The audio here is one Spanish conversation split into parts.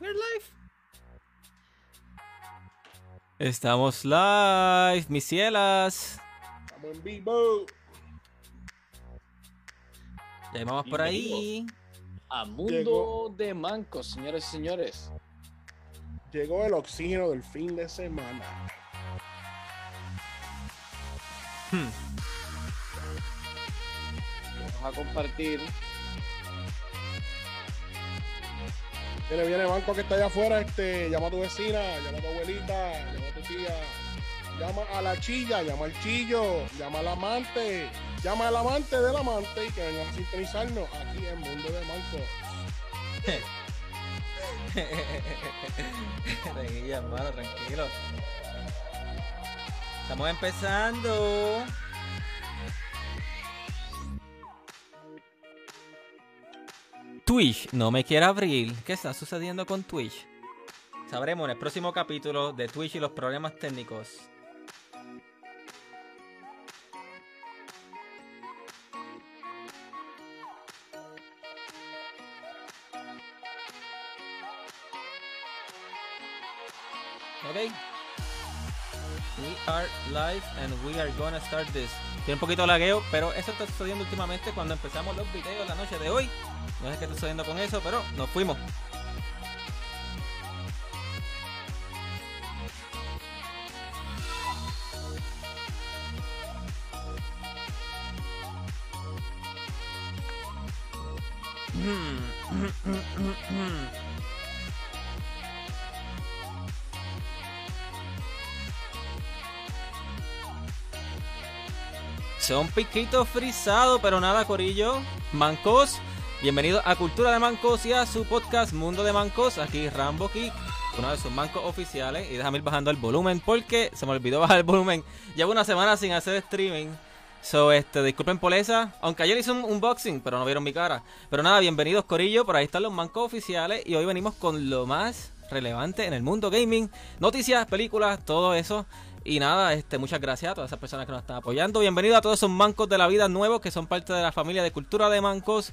We're live. Estamos live, mis cielas. Estamos en vivo. Ya vamos por ahí. A Mundo Llegó. de Mancos, señores y señores. Llegó el oxígeno del fin de semana. Hmm. Vamos a compartir. Viene, viene banco que está allá afuera, este, llama a tu vecina, llama a tu abuelita, llama a tu tía, llama a la chilla, llama al chillo, llama al amante, llama al amante del amante y que vengan a sintonizarnos aquí en Mundo de Manco. Tranquilo, hermano, tranquilo. Estamos empezando. Twitch no me quiere abrir. ¿Qué está sucediendo con Twitch? Sabremos en el próximo capítulo de Twitch y los problemas técnicos. Ok. We are live and we are gonna start this. Tiene un poquito de lagueo, pero eso está sucediendo últimamente cuando empezamos los videos la noche de hoy. No sé qué está sucediendo con eso, pero nos fuimos. Son piquitos frisados, pero nada, Corillo. Mancos, bienvenidos a Cultura de Mancos y a su podcast Mundo de Mancos. Aquí Rambo Kick, uno de sus mancos oficiales. Y déjame ir bajando el volumen porque se me olvidó bajar el volumen. Llevo una semana sin hacer streaming. So, este, disculpen por esa. Aunque ayer hice un unboxing, pero no vieron mi cara. Pero nada, bienvenidos, Corillo. Por ahí están los mancos oficiales. Y hoy venimos con lo más relevante en el mundo gaming. Noticias, películas, todo eso. Y nada, este, muchas gracias a todas esas personas que nos están apoyando. Bienvenido a todos esos mancos de la vida nuevos que son parte de la familia de Cultura de Mancos.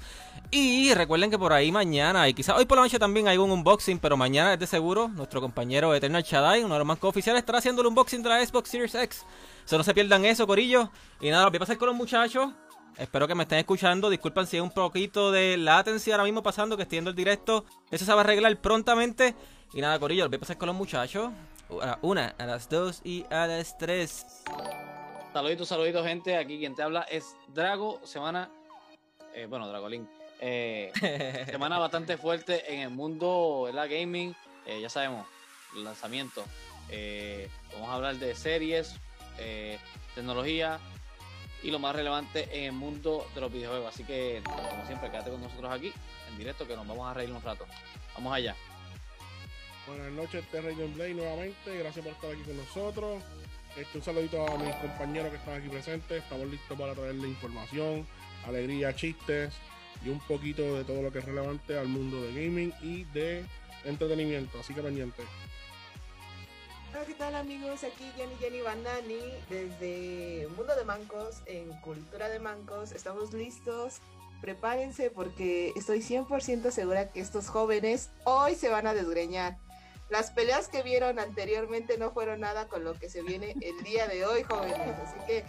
Y recuerden que por ahí mañana, y quizás hoy por la noche también hay un unboxing, pero mañana es de seguro nuestro compañero Eternal Shaddai, uno de los mancos oficiales, estará haciendo el unboxing de la Xbox Series X. So no se pierdan eso, Corillo. Y nada, lo voy a pasar con los muchachos. Espero que me estén escuchando. Disculpen si hay un poquito de latencia ahora mismo pasando, que estoy viendo el directo. Eso se va a arreglar prontamente. Y nada, Corillo, lo voy a pasar con los muchachos. A la una, a las dos y a las tres. Saluditos, saluditos, gente. Aquí quien te habla es Drago. Semana. eh, bueno, Dragolín. Eh, semana bastante fuerte en el mundo de la gaming. Eh, ya sabemos, lanzamiento. Eh, vamos a hablar de series, tecnología y lo más relevante en el mundo de los videojuegos. Así que, como siempre, quédate con nosotros aquí en directo que nos vamos a reír un rato. Vamos allá. Buenas noches, este es Rayon Blade nuevamente. Gracias por estar aquí con nosotros. Este, un saludito a mis compañeros que están aquí presentes. Estamos listos para traerle información, alegría, chistes y un poquito de todo lo que es relevante al mundo de gaming y de entretenimiento. Así que pendiente. Hola, ¿qué tal amigos? Aquí Jenny Jenny Bandani desde Mundo de Mancos en Cultura de Mancos. Estamos listos. Prepárense porque estoy 100% segura que estos jóvenes hoy se van a desgreñar. Las peleas que vieron anteriormente no fueron nada con lo que se viene el día de hoy, jóvenes. Así que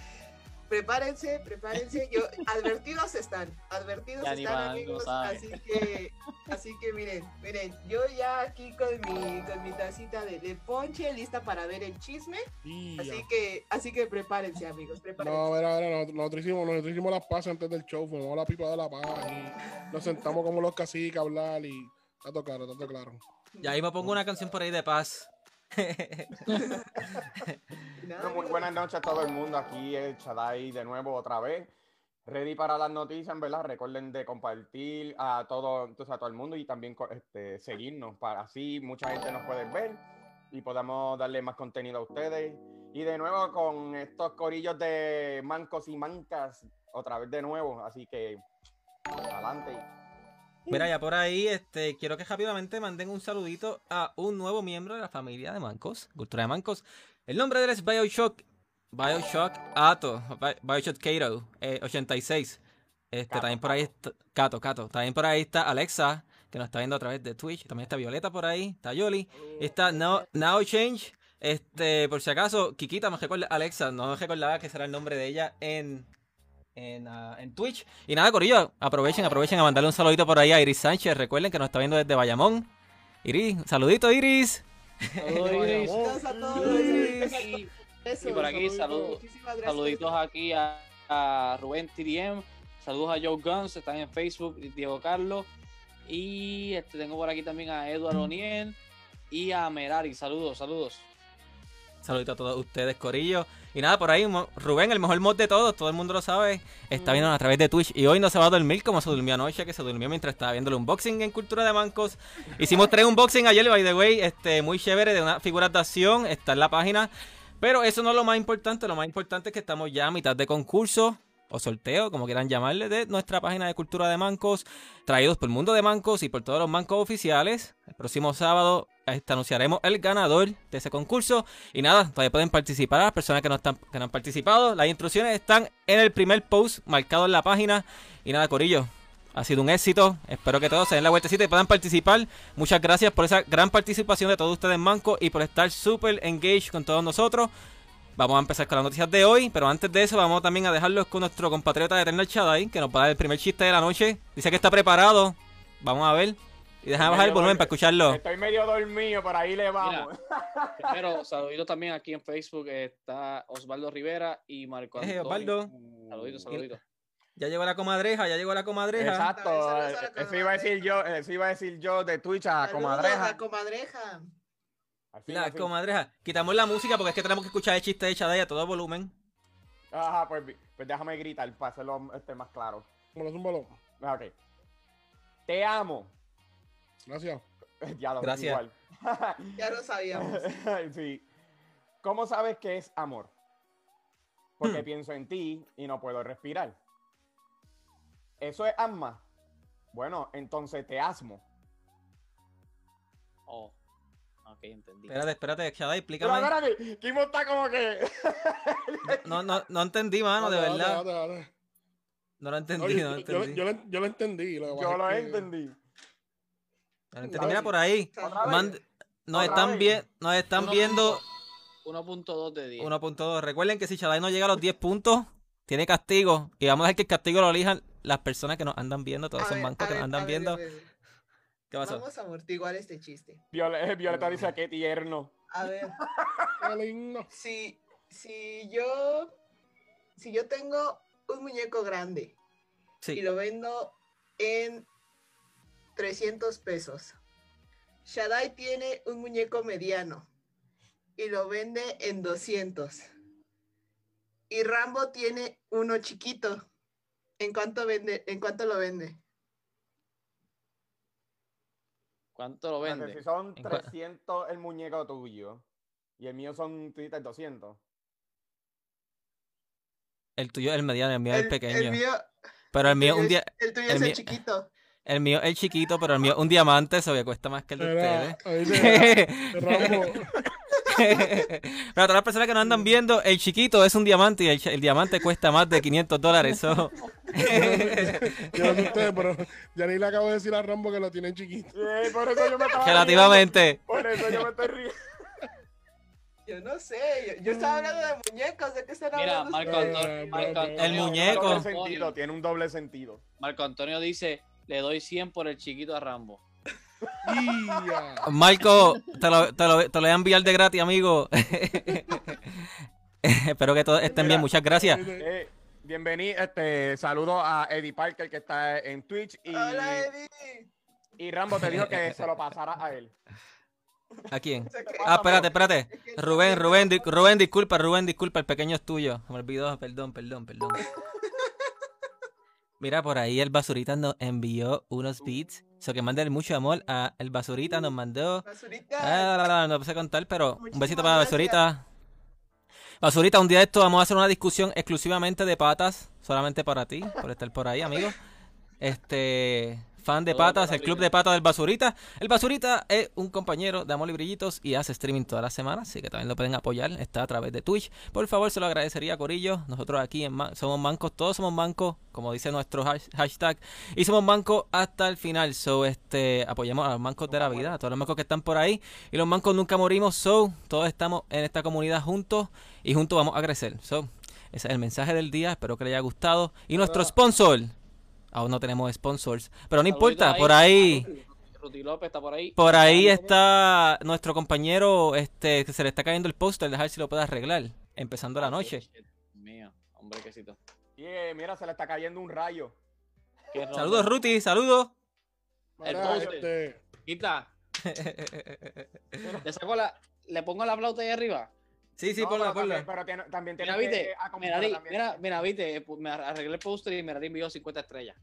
prepárense, prepárense. Yo, advertidos están, advertidos Ya están amigos. Así que, así que miren, miren, yo ya aquí con mi, con mi tacita de, de ponche lista para ver el chisme. Y Así que, así que prepárense, amigos, prepárense. No, mira, mira, nosotros, nosotros hicimos, nosotros hicimos las pases antes del show, fuimos a la pipa de la paz y nos sentamos como los caciques a hablar y está todo claro, está todo claro. Ya ahí me pongo una canción por ahí de paz. Bueno, muy amigos. buenas noches a todo el mundo. Aquí el Chadai de nuevo otra vez. Ready para las noticias, verdad. Recuerden de compartir a todo, entonces, a todo el mundo y también este, seguirnos para así mucha gente nos puede ver y podamos darle más contenido a ustedes. Y de nuevo con estos corillos de mancos y mancas, otra vez de nuevo. Así que adelante. Mira, ya por ahí, este, quiero que rápidamente manden un saludito a un nuevo miembro de la familia de Mancos, Cultura de Mancos. El nombre de él es Bioshock, Bioshock Ato, Bi- Bioshock Kato, eh, 86. Este, Cato, también por ahí está, Cato, Cato. También por ahí está Alexa, que que nos está viendo a través de Twitch. También está Violeta por ahí, está Yoli, está Now, Now Change. Este, por si acaso, Kikita me recuerda, Alexa, no me recordaba que será el nombre de ella en, en, ah, en Twitch. Y nada, Corillo, aprovechen, aprovechen a mandarle un saludito por ahí a Iris Sánchez. Recuerden que nos está viendo desde Bayamón. Iris, saludito, Iris. Saludos, Iris. Saludos a todos. Y, por aquí, saluditos. saludos. Saluditos aquí a, a Rubén TDM. Saludos a Joe Guns, están en Facebook, Diego Carlos. Y este, tengo por aquí también a Eduardo O'Neill y a Merari. Saludos, saludos. Saludito a todos ustedes, Corillo. Y nada, por ahí, Rubén, el mejor mod de todos, todo el mundo lo sabe, está viendo a través de Twitch. Y hoy no se va a dormir como se durmió anoche, que se durmió mientras estaba viendo el unboxing en Cultura de Mancos. Hicimos tres unboxing ayer, by the way, este, muy chévere, de una figura de acción, está en la página. Pero eso no es lo más importante, lo más importante es que estamos ya a mitad de concurso o sorteo, como quieran llamarle, de nuestra página de Cultura de Mancos, traídos por el Mundo de Mancos y por todos los mancos oficiales. El próximo sábado anunciaremos el ganador de ese concurso. Y nada, todavía pueden participar las personas que no, están, que no han participado. Las instrucciones están en el primer post marcado en la página. Y nada, Corillo, ha sido un éxito. Espero que todos se den la vueltecita y puedan participar. Muchas gracias por esa gran participación de todos ustedes, Manco, y por estar súper engaged con todos nosotros. Vamos a empezar con las noticias de hoy, pero antes de eso vamos también a dejarlos con nuestro compatriota de Eternal Shaddai, que nos va a dar el primer chiste de la noche. Dice que está preparado. Vamos a ver. Y déjame bajar el volumen para escucharlo. Estoy medio dormido, por ahí le vamos. Primero, saluditos también aquí en Facebook. Está Osvaldo Rivera y Marco Eh, Antonio. Osvaldo. Saluditos, saluditos. Ya llegó la comadreja, ya llegó la comadreja. Exacto, a eso iba a decir yo, eso iba a decir yo de Twitch a Saludos, comadreja. La comadreja. La comadreja. Quitamos la música porque es que tenemos que escuchar el chiste de Shaddai a todo volumen. Ajá, pues, pues déjame gritar para hacerlo este, más claro. Me lo zúmbalo. Ah, Ok. Te amo. Gracias. ya lo Gracias. igual. Ya lo sabíamos. sí. ¿Cómo sabes que es amor? Porque pienso en ti y no puedo respirar. ¿Eso es asma? Bueno, entonces te asmo. Oh, ok, entendí. Espérate, espérate, Shaddai, Pero explícame. espérate, Kimo está como que. No, no, no entendí, mano, de verdad. No lo No, entendí, yo, no lo yo- yo- entendí. yo lo- yo lo entendí. Lo Yo lo que- entendí. No lo entendí. Mira por ahí. Mand- nos están, bien, nos están Uno viendo 1.2 de 10. 1.2. Recuerden que si Shaddai no llega a los 10 puntos, tiene castigo. Y vamos a dejar que el castigo lo elijan las personas que nos andan viendo, todos esos a que nos andan a ver, viendo. a ver. ¿Qué pasó? Vamos a amortiguar este chiste. Viole- Violeta dice que tierno. A ver, Qué lindo. si, si yo si yo tengo un muñeco grande y lo vendo en 300 pesos. Shaddai tiene un muñeco mediano y lo vende en 200. Y Rambo tiene uno chiquito. ¿En cuánto vende? ¿En cuánto lo vende? ¿Cuánto lo vende? Si son ¿En cua- 300 el muñeco tuyo y el mío son dices 200. El tuyo es el mediano, el mío es el pequeño. El mío, Pero el mío tuyo un es- día, el tuyo el es el chiquito. el mío es el chiquito, pero el mío es un diamante, eso que cuesta más que el de ustedes. Rambo. Para todas las personas que nos andan viendo, el chiquito es un diamante y el, diamante cuesta más de 500 dólares. so- Yo no sé ustedes, pero ya ni le acabo de decir a Rambo que lo tiene chiquito. Por eso yo me estaba Relativamente. riendo. Por eso yo me estoy riendo. Yo no sé, yo, yo estaba hablando de muñecos, ¿de qué están Mira, hablando? Marco? Antonio, Eh, Marco el Antonio- El muñeco. Doble Marco sentido, tiene un doble sentido. Marco Antonio dice, le doy 100 por el chiquito a Rambo. Marco, te lo, te, lo, te lo voy a enviar de gratis, amigo. Espero que todos estén bien, muchas gracias. Eh, bienvenido, este, saludo a Eddie Parker que está en Twitch y, Hola, Eddie. y Rambo te dijo que se lo pasara a él. ¿A quién? Ah, espérate, espérate. Rubén, Rubén, di- Rubén, disculpa, Rubén, disculpa, el pequeño es tuyo. Me olvidó, perdón, perdón, perdón. Mira, por ahí el basurita nos envió unos beats. So que manden mucho amor a el basurita, nos mandó. Basurita. Ah, no puse a contar, pero un besito para gracias. Basurita. Basurita, un día de esto vamos a hacer una discusión exclusivamente de patas, solamente para ti, por estar por ahí, amigo. Este, fan de patas, el club de patas del Basurita. El Basurita es un compañero de Amor y Brillitos y hace streaming todas las semanas, así que también lo pueden apoyar. Está a través de Twitch. Por favor, se lo agradecería, Corillo. Nosotros aquí en Ma- somos mancos, todos somos mancos, como dice nuestro hash- hashtag. Y somos mancos hasta el final. So, este, apoyemos a los mancos de la vida, a todos los mancos que están por ahí. Y los mancos nunca morimos. So, todos estamos en esta comunidad juntos y juntos vamos a crecer. So, ese es el mensaje del día. Espero que les haya gustado. Y nuestro sponsor. Aún no tenemos sponsors. Pero no importa, por ahí. Ruti López está por ahí. Por ahí está nuestro compañero, este, que se le está cayendo el póster, dejar si lo puede arreglar, empezando la Ah, noche. Mío, hombre, quesito. Y mira, se le está cayendo un rayo. Saludos, Ruti, saludos. El poste. este, Quita. Le saco la. Le pongo la flauta ahí arriba. Sí, sí, No, ponla, pero también-. Pero tiene- también tiene Mira, que Mira, también- mira, mira, viste. Me arreglé el poster y Merari envió 50 estrellas.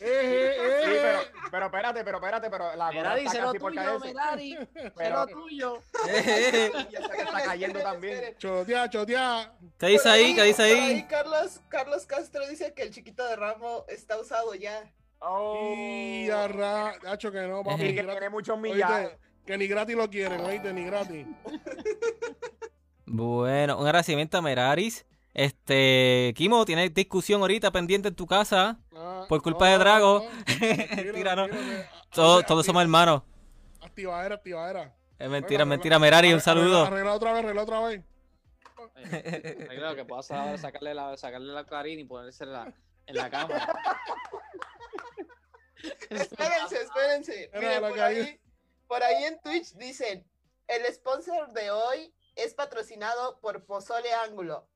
eh, eh, Sí, pero, pero espérate, pero espérate, pero la Merari, está casi por tuyo, caerse. Merari. Pero- lo tuyo. Y ese que está cayendo también. Chotea, chotea. ¿Qué dice ahí? ¿Qué dice ahí? Carlos, Carlos Castro dice que el chiquito de Ramo está usado ya. Oh. Y arra, Nacho, que no, papi. Que gratis. tiene muchos millares. que ni gratis lo quieren, oíste, ni gratis. Bueno, un agradecimiento a Meraris. Este, Kimo, tiene discusión ahorita pendiente en tu casa. Ah, Por culpa de Drago. No. que- Todos, somos hermanos. Activadera, activadera. Es mentira, es mentira, arregla- Merari, un arregla- saludo. Arregla otra vez, arregla otra vez. Claro que puedas ahora sacarle la, sacarle la clarina y ponerse en la, en la cama. Espérense, espérense. Miren, por ahí, por ahí en Twitch dicen, el sponsor de hoy es patrocinado por Pozole Ángulo.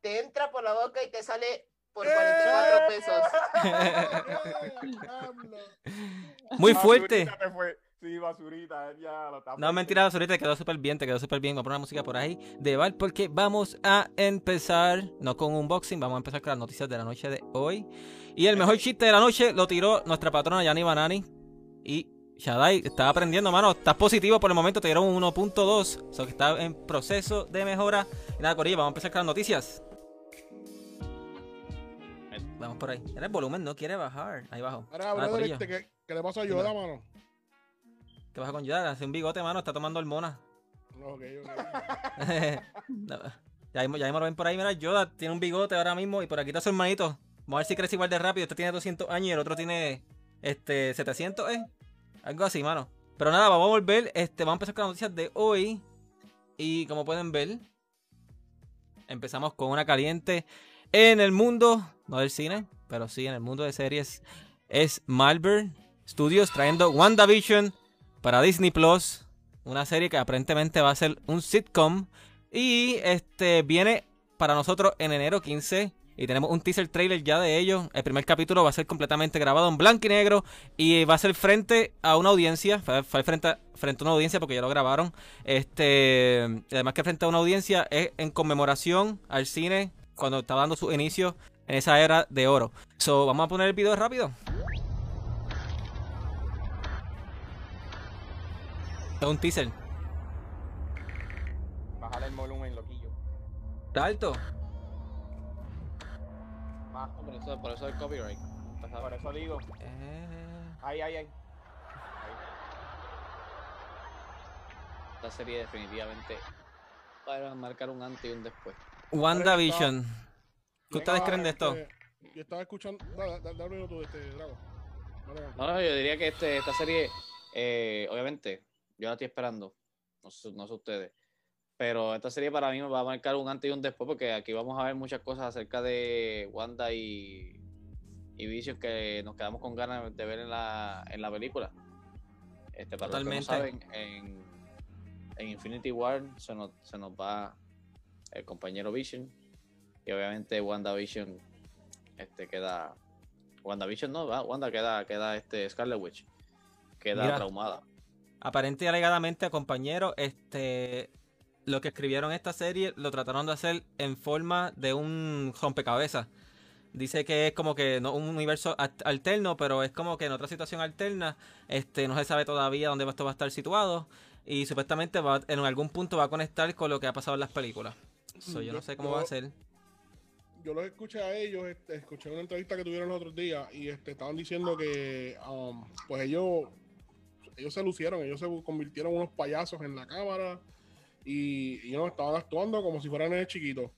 Te entra por la boca y te sale por 44 pesos. Muy fuerte. Basurita te fue. Sí, basurita, él ya lo está No, mentira, ahorita quedó súper bien, te quedó súper bien. Voy a poner una música por ahí de Val porque vamos a empezar, no con un unboxing, vamos a empezar con las noticias de la noche de hoy. Y el mejor chiste de la noche lo tiró nuestra patrona Yani Banani. Y Shadai, estaba aprendiendo, mano. Estás positivo por el momento, te dieron un 1.2. O sea que está en proceso de mejora. Y nada, Corillo, vamos a empezar con las noticias. Vamos por ahí. Era el volumen, no quiere bajar. Ahí bajo. Ahora, Nada, brother, Corillo. este, ¿qué, ¿qué le pasa a Yoda, mano? ¿Qué pasa con Yoda? Hace un bigote, mano. Está tomando hormonas. No, ok, ok. No, ya, mismo, ya mismo lo ven por ahí, mira, Yoda tiene un bigote ahora mismo y por aquí está su hermanito. Vamos a ver si crece igual de rápido. Este tiene 200 años y el otro tiene este 700, ¿eh? Algo así, mano. Pero nada, vamos a volver. Este, vamos a empezar con las noticias de hoy. Y como pueden ver, empezamos con una caliente en el mundo, no del cine, pero sí en el mundo de series. Es Malvern Studios trayendo WandaVision para Disney Plus. Una serie que aparentemente va a ser un sitcom. Y este viene para nosotros en enero 15. Y tenemos un teaser trailer ya de ello. El primer capítulo va a ser completamente grabado en blanco y negro. Y va a ser frente a una audiencia. Fue, frente, a, frente a una audiencia porque ya lo grabaron. Este, además que frente a una audiencia es en conmemoración al cine cuando estaba dando su inicio en esa era de oro. So, vamos a poner el video rápido. Es un teaser. Bájale el volumen, loquillo. Está alto. Por, eso, por eso el copyright. Por eso digo. Eh, Ahí, ahí, ahí. Esta serie definitivamente va a marcar un antes y un después. WandaVision. ¿Qué ustedes Ah, creen de esto? este, Yo estaba escuchando. Dale, dale, dale un minuto, este, Drago. No, no, yo diría que este, esta serie, eh, obviamente, yo la estoy esperando. No sé, no sé ustedes. Pero esta serie para mí me va a marcar un antes y un después porque aquí vamos a ver muchas cosas acerca de Wanda y, y Vision que nos quedamos con ganas de ver en la, en la película. Este, para los que no Totalmente. saben, en, en Infinity War se nos, se nos va el compañero Vision y obviamente WandaVision este, queda... WandaVision no, ¿verdad? Wanda queda, queda este Scarlet Witch. Queda Mira. traumada. Aparente y alegadamente, compañero, este, lo que escribieron esta serie lo trataron de hacer en forma de un rompecabezas. Dice que es como que no un universo al- alterno, pero es como que en otra situación alterna, este, no se sabe todavía dónde esto va a estar situado y supuestamente va, en algún punto va a conectar con lo que ha pasado en las películas. So, yo no sé cómo yo- va a ser. yo los escuché a ellos, este, escuché una entrevista que tuvieron los otros días y este, estaban diciendo que um, pues ellos, ellos se lucieron, ellos se convirtieron en unos payasos en la cámara y, y no, estaban actuando como si fueran el chiquitos.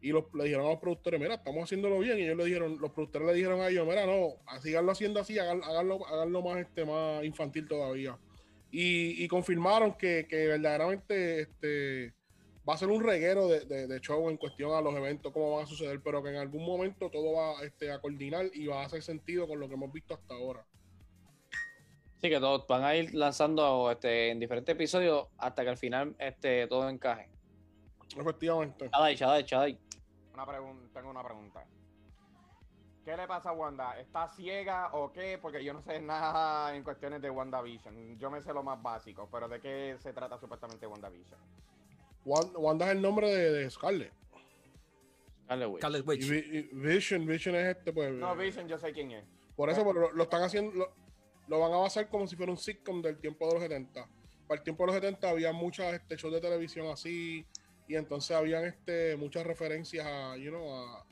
Y los, le dijeron a los productores, mira, estamos haciéndolo bien. Y ellos le dijeron, los productores le dijeron a ellos, mira, no, siganlo haciendo así, háganlo, háganlo más, este, más infantil todavía. Y, y confirmaron que, que verdaderamente este, va a ser un reguero de, de, show en cuestión a los eventos, cómo van a suceder, pero que en algún momento todo va este, a coordinar y va a hacer sentido con lo que hemos visto hasta ahora. Sí, que todos van a ir lanzando este, en diferentes episodios hasta que al final este, todo encaje. Efectivamente. Chadai, Chadai, Chadai. Una tengo una pregunta. ¿Qué le pasa a Wanda? ¿Está ciega o qué? Porque yo no sé nada en cuestiones de WandaVision. Yo me sé lo más básico, pero ¿de qué se trata supuestamente WandaVision? Wanda, es el nombre de, Scarlet. Scarlet Witch. Vision, Vision es este, pues. No, Vision yo sé quién es. Por eso lo, están haciendo, lo, van a basar como si fuera un sitcom del tiempo de los 70. Para el tiempo de los 70 había muchos este, shows de televisión así, y entonces habían este, muchas referencias a, you know, a.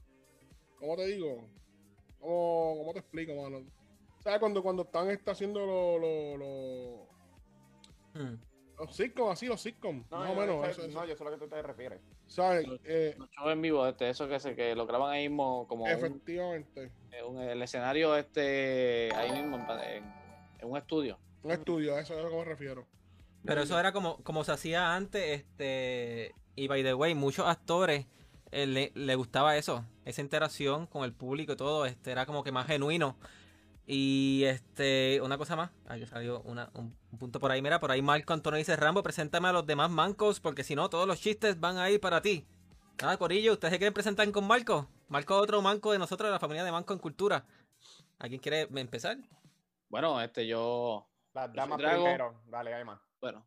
¿Cómo te digo? ¿Cómo, cómo te explico, mano? ¿Sabes cuando, cuando están está haciendo lo, lo, lo... Hmm. Los sitcoms, así, los sitcoms. más o menos. no, yo sé a lo que tú te refieres. ¿Sabes? Eh, los shows en vivo, este, eso que, se, que lo graban ahí mismo como. Efectivamente. Un, el escenario, este, ahí mismo, en, un estudio. Un estudio, eso es a lo que me refiero. Pero eso era como, como se hacía antes, este. Y by the way, muchos actores eh, le, le, gustaba eso, esa interacción con el público y todo, este era como que más genuino. Y este, una cosa más, aquí salió una, un, punto por ahí. Mira, por ahí Marco Antonio dice: Rambo, preséntame a los demás mancos, porque si no, todos los chistes van a ir para ti. Nada, Corillo, ¿ustedes se quieren presentar con Marco? Marco es otro manco de nosotros, de la familia de Manco en Cultura. ¿Alguien quiere empezar? Bueno, este yo. Las damas primero, dale, hay más. Bueno.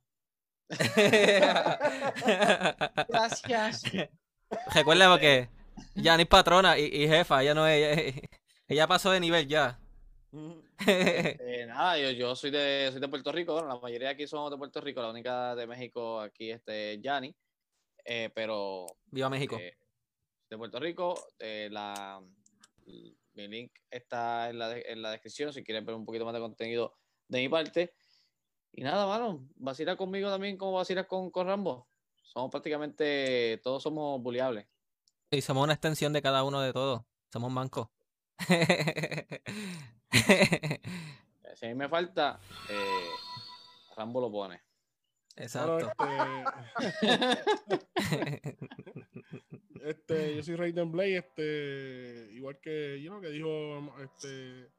Gracias. Recuerda porque ya ni patrona y, jefa, ya no es. ella pasó de nivel ya. Eh, nada, yo, yo soy de, soy de Puerto Rico, la mayoría aquí somos de Puerto Rico, la única de México aquí este Yanni, eh, pero... Viva México. Eh, de Puerto Rico, la, mi link está en la, en la descripción si quieren ver un poquito más de contenido de mi parte. Y nada, mano, vacilar conmigo también como vacilas con, con Rambo. Somos prácticamente, todos somos buleables. Y somos una extensión de cada uno de todos. Somos mancos. si a mí me falta, eh, Rambo lo pone. Exacto. Este, este, yo soy Raiden Blade, este, igual que yo que dijo este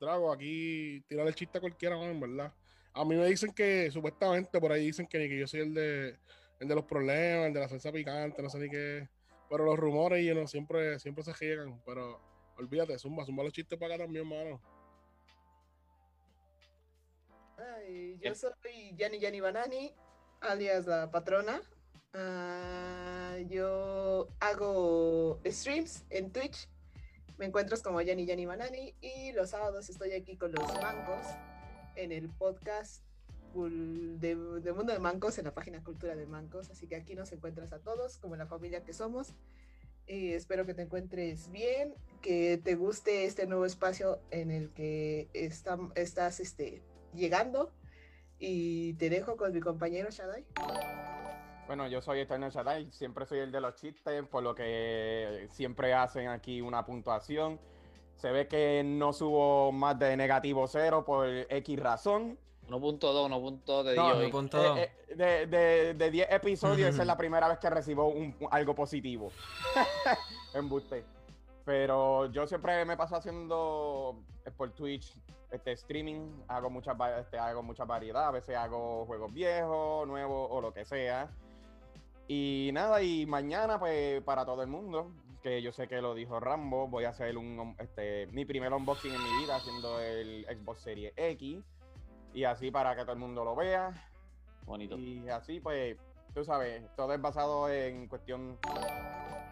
Drago, aquí tirar el chiste a cualquiera, en verdad. A mí me dicen que, supuestamente, por ahí dicen que, que yo soy el de, el de los problemas, el de la salsa picante, no sé ni qué. Pero los rumores, y no, siempre, siempre se llegan. Pero olvídate, zumba, zumba los chistes para acá también, hermano. yo soy Yanni Yanni Banani, alias la patrona. Ah, yo hago streams en Twitch. Me encuentras como Yanni Yanni Banani y los sábados estoy aquí con los mancos en el podcast de, de, Mundo de Mancos en la página Cultura de Mancos. Así que aquí nos encuentras a todos como la familia que somos. Y espero que te encuentres bien, que te guste este nuevo espacio en el que estás este, llegando. Y te dejo con mi compañero Shadai. Bueno, yo soy Eterno Shadai, siempre soy el de los chistes, por lo que siempre hacen aquí una puntuación. Se ve que no subo más de negativo cero por X razón. 1.2, 1.2 de no, 1.2. Eh, eh, de, de, 10 episodios, esa es la primera vez que recibo un, algo positivo. Embuste. Pero yo siempre me paso haciendo eh, por Twitch este streaming, hago muchas este, hago mucha variedad, a veces hago juegos viejos, nuevos o lo que sea. Y nada, y mañana pues para todo el mundo, que yo sé que lo dijo Rambo, voy a hacer un este mi primer unboxing en mi vida haciendo el Xbox Series X y así para que todo el mundo lo vea. Bonito. Y así pues, tú sabes, todo es basado en cuestión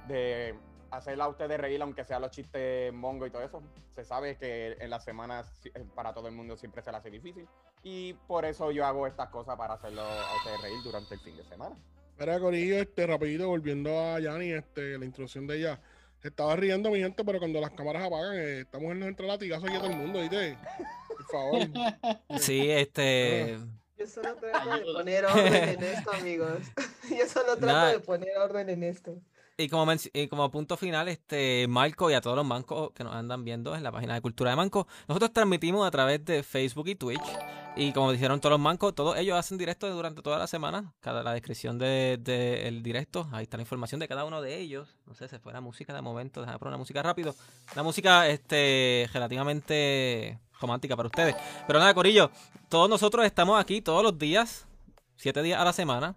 de hacerla a ustedes reír, aunque sea los chistes mongo y todo eso. Se sabe que en las semanas eh, para todo el mundo siempre se le hace difícil. Y por eso yo hago estas cosas para hacerlo a ustedes reír durante el fin de semana. Mira, Corillo, este, rapidito, volviendo a Yanni, este, la introducción de ella. Se estaba riendo mi gente, pero cuando las cámaras apagan, eh, esta mujer nos entra latigazos aquí a todo el mundo, ¿viste? Por favor. Sí, este. Yo solo trato de poner orden en esto, amigos. Yo solo trato de poner orden en esto. Y como, y como punto final, este Marco y a todos los mancos que nos andan viendo en la página de Cultura de Manco, nosotros transmitimos a través de Facebook y Twitch. Y como dijeron todos los mancos, todos ellos hacen directo durante toda la semana. Cada la descripción del de, el directo, ahí está la información de cada uno de ellos. No sé, se fue la música de momento, déjame poner una música rápido. Una música este relativamente romántica para ustedes. Pero nada, Corillo, todos nosotros estamos aquí todos los días, siete días a la semana.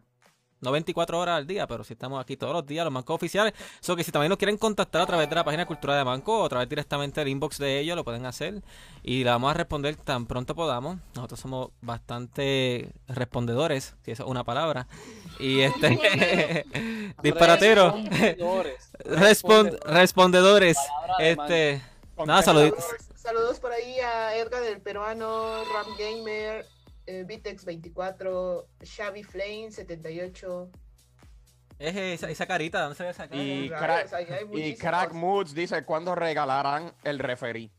No 24 horas al día, pero si estamos aquí todos los días, los mancos oficiales. So que si también nos quieren contactar a través de la página de Cultura de Manco o a través directamente del inbox de ellos, lo pueden hacer. Y le vamos a responder tan pronto podamos. Nosotros somos bastante respondedores, si eso es una palabra. Y este. disparatero. Respondedores. Respond- respondedores. Este. Nada, saluditos. Saludos por ahí a Edgar del Peruano, Ram Gamer, eh, Vitex24, Xavi Flame 78. Es esa, esa carita, ¿dónde se ve esa cara? Y, Crack, o sea, y. Crack Moods dice cuándo regalarán el referí.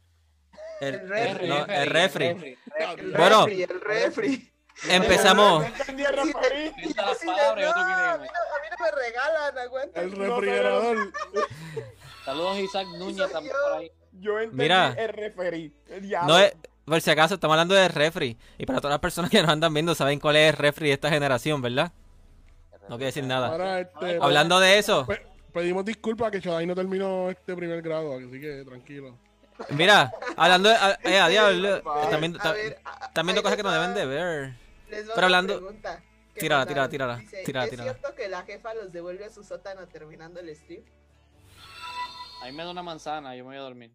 El, el refri, no, el refri. El Bueno. refri, el refri. Empezamos. entendí el no, quiere a mí no, a mí no me regalan, aguanta. El refrigerador. Saludos a Isaac Núñez también por ahí. Yo entendí Mira. el referí. El diablo. No es, por si acaso, estamos hablando de refri. Y para todas las personas que nos andan viendo, saben cuál es el refri de esta generación, ¿verdad? No quiero decir nada. Ahora, este, Hablando de eso, pe- pedimos disculpas que Chadai no terminó este primer grado, así que tranquilo. mira, hablando de. a- Eh, a diablo, están viendo, A ver, ahí cosas que no deben de ver. Pero hablando- Tírala, tírala, tírala, Dice, tírala, ¿Es tírala. cierto que la jefa los devuelve a su sótano terminando el stream? A mí me da una manzana, yo me voy a dormir.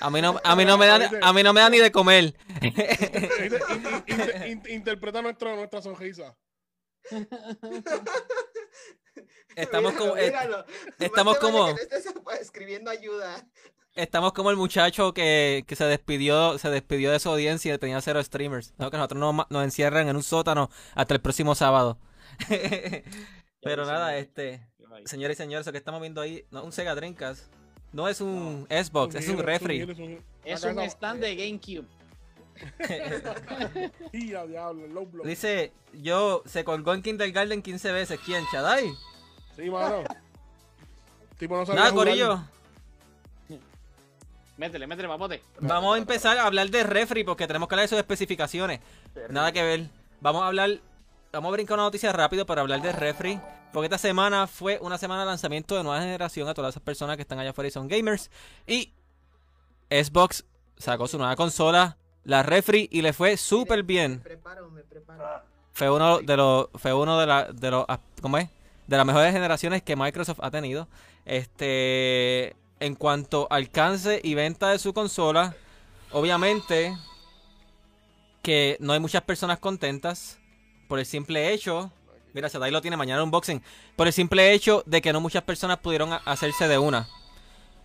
A mí no, a mí no me da, ni- a mí no me da ni de comer. Inter- in- in- in- interpreta nuestra, nuestra sonrisa. Estamos como, eh, Míralo. estamos vale como- escribiendo ayuda. estamos como el muchacho que, que se despidió, se despidió de su audiencia y tenía cero streamers. ¿no? Que nosotros nos, nos encierran en un sótano hasta el próximo sábado. Pero nada, este. Señores y señores, eso que estamos viendo ahí, no es un Sega Dreamcast, no es un Xbox, es un refri. un- Es un stand de GameCube. Dice, yo se colgó en Kindergarten 15 veces. ¿Quién? ¿Chadai? Sí, mano. Tipo no sabía Nada. Corillo. Métele, métele, papote. Vamos a empezar a hablar de refri porque tenemos que hablar de sus especificaciones. Nada que ver. Vamos a hablar. Vamos a brincar una noticia rápido para hablar de refri. Porque esta semana fue una semana de lanzamiento de nueva generación a todas esas personas que están allá afuera y son gamers. Y Xbox sacó su nueva consola, la refri, y le fue súper Me bien. preparo, me preparo. Fue uno de los, fue uno de la, de los, ah, ¿cómo es? De las mejores generaciones que Microsoft ha tenido. Este, en cuanto a alcance y venta de su consola, obviamente que no hay muchas personas contentas por el simple hecho, mira, Sadai lo tiene mañana en unboxing, por el simple hecho de que no muchas personas pudieron hacerse de una.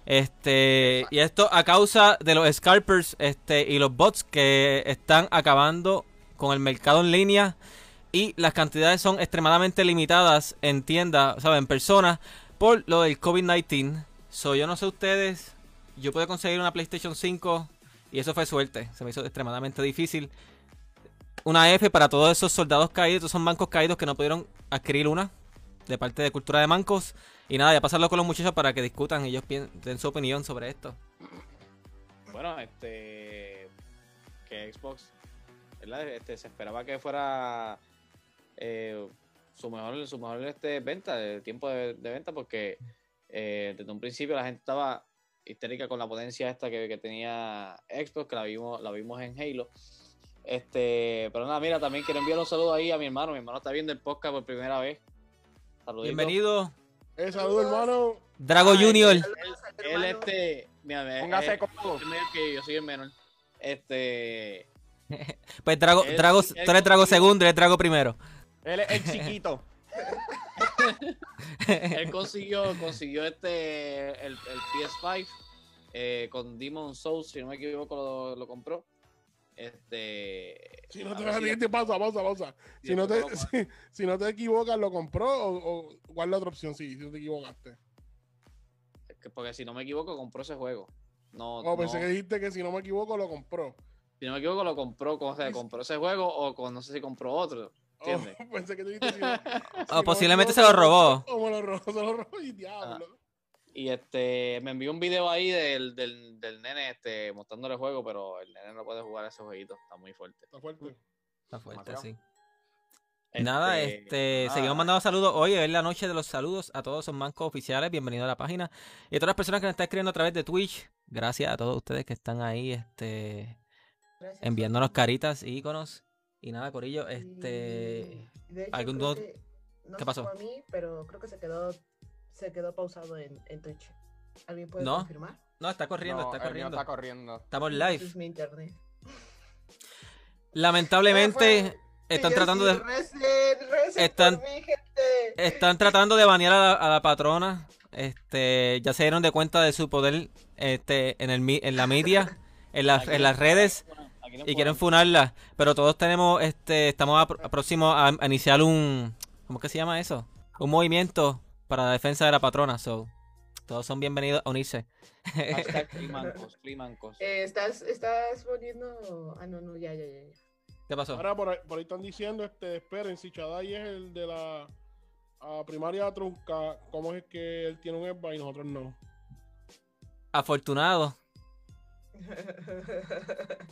Este, y esto a causa de los scalpers este, y los bots que están acabando con el mercado en línea y las cantidades son extremadamente limitadas en tiendas, ¿saben? En personas por lo del COVID-19. So, yo no sé ustedes, yo pude conseguir una PlayStation 5 y eso fue suerte, se me hizo extremadamente difícil. Una F para todos esos soldados caídos, todos esos mancos caídos que no pudieron adquirir una de parte de Cultura de Mancos. Y nada, ya pasarlo con los muchachos para que discutan ellos den su opinión sobre esto. Bueno, este. Que Xbox. ¿verdad? Este, se esperaba que fuera. eh, su mejor, su mejor este, venta, el tiempo de, de venta, porque eh, desde un principio la gente estaba histérica con la potencia esta que, que tenía Xbox, que la vimos, la vimos en Halo. Este, pero nada, mira, también quiero enviar un saludo ahí a mi hermano. Mi hermano está viendo el podcast por primera vez. Saluditos. Bienvenido, Eh, salud, hermano. Drago Ay, Junior. Saludos al Él, este. Mira, Póngase es- cómodo. es menor que yo, soy el menor. Este. Pues Drago, Él- Drago, él tú eres Drago segundo, eres Drago primero. Él es el chiquito. Él consiguió, consiguió este el, el PS5 eh, con Demon Souls, si no me equivoco, lo, lo compró. Este. Si no a te ver si- siguiente, pausa, pausa, pausa. Si no, te, a- si, si no te equivocas, ¿lo compró o, o cuál es la otra opción? Sí, si no te equivocaste. que- porque si no me equivoco, compró ese juego. No, Oh, pensé no- que dijiste que si no me equivoco lo compró. si no me equivoco, lo compró, o sea, compró ese juego o con, no sé si compró otro. Oh, ¿Entiendes? pensé que tú dijiste si no- si no posiblemente me se lo robó. O me lo robó, se lo robó y diablo. Y este, me envió un video ahí del, del, del nene este, mostrándole el juego, pero el nene no puede jugar ese jueguito, está muy fuerte. Está fuerte. Está fuerte, sí. Nada, este, seguimos mandando saludos. Hoy es la noche de los saludos a todos los mancos oficiales. Bienvenidos a la página. Y a todas las personas que nos están escribiendo a través de Twitch. Gracias a todos ustedes que están ahí, este, Gracias. enviándonos caritas, iconos. Y nada, Corillo, este. Y, de hecho, ¿algún que- no ¿Qué pasó? mí, pero creo que se quedó, se quedó pausado en, en Twitch. ¿Alguien puede No. confirmar? No, está corriendo, No, está corriendo. está corriendo. Estamos live. Es mi internet. Lamentablemente, están Y yo tratando sí, de. recen, recen Están- por mí, gente. Están tratando de banear a la, a la patrona. Este, ya se dieron de cuenta de su poder este, en, el, mi- en la media, en, las- en las redes. y quieren funarla. Pero todos tenemos, este, estamos a, a próximos a, a iniciar un, ¿cómo que se llama eso? Un movimiento para la defensa de la patrona. So, todos son bienvenidos a unirse. Hashtag free mancos, free mancos. Eh, estás, estás poniendo. Ah, no, no, ya, ya, ya. ya. ¿Qué pasó? Ahora por ahí, por ahí están diciendo, este, esperen, si Chadai es el de la ah, primaria trunca, ¿cómo es que él tiene un ESBA y nosotros no? Afortunado.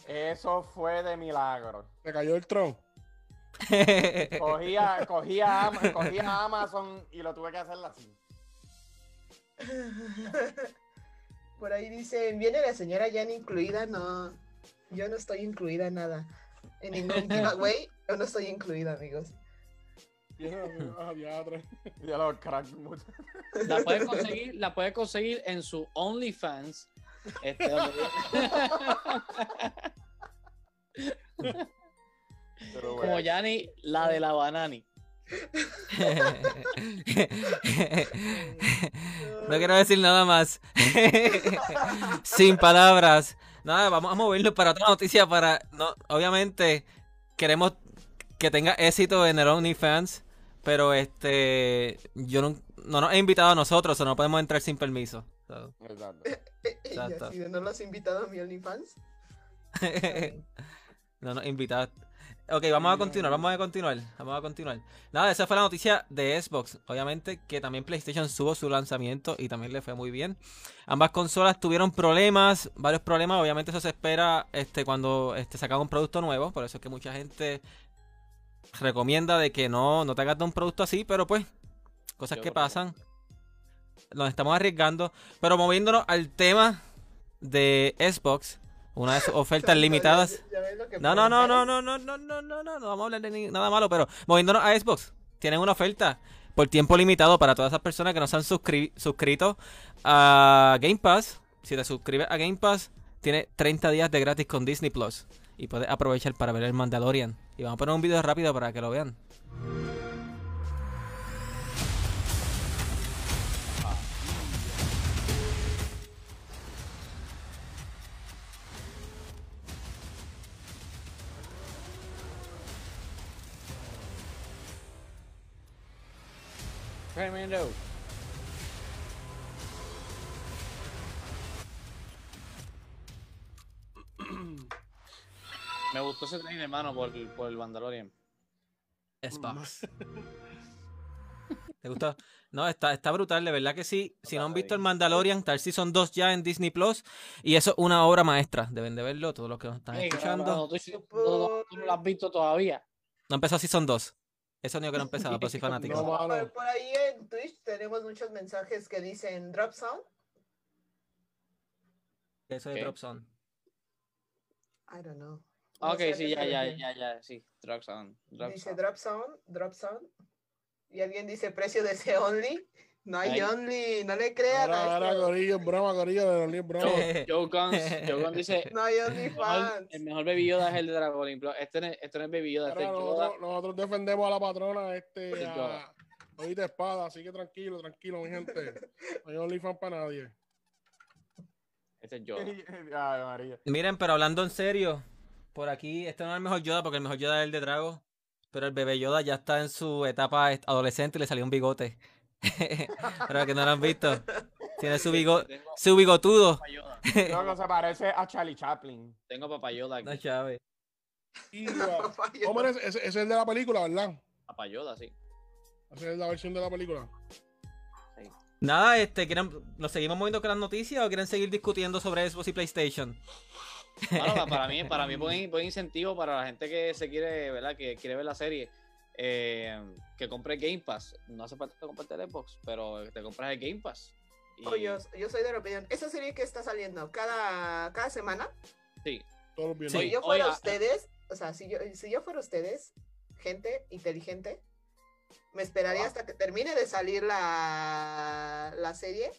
Eso fue de milagro. Se cayó el tron. Cogía, cogía, cogía Amazon y lo tuve que hacer así. Por ahí dicen, viene la señora Jan incluida, no, yo no estoy incluida en nada. En ningún giveaway, yo no estoy incluida, amigos. La puedes conseguir, la puedes conseguir en su OnlyFans. Este, Pero como bueno. Yanni, la de la banani. no quiero decir nada más. Sin palabras. Nada, vamos a movernos para otra noticia. Para, no, obviamente queremos que tenga éxito en el OnlyFans, pero este, yo no, no nos he invitado a nosotros, o no podemos entrar sin permiso. So, Exacto. Y Exacto. así de, ¿no los has invitado a mi OnlyFans? no nos invitaste. Ok, vamos a continuar, vamos a continuar, vamos a continuar. Nada, esa fue la noticia de Xbox. Obviamente que también PlayStation subo su lanzamiento y también le fue muy bien. Ambas consolas tuvieron problemas, varios problemas. Obviamente eso se espera este, cuando este, sacan un producto nuevo. Por eso es que mucha gente recomienda de que no, no te hagas de un producto así, pero pues, cosas que pasan. Nos estamos arriesgando. Pero moviéndonos al tema de Xbox, una de sus ofertas limitadas. ¿Ya ves lo que No, no, no, no, no, no, no, no, no, no, no vamos a hablar de nada malo, pero moviéndonos a Xbox, tienen una oferta por tiempo limitado para todas esas personas que no se han suscri- suscrito a Game Pass. Si te suscribes a Game Pass, tiene 30 días de gratis con Disney Plus y puedes aprovechar para ver el Mandalorian. Y vamos a poner un video rápido para que lo vean. Tremendo. Me gustó ese trailer, hermano, por, el- por el Mandalorian. Xbox. ¿Te gustó? No, está, está brutal, de verdad que sí. Si no han visto el Mandalorian, tal Season 2 ya en Disney Plus. Y eso es una obra maestra. Deben de verlo todos los que nos están escuchando. no, tú, no- no- tú no lo has visto todavía. No empezó Season 2. Eso único que no ha empezado, pero sí fanático. No, Por, ahí en Twitch tenemos muchos mensajes que dicen drop sound. Eso de Ok. Drop Zone. I don't know. Ah, No Ok, sé sí, ya, ya, ya, ya, sí. Drop sound. Drop Dice sound. drop sound, drop sound. Y alguien dice precio de ese only. No hay Ay. only, no le crean. Ahora, a ahora, esto. Corillo, es broma, Corillo, de los es broma. Joe Guns, Joe Guns dice, No hay only fans. el mejor Baby Yoda es el de Dragon Este no, es- este no es Baby Yoda, este es Ahora Yoda. nosotros, nosotros defendemos a la patrona, este, Sí, a Oíste Espada, así que tranquilo, tranquilo, mi gente. No hay OnlyFans para nadie. Este es Yoda. Ay, María. Miren, pero hablando en serio, por aquí, este no es el mejor Yoda, porque el mejor Yoda es el de Drago. Pero el bebé Yoda ya está en su etapa adolescente y le salió un bigote. pero que no lo han visto. Tiene su, bigo, Tengo su bigotudo. Creo que se parece a Charlie Chaplin. Tengo papayoda No, aquí. Chávez. Y, uh, ese, ese es el de la película, ¿verdad? Papayoda, sí. Esa es la versión de la película. Nada, este, ¿quieren, ¿nos seguimos moviendo con las noticias o quieren seguir discutiendo sobre Xbox y PlayStation? Bueno, pa- para mí, para mí buen, buen incentivo para la gente que se quiere, ¿verdad? Que quiere ver la serie. Eh, que compre Game Pass. No hace falta comprarte el Xbox, pero te compras el Game Pass. Y, Oh, yo, yo soy de la opinión. Esa serie que está saliendo cada, cada semana, sí, si yo fuera Oiga. ustedes, o sea, si yo, si yo fuera ustedes, gente inteligente, me esperaría hasta que termine de salir la, la serie,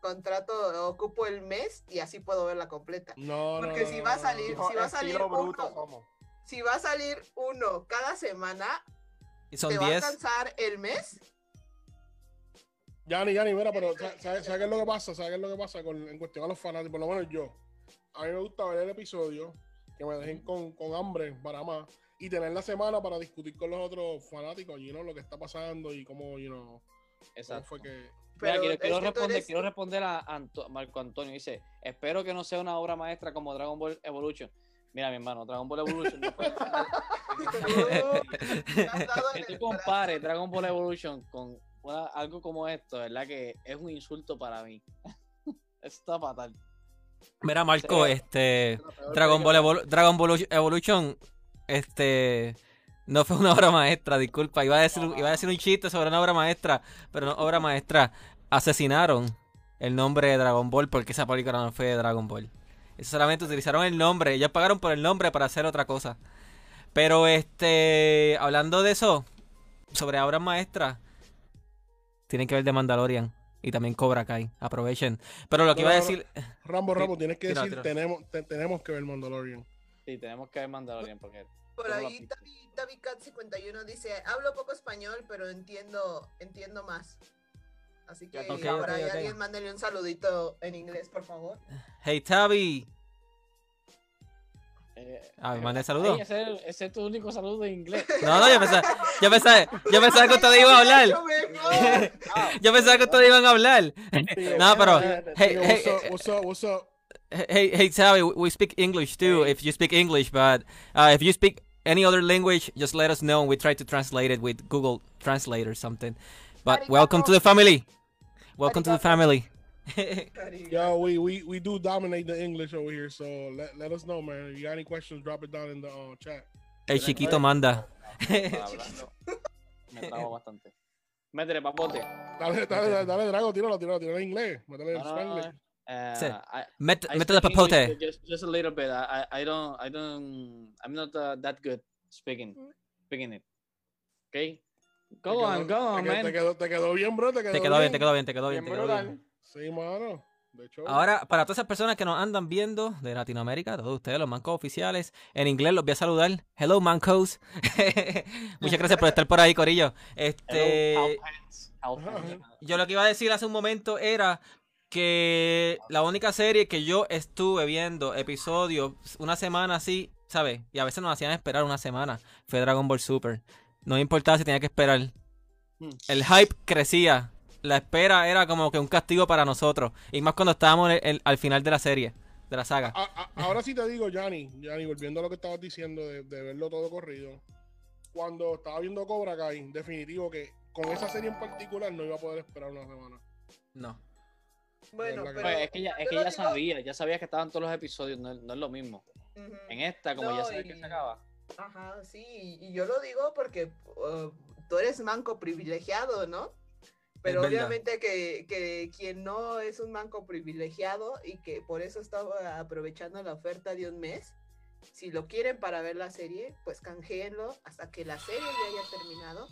contrato, ocupo el mes y así puedo verla completa. No, no, Porque no, si no, va a no, salir- no. si va a salir bruto uno. Si va a salir uno cada semana, Y son ¿te va a 10. alcanzar el mes? Yanni, Yanni, mira, pero ¿sabes sabe, sabe qué es lo que pasa? ¿Sabes qué es lo que pasa con, en cuestión a los fanáticos? Por lo menos yo. A mí me gusta ver el episodio, que me dejen con, con hambre para más, y tener la semana para discutir con los otros fanáticos, you know, lo que está pasando y cómo, you know, cómo exacto. fue que... Mira, quiero, responder, eres- quiero responder a Anto- Marco Antonio. Dice, espero que no sea una obra maestra como Dragon Ball Evolution. Mira, mi hermano, Dragon Ball Evolution no que tú compares Dragon Ball Evolution con una- algo como esto, ¿verdad? Que es un insulto para mí. Está fatal. Mira, Marco, Sí. este. Dragon Ball, Evol- Dragon Ball Evolution, este. No fue una obra maestra, disculpa. Iba a, decir, iba a decir un chiste sobre una obra maestra, pero no obra maestra. Asesinaron el nombre de Dragon Ball porque esa película no fue de Dragon Ball. Eso solamente utilizaron el nombre. Ellos pagaron por el nombre para hacer otra cosa. Pero este. Hablando de eso, sobre obras maestras, tienen que ver de Mandalorian. Y también Cobra Kai. Aprovechen. Pero lo que iba a decir. Rambo, Rambo, tienes que tira, decir, tira. Tenemos, te- tenemos que ver Mandalorian. Sí, tenemos que ver Mandalorian porque Por ¿Cómo lo ahí? Tavi, Tavi Cat 51 dice, hablo poco español, pero entiendo, entiendo más. Así que ahora alguien mándele un saludito en inglés, por favor. Hey Tavi. eh, Ah, me eh, mandé ay, ese, es- ese es tu único saludo en inglés. No, no, yo pensaba, yo pensaba, yo pensaba que ustedes iban a hablar. Yo pensaba que ustedes iban a hablar. No, pero, hey, hey, what's up, what's up, what's up? hey, hey, Tavi, we speak English too. If you speak English, but uh, if you speak any other language, just let us know. We try to translate it with Google Translate or something. But welcome to the family. Welcome to the family. Yo, we, we, we do dominate the English over here, so let, let us know, man. If you got any questions, drop it down in the uh, chat. El chiquito manda. Para hablarlo. Me trago bastante. Métele papote. Dale, dale, dale, dale, Drago, tíralo, tíralo, tíralo en inglés. Métele No, el no, no, Spanglish. eh, Sí. I- Met, I métele papote. Just, just a little bit. I, I I don't, I don't, I'm not uh, that good speaking, speaking it. Okay? Go quedó- on, go on, te, quedó- man. te quedó, te quedó bien, bro. Te quedó, Te quedó bien, te quedó bien, te quedó bien, Bien te quedó bien. Sí, mano. De hecho, Ahora, para todas esas personas que nos andan viendo de Latinoamérica, todos ustedes, los mancos oficiales, en inglés los voy a saludar. Hello, mancos. Muchas gracias por estar por ahí, Corillo. Este, Hello, yo lo que iba a decir hace un momento era que la única serie que yo estuve viendo episodios una semana así, ¿sabes? Y a veces nos hacían esperar una semana, fue Dragon Ball Super. No importaba si tenía que esperar. Hmm. El hype crecía. La espera era como que un castigo para nosotros. Y más cuando estábamos en el- al final de la serie, de la saga. a- a- ahora sí te digo, Yanni, Yanni, volviendo a lo que estabas diciendo de, de verlo todo corrido. Cuando estaba viendo Cobra Kai, definitivo que con esa serie en particular no iba a poder esperar una semana. No. Bueno, que- pero... Pues es que ya, es que sabía, ya sabía que estaban todos los episodios, no, es- no es lo mismo. En esta, como ya sabes que se acaba. Ajá, sí, y yo lo digo porque uh, tú eres manco privilegiado, ¿no? Pero obviamente que, que quien no es un manco privilegiado y que por eso estaba aprovechando la oferta de un mes, si lo quieren para ver la serie, pues canjeenlo hasta que la serie ya haya terminado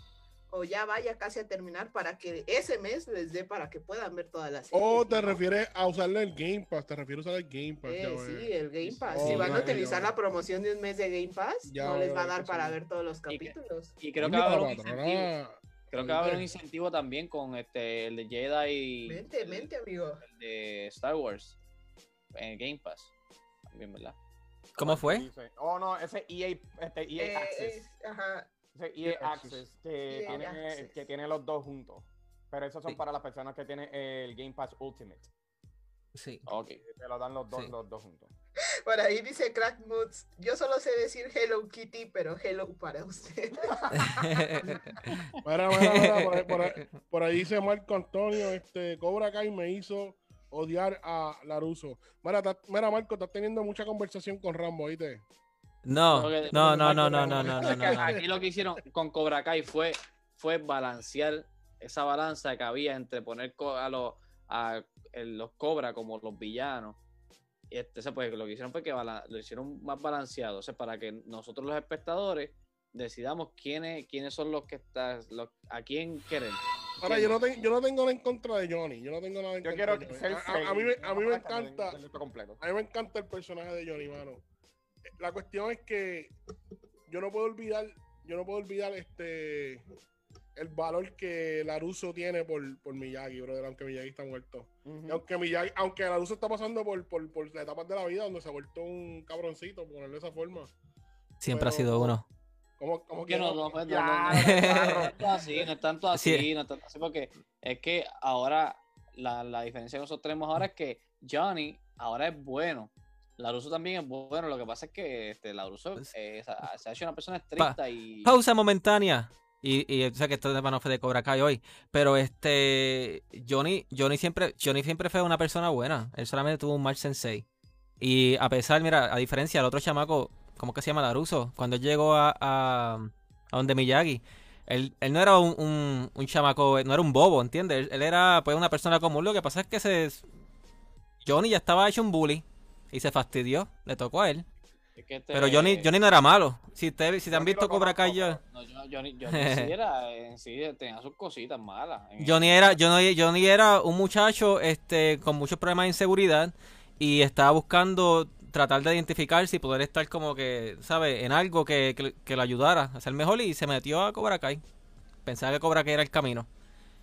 o ya vaya casi a terminar para que ese mes les dé para que puedan ver toda la serie. O si te refieres a usarle el Game Pass, te refieres a usar el Game Pass. Eh, ya sí, el Game Pass. Oh, si van a utilizar ya. la promoción de un mes de Game Pass, Ya no les va a dar para ver todos los Y que- capítulos. Y creo que va a haber un incentivo. Creo que va a haber un incentivo también con este, el de Jedi y Mente, el, mente, amigo. el de Star Wars en Game Pass. También, ¿verdad? ¿Cómo fue? Oh, no, ese EA, este EA Eh, Access. es- ajá. EA EA Access, que, EA tiene, Access. que tiene los dos juntos. Pero esos son Sí. para las personas que tienen el Game Pass Ultimate. Sí. Ok. Te lo dan los dos, Sí. los dos juntos. Por ahí dice Crack Moods. Yo solo sé decir Hello Kitty, pero hello para usted. Mira, mira, mira, por, ahí, por ahí- por ahí dice Marco Antonio, este, Cobra Kai me hizo odiar a Laruso. Mira, ta- mira, Marco, estás teniendo mucha conversación con Rambo, ¿viste? No, no, no, no, no, no, no, no. Aquí lo que hicieron con Cobra Kai fue, fue balancear esa balanza que había entre poner a los, a los Cobra como los villanos. Y este, pues, lo que hicieron fue que lo hicieron más balanceado. O sea, para que nosotros los espectadores decidamos quiénes, quiénes son los que están, los, a quién querer. Ahora, yo no, tengo yo no tengo nada en contra de Johnny. Yo no tengo nada en Yo contra quiero de Johnny. ser A, a- a mí, me- a mí me encanta. A mí me encanta el personaje de Johnny, mano. La cuestión es que yo no puedo olvidar, yo no puedo olvidar este el valor que Laruso tiene por, por Miyagi, brother, aunque Miyagi está muerto. Ujú. Y aunque Miyagi, aunque Laruso está pasando por, por, por las etapas de la vida donde se ha vuelto un cabroncito, por ponerlo de esa forma. Siempre ha Pero- sido uno. ¿Cómo, cómo que no, no, pues, no, no, Claro, no, no, no es tanto así, no es tanto así, Sí. no es tanto así, porque es que ahora la, la diferencia que nosotros tenemos ahora es que Johnny ahora es bueno. Laruso también es bueno, lo que pasa es que este, Laruso Pues- eh, se, ha- se ha hecho una persona estricta y... Pausa momentánea. Y, y sé que este tema no fue de Cobra Kai hoy, pero este Johnny, Johnny siempre, Johnny siempre fue una persona buena. Él solamente tuvo un mal sensei. Y a pesar, mira, a diferencia del otro chamaco, ¿cómo que se llama Laruso? Cuando él llegó a, a, a donde Miyagi, él, él no era un, un, un chamaco, no era un bobo, ¿entiendes? Él, él era pues una persona común. Lo que pasa es que se Johnny ya estaba hecho un bully y se fastidió, le tocó a él. es que este- Pero Johnny, Johnny no era malo. Si, te, si te han Johnny visto Cobra Kai, yo... no, Johnny, Johnny sí era, en sí tenía sus cositas malas. Johnny era, Johnny, Johnny era un muchacho este, con muchos problemas de inseguridad y estaba buscando tratar de identificarse y poder estar como que, ¿sabes? En algo que, que, que lo ayudara a ser mejor y se metió a Cobra Kai. Pensaba que Cobra Kai era el camino.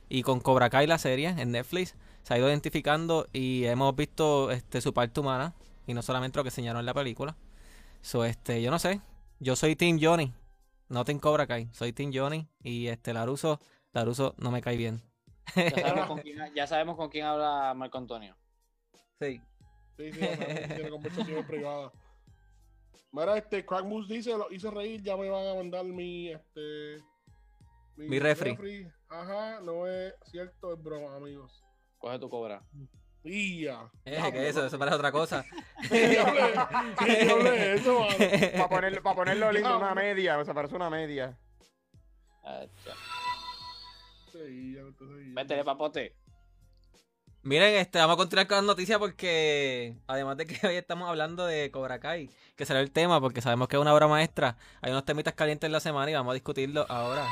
Y con Cobra Kai la serie en Netflix se ha ido identificando y hemos visto este, su parte humana y no solamente lo que enseñaron en la película. So, este, yo no sé. Yo soy Team Johnny, no Team Cobra Kai. Soy Team Johnny y este Laruso, Laruso no me cae bien. Ya sabemos, con quién, ya sabemos con quién habla Marco Antonio. Sí. Sí, sí, tiene conversaciones privadas. Mira, este Crack Moose dice, lo hice reír, ya me van a mandar mi este Mi refri. Ajá, no es cierto, es broma, amigos. Coge tu cobra. Ya. Eh, ¿qué es eso? Eso parece otra cosa. Para ponerlo, para ponerlo lindo, una media, o sea, parece una media. Métele papote. Miren, este, vamos a continuar con las noticias porque además de que hoy estamos hablando de Cobra Kai, que será el tema porque sabemos que es una obra maestra, hay unos temitas calientes en la semana y vamos a discutirlo ahora.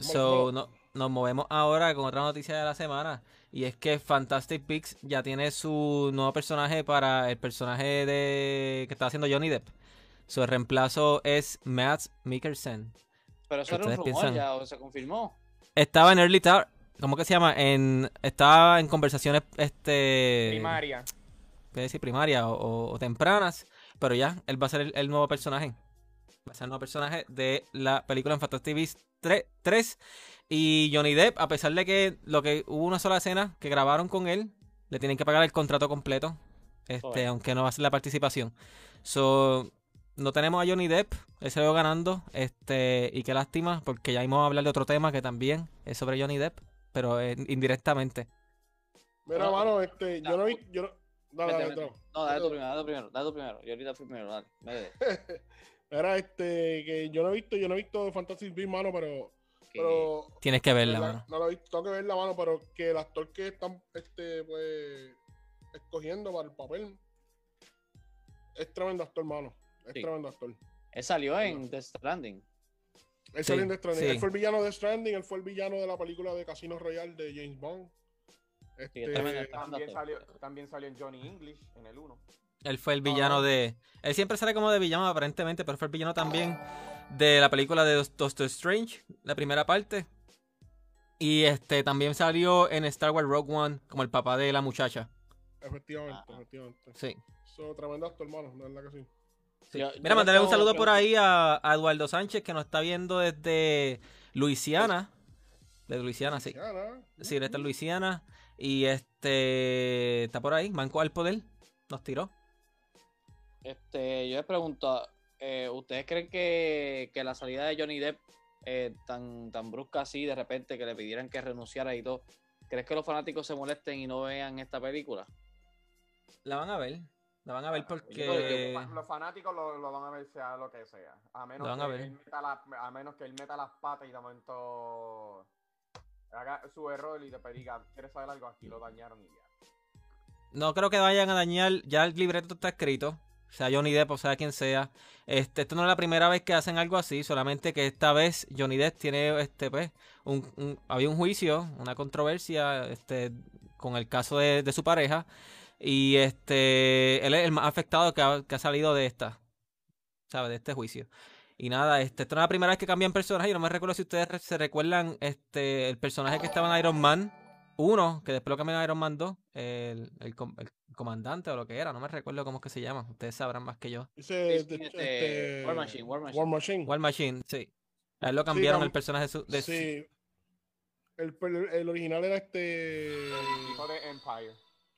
So, no- nos movemos ahora con otra noticia de la semana y es que Fantastic Beasts ya tiene su nuevo personaje para el personaje de que está haciendo Johnny Depp. Su reemplazo es Matt Mikkelsen. Pero eso era un ¿Ustedes rumor piensan? ya, o se confirmó. Estaba en Early Tar, ¿cómo que se llama? En estaba en conversaciones este Primaria. voy a decir primaria o, o- o tempranas, pero ya, él va a ser el, el nuevo personaje. Va a ser el nuevo personaje de la película en Fantastic Beasts 3, 3. Y Johnny Depp, a pesar de que lo que hubo una sola escena que grabaron con él, le tienen que pagar el contrato completo, este, aunque no va a ser la participación. So, no tenemos a Johnny Depp, él se lo ganando, este, y qué lástima, porque ya íbamos a hablar de otro tema que también es sobre Johnny Depp, pero eh, indirectamente. Mira, mano, este, yo no vi, yo no, dale, dale, dale. No, dale tú primero, dale tú primero, dale tú primero. Yo ahorita primero, dale. Era este, que yo no he visto, yo no he visto Fantastic Beasts, mano, pero, Que- pero Tienes que verla, mano. No lo he visto, tengo que ver la mano, pero que el actor que están, este, pues, escogiendo para el papel es tremendo actor, mano. Es Sí. tremendo actor. Él salió en The Stranding. Él Sí, salió en The Stranding. sí. Él fue el villano de Stranding, él fue el villano de la película de Casino Royale de James Bond. Este. También salió, también salió en Johnny English en el 1. Él fue el villano Ah. de. Él siempre sale como de villano aparentemente, pero fue el villano también de la película de Doc- Doctor Strange, la primera parte. Y este también salió en Star Wars Rogue One como el papá de la muchacha. efectivamente, Ah. efectivamente. Sí. So, tremendo actor, hermano, de verdad que sí. sí. Yo- Mira, mandarle un saludo por ahí a, a Eduardo Sánchez que nos está viendo desde Luisiana. De Luisiana, sí. Luisiana. Sí, está en Luisiana. Y este. Está por ahí. Manco al poder. Nos tiró. Este, yo les pregunto, eh, ¿ustedes creen que, que la salida de Johnny Depp eh, tan, tan brusca así, de repente, que le pidieran que renunciara y todo, ¿crees que los fanáticos se molesten y no vean esta película? La van a ver. La van a ver creo porque. que Los fanáticos lo, lo van a ver sea lo que sea. A menos, a que ver. Él meta la- a menos que él meta las patas y de momento haga su error y después diga, ¿quieres saber algo? Aquí lo dañaron y ya. No creo que vayan a dañar. Ya el libreto está escrito. Sea, Johnny Depp, o sea, quien sea. Este, esto no es la primera vez que hacen algo así. Solamente que esta vez Johnny Depp tiene, este, pues, un, había un juicio, una controversia, este, con el caso de, de su pareja. Y este, él es el más afectado que ha, que ha salido de esta, ¿sabes? De este juicio. Y nada, este, esta no es la primera vez que cambian personajes. Yo no me recuerdo si ustedes se recuerdan, este, el personaje que estaba en Iron Man 1, que después lo cambiaron a Iron Man 2, el, el, com- el comandante o lo que era, no me recuerdo cómo es que se llama. Ustedes sabrán más que yo. Sí, de- este, War Machine, War Machine. War Machine. War Machine, sí. A él lo cambiaron cam- el personaje de su- de su- Sí. El, per- el original era este. El Empire.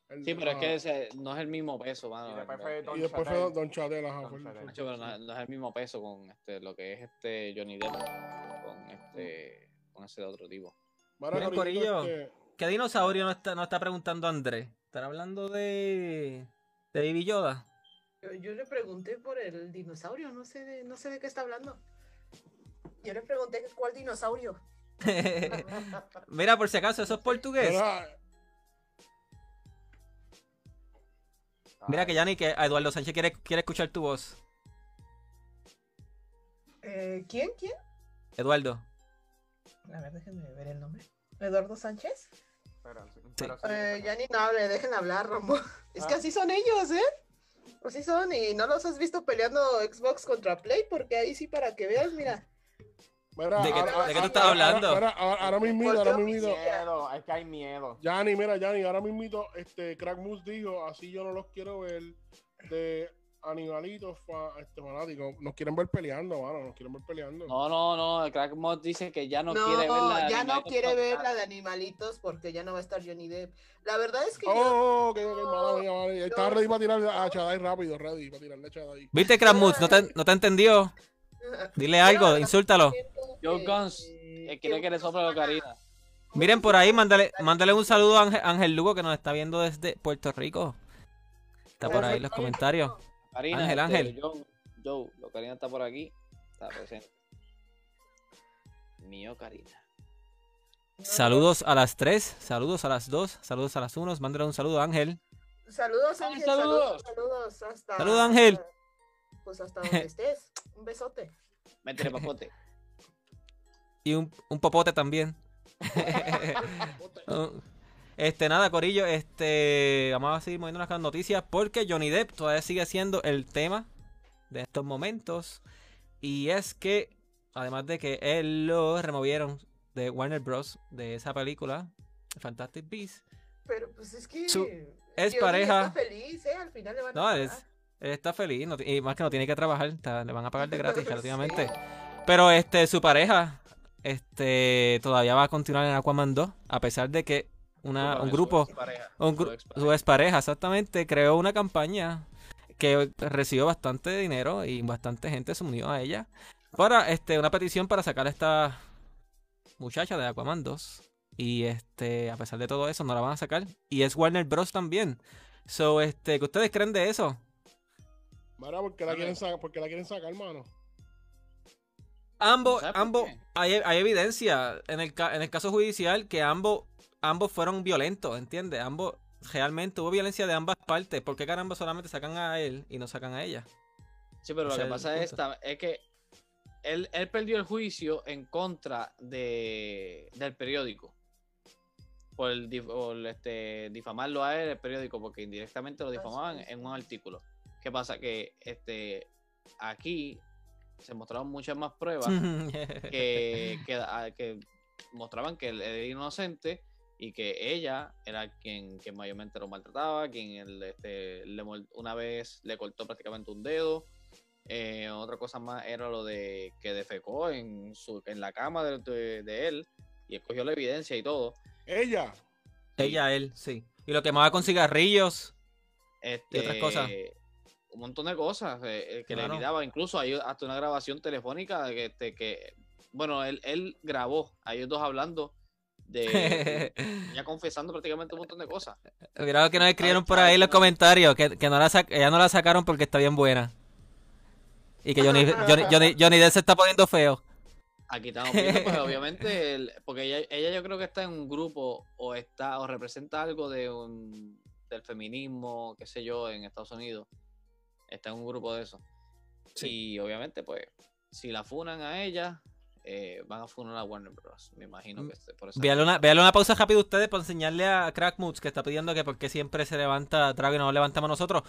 el- Sí, pero es que ese no es el mismo peso, mano. Y después fue Don Y después. Don ajá, Don el- pero no, no es el mismo peso con este, lo que es este Johnny Depp con este con ese otro tipo. Miren, Corillito, Corillo. este, ¿Qué dinosaurio no está, no está preguntando Andrés? ¿Están hablando de. de Baby Yoda? Yo, yo le pregunté por el dinosaurio, no sé de, no sé de qué está hablando. Yo le pregunté cuál dinosaurio. Mira, por si acaso, eso es portugués. mira, Mira que Yanni, que Eduardo Sánchez quiere, quiere escuchar tu voz. Eh, ¿Quién? ¿Quién? Eduardo. A ver, déjenme ver el nombre. ¿Eduardo Sánchez? Pero, sí, pero sí, Eh, pero- ya ni no hable, dejen hablar, Rambo. Es que Ah. así son ellos, ¿eh? Así son, y no los has visto peleando Xbox contra Play, porque ahí sí, para que veas, mira. mira, ¿De qué- ahora- de qué tú ahora- estás ahora- hablando? Ahora, ahora, Volteó ahora mi mismito. silla. miedo, es que hay miedo. Yanni, mira, Yanni, ahora mismito, este, Crack Moose dijo, así yo no los quiero ver de animalitos fa- este, fanáticos. Nos quieren ver peleando, mano, nos quieren ver peleando. No, no, no, el Crack Mod dice que ya no, No, quiere ver la de ya no Animalitos quiere ver la de animalitos porque ya no va a estar Johnny Depp. La verdad es que yo, Oh, ok, ok, mala mía, mala mía. Estaba Yo- ready para tirar a Chadai rápido, ready para tirarle a Chadai. ¿Viste, Kramus? ¿No te, no te entendió? Dile algo, Yo- insúltalo. que- Guns, que eh, quiere que le sople la carina. Miren por ahí, mándale, mándale un saludo a Ángel, Ángel Lugo que nos está viendo desde Puerto Rico. Está por ahí en los comentarios. Karina, Ángel, este, Ángel. Joe, Joe, lo Karina está por aquí, está presente. Mío, Karina. Saludos a las 3, saludos a las 2, saludos a las 1. Mándale un saludo a Ángel. Saludos, Ay, Ángel. saludos. Saludos, saludos. Hasta, Saludos, Ángel. Pues hasta donde estés. Un besote. Métele papote. Y un, un popote también. Uh, Este, nada, Corillo, este, vamos a seguir moviendo las noticias porque Johnny Depp todavía sigue siendo el tema de estos momentos. Y es que, además de que él lo removieron de Warner Bros. de esa película, Fantastic Beasts, Pero pues es que. Su- es pareja- Está feliz, ¿eh? Al final le van a No, pagar. es- él está feliz, no y más que no tiene que trabajar, está- le van a pagar de gratis Sí. relativamente. Pero este, su pareja, este, todavía va a continuar en Aquaman 2, a pesar de que una, un grupo, un su gru- expareja. su expareja, exactamente, creó una campaña que recibió bastante dinero y bastante gente se unió a ella para este una petición para sacar a esta muchacha de Aquaman 2 y este a pesar de todo eso no la van a sacar y es Warner Bros también. So este, ¿qué ustedes creen de eso? Mira, ¿por qué la quieren sacar, por qué la quieren sacar, mano? Ambos, ¿Sabes por ambos, hay, hay evidencia en el, ca- en el caso judicial que ambos, ambos fueron violentos, ¿entiendes? Ambos, realmente hubo violencia de ambas partes. ¿Por qué caramba solamente sacan a él y no sacan a ella? Sí, pero lo que pasa es, que él, él perdió el juicio en contra de, del periódico. Por, el por, este, difamarlo a él, el periódico, porque indirectamente lo difamaban en un artículo. ¿Qué pasa? Que este, aquí se mostraron muchas más pruebas que, que mostraban que él era inocente y que ella era quien, quien mayormente lo maltrataba, quien él, este, le una vez le cortó prácticamente un dedo. Eh, otra cosa más era lo de que defecó en, su, en la cama de, de- de él y escogió la evidencia y todo. Ella. Ella, él, sí. Y lo quemaba con cigarrillos. Este, Y otras cosas. Un montón de cosas eh, eh, que Claro. le gritaba. Incluso hay hasta una grabación telefónica que, este, que bueno, él, él grabó a ellos dos hablando de ya confesando prácticamente un montón de cosas. Mira lo que nos escribieron por ahí en los comentarios, que, que no la ella no la sacaron porque está bien buena. Y que Johnny, Johnny, Johnny, Johnny Depp se está poniendo feo. Aquí estamos viendo, pues obviamente, el- porque ella, ella yo creo que está en un grupo o está o representa algo de un, del feminismo, qué sé yo, en Estados Unidos. Está en un grupo de eso. Y obviamente, pues, si la funan a ella, eh, van a funar a Warner Bros. Me imagino que esté por eso. Véale una, véale una pausa rápida a ustedes para enseñarle a Crack Moods que está pidiendo que por qué siempre se levanta Drago y no levantamos nosotros.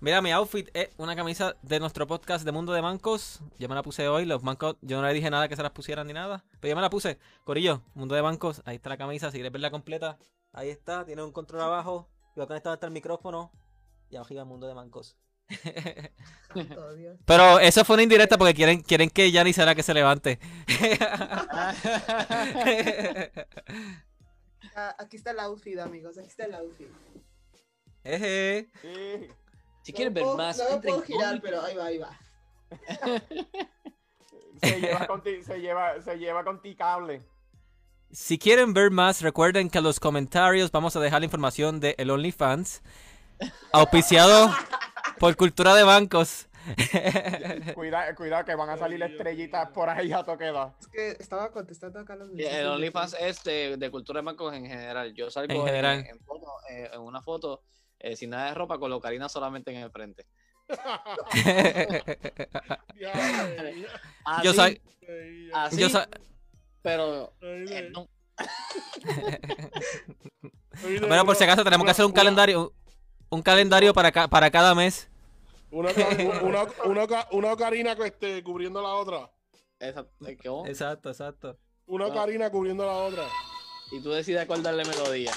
Mira, mi outfit es una camisa de nuestro podcast de Mundo de Mancos. Yo me la puse hoy. Los mancos, yo no le dije nada que se las pusieran ni nada. Pero yo me la puse. Corillo, Mundo de Mancos. Ahí está la camisa. Si quieres verla completa, ahí está. Tiene un control abajo. Y va conectado hasta el micrófono. Y abajo iba Mundo de Mancos. Dios. Pero eso fue una indirecta porque quieren, quieren que Yanni la que se levante. Ah, aquí está el outfit, amigos. Aquí está el outfit. Sí. si No quieren ver puedo- más, No me entren puedo girar, cómics. pero ahí va, ahí va. Se lleva con ti, se lleva, se lleva con ti cable. Si quieren ver más, recuerden que en los comentarios vamos a dejar la información de el OnlyFans, auspiciado por Cultura de Bancos. Cuidado, cuidado que van a salir estrellitas por ahí a toqueda. Es que estaba contestando acá los Y mensajes El OnlyFans es de, de cultura de bancos en general. Yo salgo En en, general. en foto, eh, en una foto eh, sin nada de ropa con Karina solamente en el frente. Así, Yo soy, así, yo sa- pero eh, no. bueno, por si acaso tenemos que hacer un calendario, un calendario para, ca- para cada mes. Una, una, una, una, ca- una ocarina que esté cubriendo la otra. Exacto, exacto. Una ocarina cubriendo la otra. y tú decides cuál darle melodía.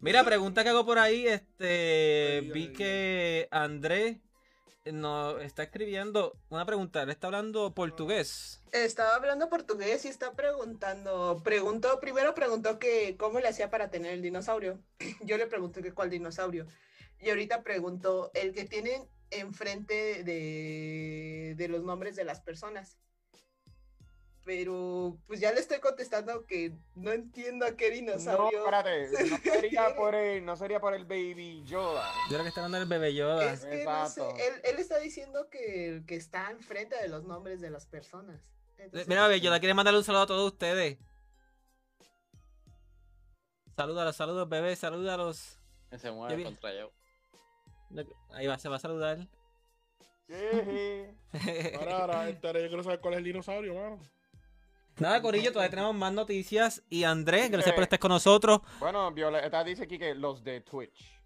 Mira, pregunta que hago por ahí, este, vi que André nos está escribiendo una pregunta, él está hablando portugués. Estaba hablando portugués y está preguntando, preguntó, primero preguntó que cómo le hacía para tener el dinosaurio. Yo le pregunté que cuál dinosaurio. Y ahorita preguntó el que tienen enfrente de, de los nombres de las personas. Pero pues ya le estoy contestando que no entiendo a qué No, dinosaurio. espérate, no sería por el, no sería por el Baby Yoda. Yo creo que está hablando del bebé Yoda. es que no sé, él, él está diciendo que el que está enfrente de los nombres de las personas. Entonces, Mira, bebé Yoda quiere mandarle un saludo a todos ustedes. Salúdalos, saludos, bebé, salúdalos. Se mueve contra yo. Ahí va, se va a saludar. Jeje. Ahora, ahora, yo quiero saber cuál es el dinosaurio, mano. Nada, Corillo, todavía tenemos más noticias. Y Andrés, gracias por estar con nosotros. Bueno, Violeta dice aquí que los de Twitch.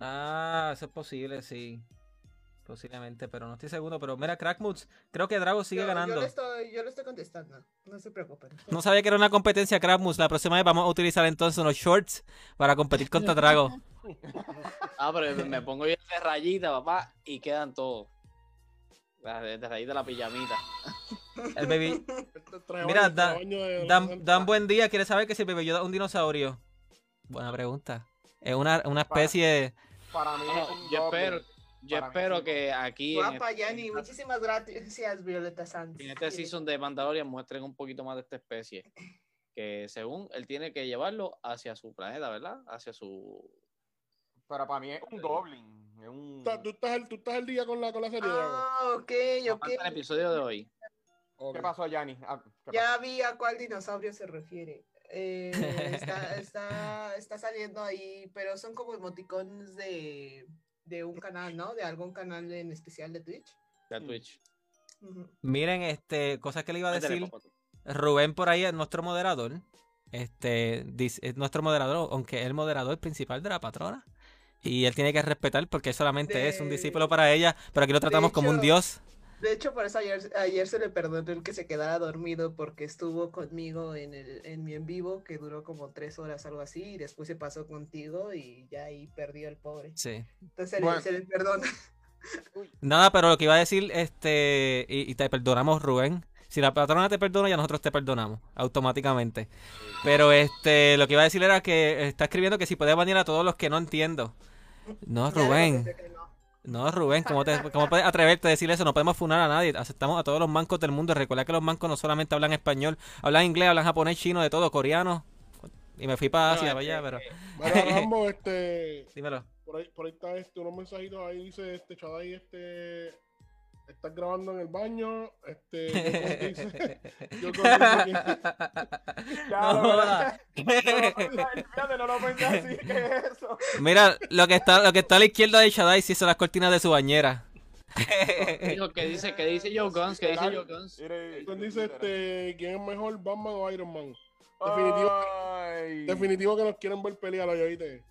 Ah, eso es posible, sí. Posiblemente, pero no estoy seguro. Pero mira, Crackmoods, creo que Drago sigue yo, ganando. Yo le, estoy, yo le estoy contestando, no se preocupen. No sabía que era una competencia Crackmoods. La próxima vez vamos a utilizar entonces unos shorts para competir contra Drago. Ah, pero me pongo yo de rayita, papá, y quedan todos. De de rayita la pijamita. El baby. Este Mira, Dan- Dan, 60. Dan Buen Día quiere saber que si el bebé Yoda es un dinosaurio. Buena pregunta. Es una, una especie. Para mí es un yo doble. espero, yo espero que aquí en, Guapa, este- Yanni, muchísimas gracias, Violeta Sanz. en este season de Mandalorian muestren un poquito más de esta especie. Que según él tiene que llevarlo hacia su planeta, ¿verdad? Hacia su. Pero para mí es un Goblin. Es un... Tú- ¿Tú estás, al, tú estás al día con la, con la serie? Ah, ok, ok. Episodio de hoy. ¿Qué pasó, Yanni? Ah. Ya vi a cuál dinosaurio se refiere. Eh, está, está, está saliendo ahí, pero son como emoticones de, de un canal, ¿no? De algún canal en especial de Twitch. De Twitch. Ujú. Miren, este, cosas que le iba a decir. Rubén por ahí es nuestro moderador. Este, dice- es nuestro moderador, aunque es el moderador principal de la patrona. Y él tiene que respetar porque él solamente es un discípulo para ella, pero aquí lo tratamos como un dios. De hecho, por eso ayer, ayer se le perdonó el que se quedara dormido porque estuvo conmigo en, el, en mi en vivo, que duró como tres horas, algo así, y después se pasó contigo y ya ahí perdió el pobre. Sí. Entonces se, Bueno. le, se le perdona. Nada, pero lo que iba a decir, este, y, y te perdonamos, Rubén, Si la patrona te perdona, ya nosotros te perdonamos automáticamente. Pero este, lo que iba a decir era que está escribiendo que si puede bañar a todos los que no entiendo. No, Rubén. No. Rubén, ¿cómo, te, ¿cómo puedes atreverte a decir eso? No podemos funar a nadie. Aceptamos a todos los mancos del mundo. Recuerda que los mancos no solamente hablan español, hablan inglés, hablan japonés, chino, de todo, coreano. Y me fui para Asia, Bueno, para allá, este, pero... Mira, Rambo, este. Dímelo. Por ahí, por ahí está este, unos mensajitos ahí dice este Chadai, este. Estás grabando en el baño. Este. yo creo que dice- yo creo que dice Ya, No lo- no lo pensé así, ¿qué es eso? Mira, lo que está, lo que está a la izquierda de Shaddai sí son las cortinas de su bañera. dijo que dice, que dice Joe Guns, que dice Joe Guns. Que dice este. ¿Quién es mejor, Batman o Iron Man? Definitivo- Definitivo que nos quieren ver pelear hoy, ¿oíste?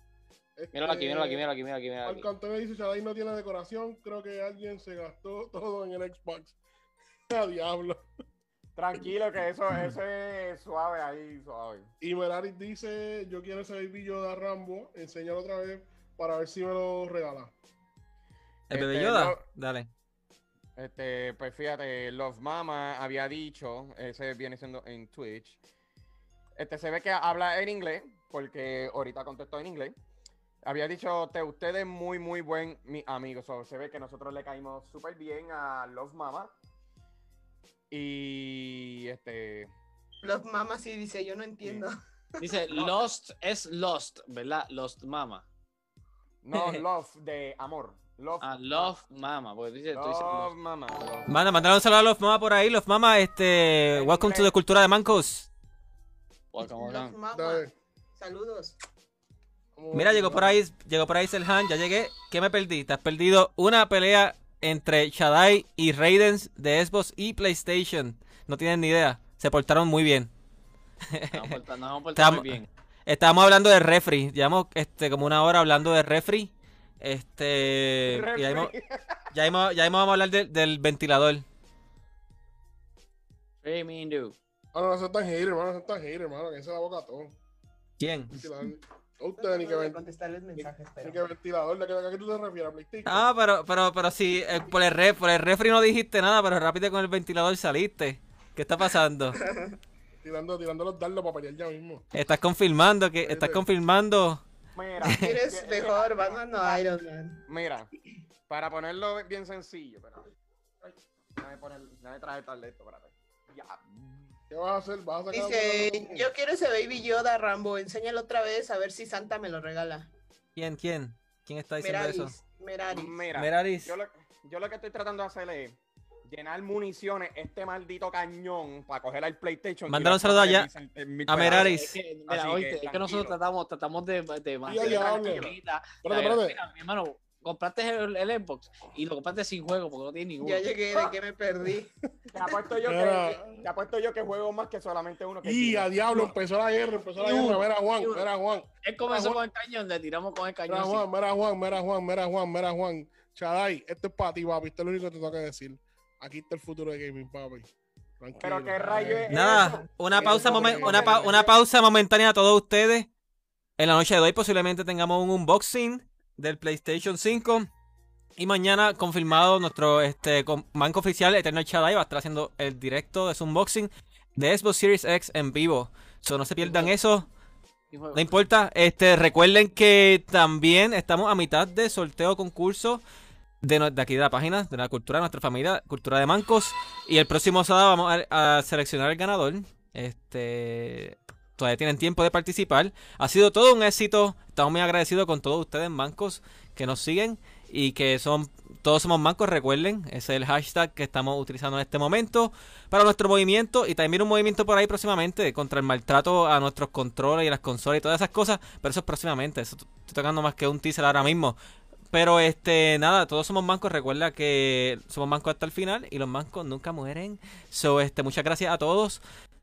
Este, Míralo aquí, míralo aquí, míralo aquí, míralo aquí, míralo aquí. Marco Antonio dice: Chadai no tiene decoración. Creo que alguien se gastó todo en el Xbox. A diablo. Tranquilo, que eso, eso es suave ahí, suave. Y Meraris dice: Yo quiero ese baby Yoda Rambo. Enséñalo otra vez para ver si me lo regala. ¿El bebé Este, Yoda? no. Dale. Este, pues fíjate, Love Mama había dicho, ese viene siendo en Twitch. Este se ve que habla en inglés, porque ahorita contestó en inglés. Había dicho, te ustedes muy, muy buen mi amigo. So, se ve que nosotros le caímos súper bien a Love Mama. Y este. Los mamas sí dice, yo no entiendo. Dice Lost es Lost, ¿verdad? Lost Mama. No, Love de amor. Love, Ah, Love Mama, porque dice, tú dices Love Lost. Mama. Love. Manda, mandar un saludo a los mamás por ahí. Los mamás, este. Welcome to the cultura de Mancos. Welcome, Los welcome. mamas. Dale. Saludos. Mira, llegó por ahí, llegó por ahí Selhan, ya llegué. ¿Qué me perdí? Te has perdido una pelea entre Shaddai y Raidens de Xbox y PlayStation. No tienen ni idea. Se portaron muy bien. Nos portado- nos portado Estamos- muy bien. Estábamos hablando de refri. Llevamos este, como una hora hablando de refri. Este. y ya, mismo, ya, mismo- ya mismo vamos a hablar de- del ventilador. Framing do. Ah, no, no sean tan hater, hermano. No sean tan hater, hermano. Que se la boca a todo. ¿Quién? Ventilador. Usted ni que, Trato de ven- contestarles ni, mensajes, ni pero. que ventilador. ¿De qué, a qué tú te refieres? Ah, pero, pero, pero si eh, por, el re- por el refri no dijiste nada, pero rápido con el ventilador saliste. ¿Qué está pasando? Tirando, tirando los dardos para pelear ya mismo. Estás confirmando que estás confirmando. Mira, ¿Eres mejor Batman o Iron Man? Mira, para ponerlo bien sencillo. Ay, Déjame poner, déjame traer tal de esto, espérate. Ya. ¿Qué vas a hacer? ¿Vas a sacar Dice, yo quiero ese Baby Yoda, Rambo. Enséñalo otra vez a ver si Santa me lo regala. ¿Quién, quién? ¿Quién está diciendo eso? Meraris. Meraris. Mira, Meraris. yo lo, yo lo que estoy tratando de hacer es llenar municiones este maldito cañón para coger al PlayStation. y Mándale un saludo allá a. Meraris. Es que, mira, oíste, que es que nosotros tratamos, tratamos de, de mantener diablo. tranquilita. Espérate, Mira, espérate. mira, mi hermano, compraste el, el Xbox y lo compraste sin juego porque no tiene ninguno. Ya llegué, ¿de qué me perdí? Te apuesto yo Mira. que, te apuesto yo que juego más que solamente uno que Y tiene. a diablo, empezó la guerra, empezó la guerra. Mira, Juan, mira, Juan. Él comenzó con el cañón, le tiramos con el Mira, cañón. Juan, mira, Juan, mira, Juan, mira, Juan, mira, Juan. Chadai, esto es para ti, papi. Esto es lo único que te tengo que decir. Aquí está el futuro de gaming, papi. Tranquilo. Pero qué rayo es Nada, eso? una pausa, momen- una, pa- una pausa momentánea a todos ustedes. En la noche de hoy posiblemente tengamos un unboxing del PlayStation 5. Y mañana confirmado nuestro este banco oficial Eternal Shaddai va a estar haciendo el directo de su unboxing de Xbox Series X en vivo. So, no se pierdan eso. No importa. Este, recuerden que también estamos a mitad de sorteo concurso de, no- de aquí de la página, de la cultura de nuestra familia, cultura de mancos. Y el próximo sábado vamos a, a seleccionar el ganador. Este. Todavía tienen tiempo de participar. Ha sido todo un éxito. Estamos muy agradecidos con todos ustedes, mancos, que nos siguen y que son. Todos somos mancos, recuerden. Es el hashtag que estamos utilizando en este momento para nuestro movimiento. Y también un movimiento por ahí próximamente contra el maltrato a nuestros controles y las consolas y todas esas cosas. Pero eso es próximamente. Eso estoy tocando más que un teaser ahora mismo. Pero este, nada, todos somos mancos. Recuerda que somos mancos hasta el final y los mancos nunca mueren. So, este, muchas gracias a todos.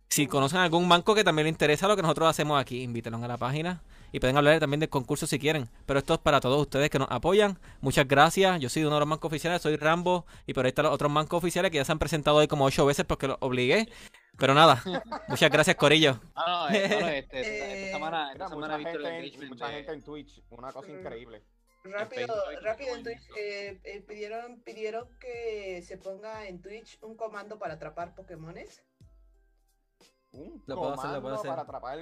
Si conocen algún banco que también le interesa lo que nosotros hacemos aquí, invítenlos a la página y pueden hablar también del concurso si quieren. Pero esto es para todos ustedes que nos apoyan. Muchas gracias. Yo soy uno de los bancos oficiales, soy Rambo y por ahí están los otros bancos oficiales que ya se han presentado hoy como ocho veces porque los obligué. Pero nada, muchas gracias Corillo. Ah, no, eh, no, este, esta, esta Eh, semana, esta Mira, semana he visto el gente en, engagement mucha gente en Twitch, una cosa increíble. Rápido, rápido en en Twitch. eh, eh, pidieron, pidieron que se ponga en Twitch un comando para atrapar Pokémones. Un Lo puedo hacer, lo puedo comando hacer. para atrapar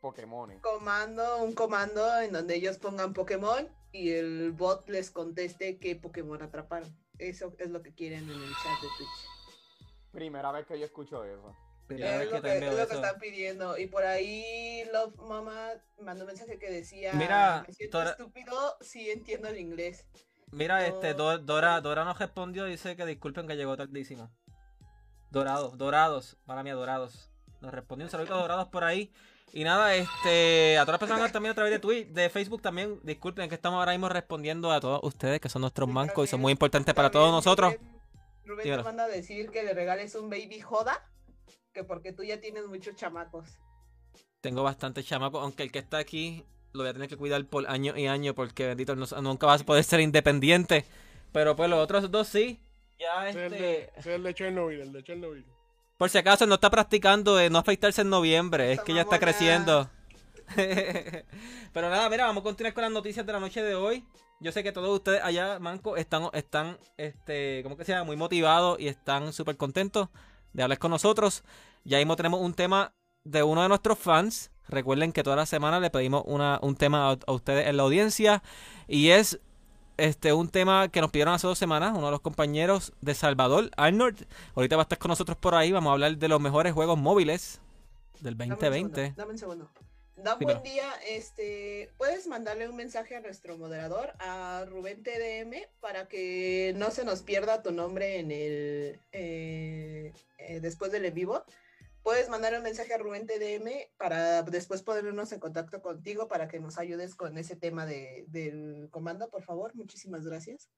Pokémon. Comando, un comando en donde ellos pongan Pokémon y el bot les conteste qué Pokémon atraparon. Eso es lo que quieren en el chat de Twitch. Primera vez que yo escucho eso. Primera vez Es que lo que, es lo que están pidiendo. Y por ahí Love Mama mandó un mensaje que decía, Mira, me siento Dora- estúpido, sí entiendo el inglés. Mira, este, No. Dora, Dora nos respondió, dice que disculpen que llegó tardísimo. Dorados, dorados, mala mía, dorados. Nos respondió un saludito dorados por ahí. Y nada, este, a todas las personas que también a través de Twitter, de Facebook también, disculpen que estamos ahora mismo respondiendo a todos ustedes que son nuestros mancos y son muy importantes para todos nosotros. Rubén, te manda a decir que le regales un baby joda, que porque tú ya tienes muchos chamacos. Tengo bastante chamaco, aunque el que está aquí lo voy a tener que cuidar por año y año porque bendito no- nunca vas a poder ser independiente. Pero pues los otros dos sí. Ya Ese es el este. es el de Chernobyl, el de Chernobyl. Por si acaso no está practicando de no afeitarse en noviembre, es que ya está creciendo. Pero nada, mira, vamos a continuar con las noticias de la noche de hoy. Yo sé que todos ustedes allá, Manco, están, están, este, ¿cómo que se llama? Muy motivados y están súper contentos de hablar con nosotros. Ya mismo tenemos un tema de uno de nuestros fans. Recuerden que toda la semana le pedimos una, un tema a, a ustedes en la audiencia. Y es este un tema que nos pidieron hace dos semanas, uno de los compañeros de Salvador, Arnold. Ahorita va a estar con nosotros por ahí. Vamos a hablar de los mejores juegos móviles del Dame un 2020. segundo, Dame un segundo. Da buen día, este, puedes mandarle un mensaje a nuestro moderador, a Rubén TDM, para que no se nos pierda tu nombre en el eh, eh, después del en vivo. Puedes mandar un mensaje a Rubén TDM para después ponernos en contacto contigo para que nos ayudes con ese tema de, del comando, por favor. Muchísimas gracias.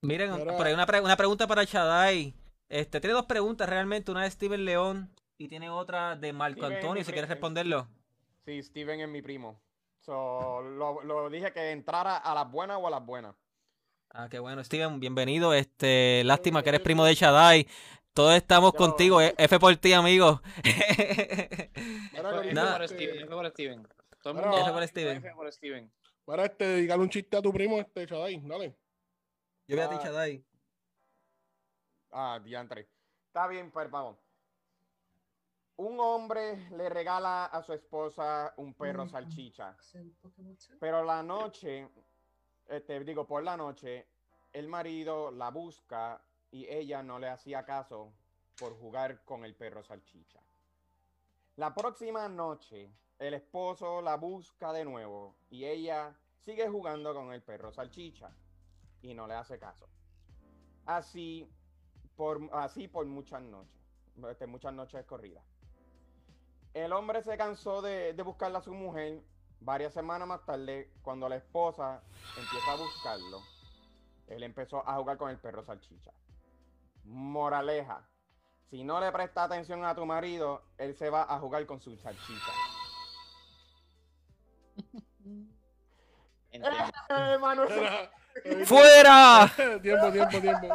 Miren, Mira. por ahí una, pre- una pregunta para Chadai. Este, tiene dos preguntas realmente, una de Steven León y tiene otra de Marco Steven, Antonio, si quieres responderlo. Sí, Steven es mi primo. So, lo, lo dije que entrara a las buenas o a las buenas. Ah, qué bueno, Steven, bienvenido. Este, lástima que eres primo de Chadai. Todos estamos Yo- contigo, eh, F por ti, amigo. Corito, Nada. por este, Steven, F por Steven. Todo el Mira, mundo F por Steven. F por Steven. Para este, dedicarle un chiste a tu primo, este Chadai, dale. Yo voy a ti, Ah. Chadai. Ah, diantre. Está bien, pues vamos. Un hombre le regala a su esposa un perro Mm. salchicha. Pero la noche, este, digo, por la noche, el marido la busca y ella no le hacía caso por jugar con el perro salchicha. La próxima noche, el esposo la busca de nuevo y ella sigue jugando con el perro salchicha y no le hace caso. Así por, así por muchas noches, este, muchas noches corridas. El hombre se cansó de, de buscarla a su mujer varias semanas más tarde, cuando la esposa empieza a buscarlo, él empezó a jugar con el perro salchicha. Moraleja, si no le presta atención a tu marido, él se va a jugar con su salchicha. Eh, ¡Fuera! tiempo, tiempo, tiempo.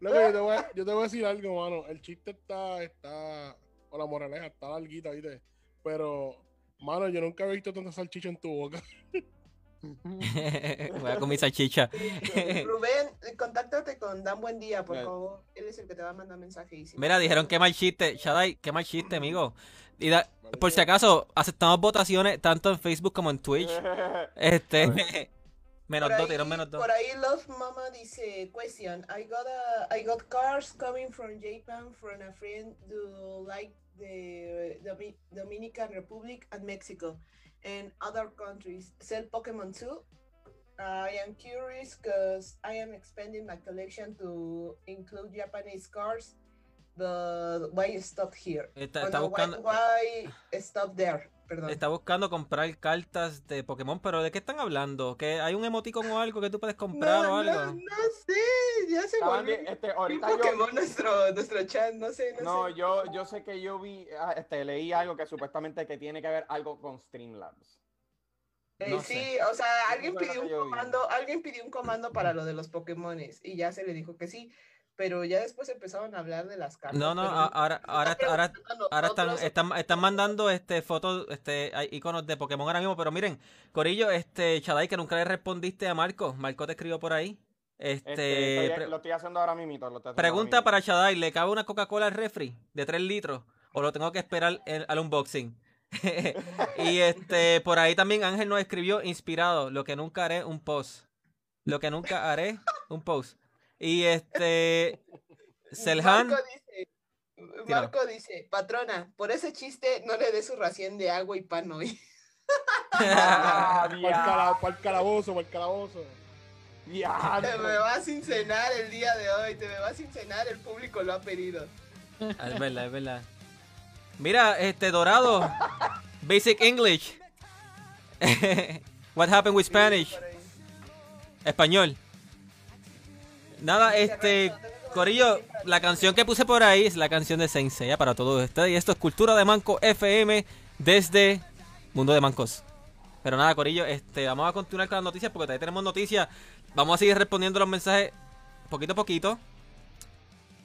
Loco, yo, te voy a, yo te voy a decir algo, mano. El chiste está, está, o la moraleja está larguita, ¿viste? Pero, mano, yo nunca he visto tanta salchicha en tu boca. voy a con mi salchicha. Rubén, contáctate con Dan Buen Día, por favor. Él es el que te va a mandar mensaje. Y si Mira, dijeron que mal chiste. Shadai, qué mal chiste, amigo. Y da- por si acaso, aceptamos votaciones tanto en Facebook como en Twitch. Este, menos por dos, ahí- menos dos. Por ahí Love Mama dice, question, I got a, I got cars coming from Japan from a friend who like the Domi- Dominican Republic and Mexico and other countries. Sell Pokemon too? I am curious because I am expanding my collection to include Japanese cars, but why stop here? Está, Oh, está no, buscando, why, why stop there? Perdón. está buscando comprar cartas de Pokémon, pero ¿de qué están hablando? ¿Que hay un emoticon o algo que tú puedes comprar o algo? No, no sé, ya se volvió este, un ahorita yo, Pokémon nuestro, nuestro chat, no sé, no, no, sé. yo, yo sé que yo vi, ah, este, leí algo que supuestamente que tiene que ver algo con Streamlabs. Eh, no sí, sé. o sea, alguien pidió un yo comando, alguien pidió un comando para lo de los Pokémones y ya se le dijo que sí, pero ya después empezaron a hablar de las cartas. No, no, ahora, ahora, están ahora, están, están, están mandando este fotos, este, hay iconos de Pokémon ahora mismo, pero miren, Corillo, este, Chadai, que nunca le respondiste a Marco, Marco te escribió por ahí. Este, Este, estoy- pre- lo estoy haciendo ahora mismo. Pregunta ahora para Chadai, ¿le cabe una Coca-Cola al refri de 3 litros? ¿O lo tengo que esperar el- al unboxing? y este, por ahí también Ángel nos escribió inspirado, lo que nunca haré un post. Lo que nunca haré un post. Y este, Selhan, Marco dice, Marco dice, patrona, por ese chiste no le dé su ración de agua y pan hoy. Ah, Para el, para el calabozo, para el calabozo. diablo. Te me vas sin cenar el día de hoy, te me vas sin cenar, el público lo ha pedido. Ah, Es verdad, es verdad. Mira, este Dorado. Basic English. What happened with Spanish? Español. Nada, este. Corillo, la canción que puse por ahí es la canción de Saint Seiya para todos ustedes. Y esto es Cultura de Manco FM desde Mundo de Mancos. Pero nada, Corillo, este, vamos a continuar con las noticias porque todavía tenemos noticias. Vamos a seguir respondiendo los mensajes poquito a poquito.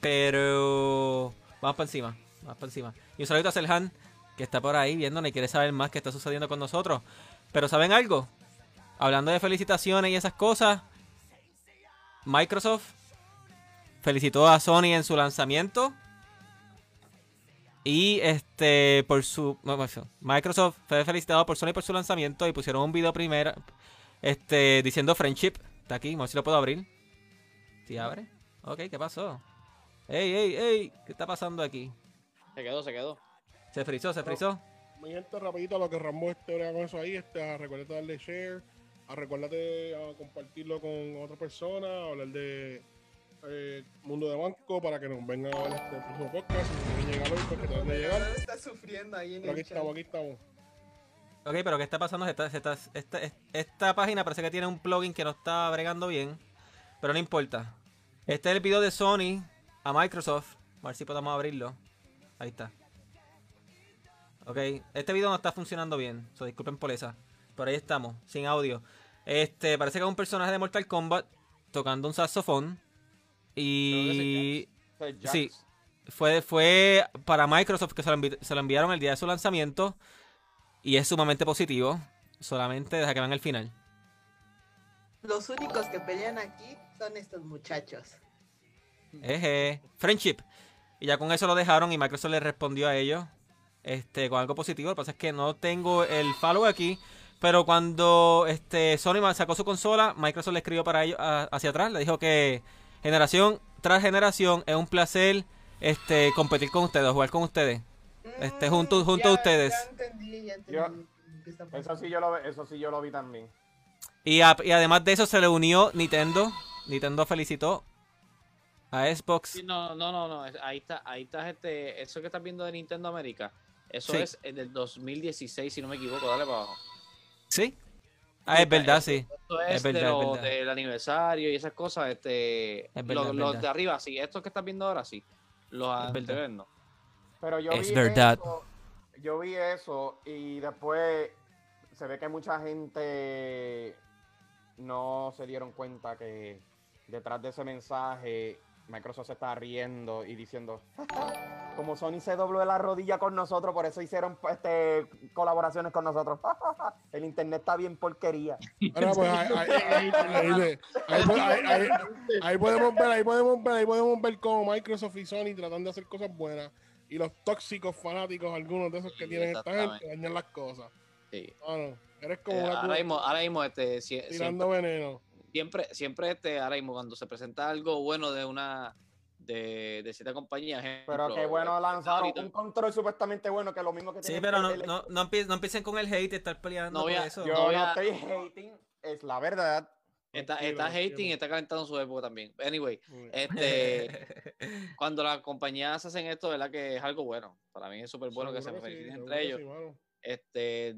Pero vamos para encima. Vamos para encima. Y un saludo a Selhan, que está por ahí viéndonos y quiere saber más qué está sucediendo con nosotros. Pero ¿saben algo? Hablando de felicitaciones y esas cosas, Microsoft felicitó a Sony en su lanzamiento. Y este por su Microsoft fue felicitado por Sony por su lanzamiento y pusieron un video primero este diciendo friendship. Está aquí, vamos a ver si lo puedo abrir. ¿Sí abre? Ok, ¿qué pasó? Ey, ey, ey, ¿qué está pasando aquí? Se quedó, se quedó. Se frizó, se frizó. Mi gente, rapidito, a lo que Rambo este brega con eso ahí, este, a recuérdate darle share, a recuérdate a compartirlo con otra persona, a hablar de eh, Mundo de Banco para que nos vengan a ver este próximo podcast. Si quieren llegar hoy, pues que traten de llegar. está sufriendo ahí en Pero aquí el chat. estamos, aquí estamos. Ok, pero ¿qué está pasando? Esta, esta, esta, esta página parece que tiene un plugin que no está bregando bien. Pero no importa. Este es el video de Sony a Microsoft. A ver si podemos abrirlo. Ahí está. Ok, este video no está funcionando bien. So, disculpen por esa. Por ahí estamos, sin audio. Este, parece que es un personaje de Mortal Kombat tocando un saxofón. Y. Sí. fue, fue para Microsoft que se lo, envi- se lo enviaron el día de su lanzamiento. Y es sumamente positivo. Solamente deja que vean el final. Los únicos que pelean aquí son estos muchachos. Eje. Friendship. Y ya con eso lo dejaron y Microsoft le respondió a ellos. Este, con algo positivo. Lo que pasa es que no tengo el follow aquí. Pero cuando este Sony sacó su consola, Microsoft le escribió para ellos a- hacia atrás. Le dijo que generación tras generación es un placer este competir con ustedes, jugar con ustedes. Este, junto- Mm, junto a ustedes. Ya entendí, ya entendí. Yo- qué está Eso sí, yo lo, eso sí yo lo vi también. Y, a- y además de eso se le unió Nintendo. Nintendo felicitó a Xbox. Sí, no, no, no, no. Ahí está, ahí está este, eso que estás viendo de Nintendo América. Eso Sí. es el del 2016, si no me equivoco, dale para abajo. ¿Sí? Ah, es verdad, sí. Esto es, Es verdad, de es lo- verdad. del aniversario y esas cosas, este, Es verdad, los, es los verdad. de arriba, sí, estos que estás viendo ahora, sí. Los Es verdad. anteriores no. Pero yo Es vi verdad. eso, yo vi eso y después se ve que mucha gente no se dieron cuenta que detrás de ese mensaje Microsoft se está riendo y diciendo como Sony se dobló de la rodilla con nosotros, por eso hicieron este, colaboraciones con nosotros. El internet está bien porquería. Pues, ahí, podemos ver, ahí podemos ver, ahí podemos ver cómo Microsoft y Sony tratan de hacer cosas buenas y los tóxicos fanáticos, algunos de esos que Sí, tienen esta gente, dañan las cosas. Sí. Ah, eres como Eh, ahora mismo, ahora mismo, este, siempre, tirando veneno. Siempre, siempre este, ahora mismo cuando se presenta algo bueno de una, de, de cierta compañía, Pero qué bueno lanzaron ahorita- un control supuestamente bueno que lo mismo que Sí, tiene pero no, el- no, no, empie- no empiecen con el hate, estar peleando No voy por eso. Yo No a- estoy hating, es la verdad. Está, está hating y está calentando su época también. Anyway, este, cuando las compañías hacen esto, ¿verdad? Que es algo bueno. Para mí es súper bueno que se feliciten sí, entre ellos. sí, mano. este,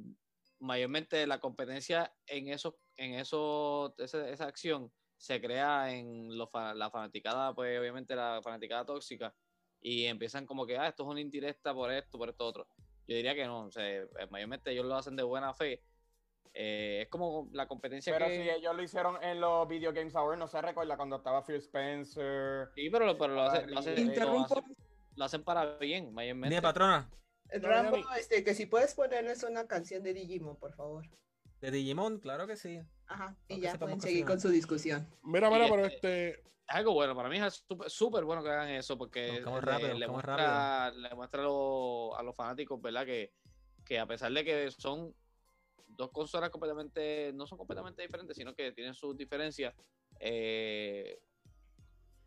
mayormente la competencia en eso, en eso, esa, esa acción se crea en los fa- la fanaticada, pues obviamente la fanaticada tóxica, y empiezan como que, ah, esto es una indirecta por esto, por esto otro. Yo diría que no, o sea, mayormente ellos lo hacen de buena fe, Eh, es como la competencia Pero que... si ellos lo hicieron en los Video Games Awards, no se recuerda cuando estaba Phil Spencer. Sí, pero, pero lo, hacen, lo, hacen, lo, hacen, lo hacen para bien, mayormente. Dime, patrona. Rambo, este, que si puedes ponerles una canción de Digimon, por favor. De Digimon, claro que sí. Ajá, y ya pueden seguir con su discusión. Mira, mira, pero este- este. Es algo bueno, para mí es súper súper bueno que hagan eso porque le, rápido, le buscamos muestra, le muestra a, los, a los fanáticos, ¿verdad? Que, que a pesar de que son dos consolas completamente, no son completamente diferentes, sino que tienen sus diferencias, eh,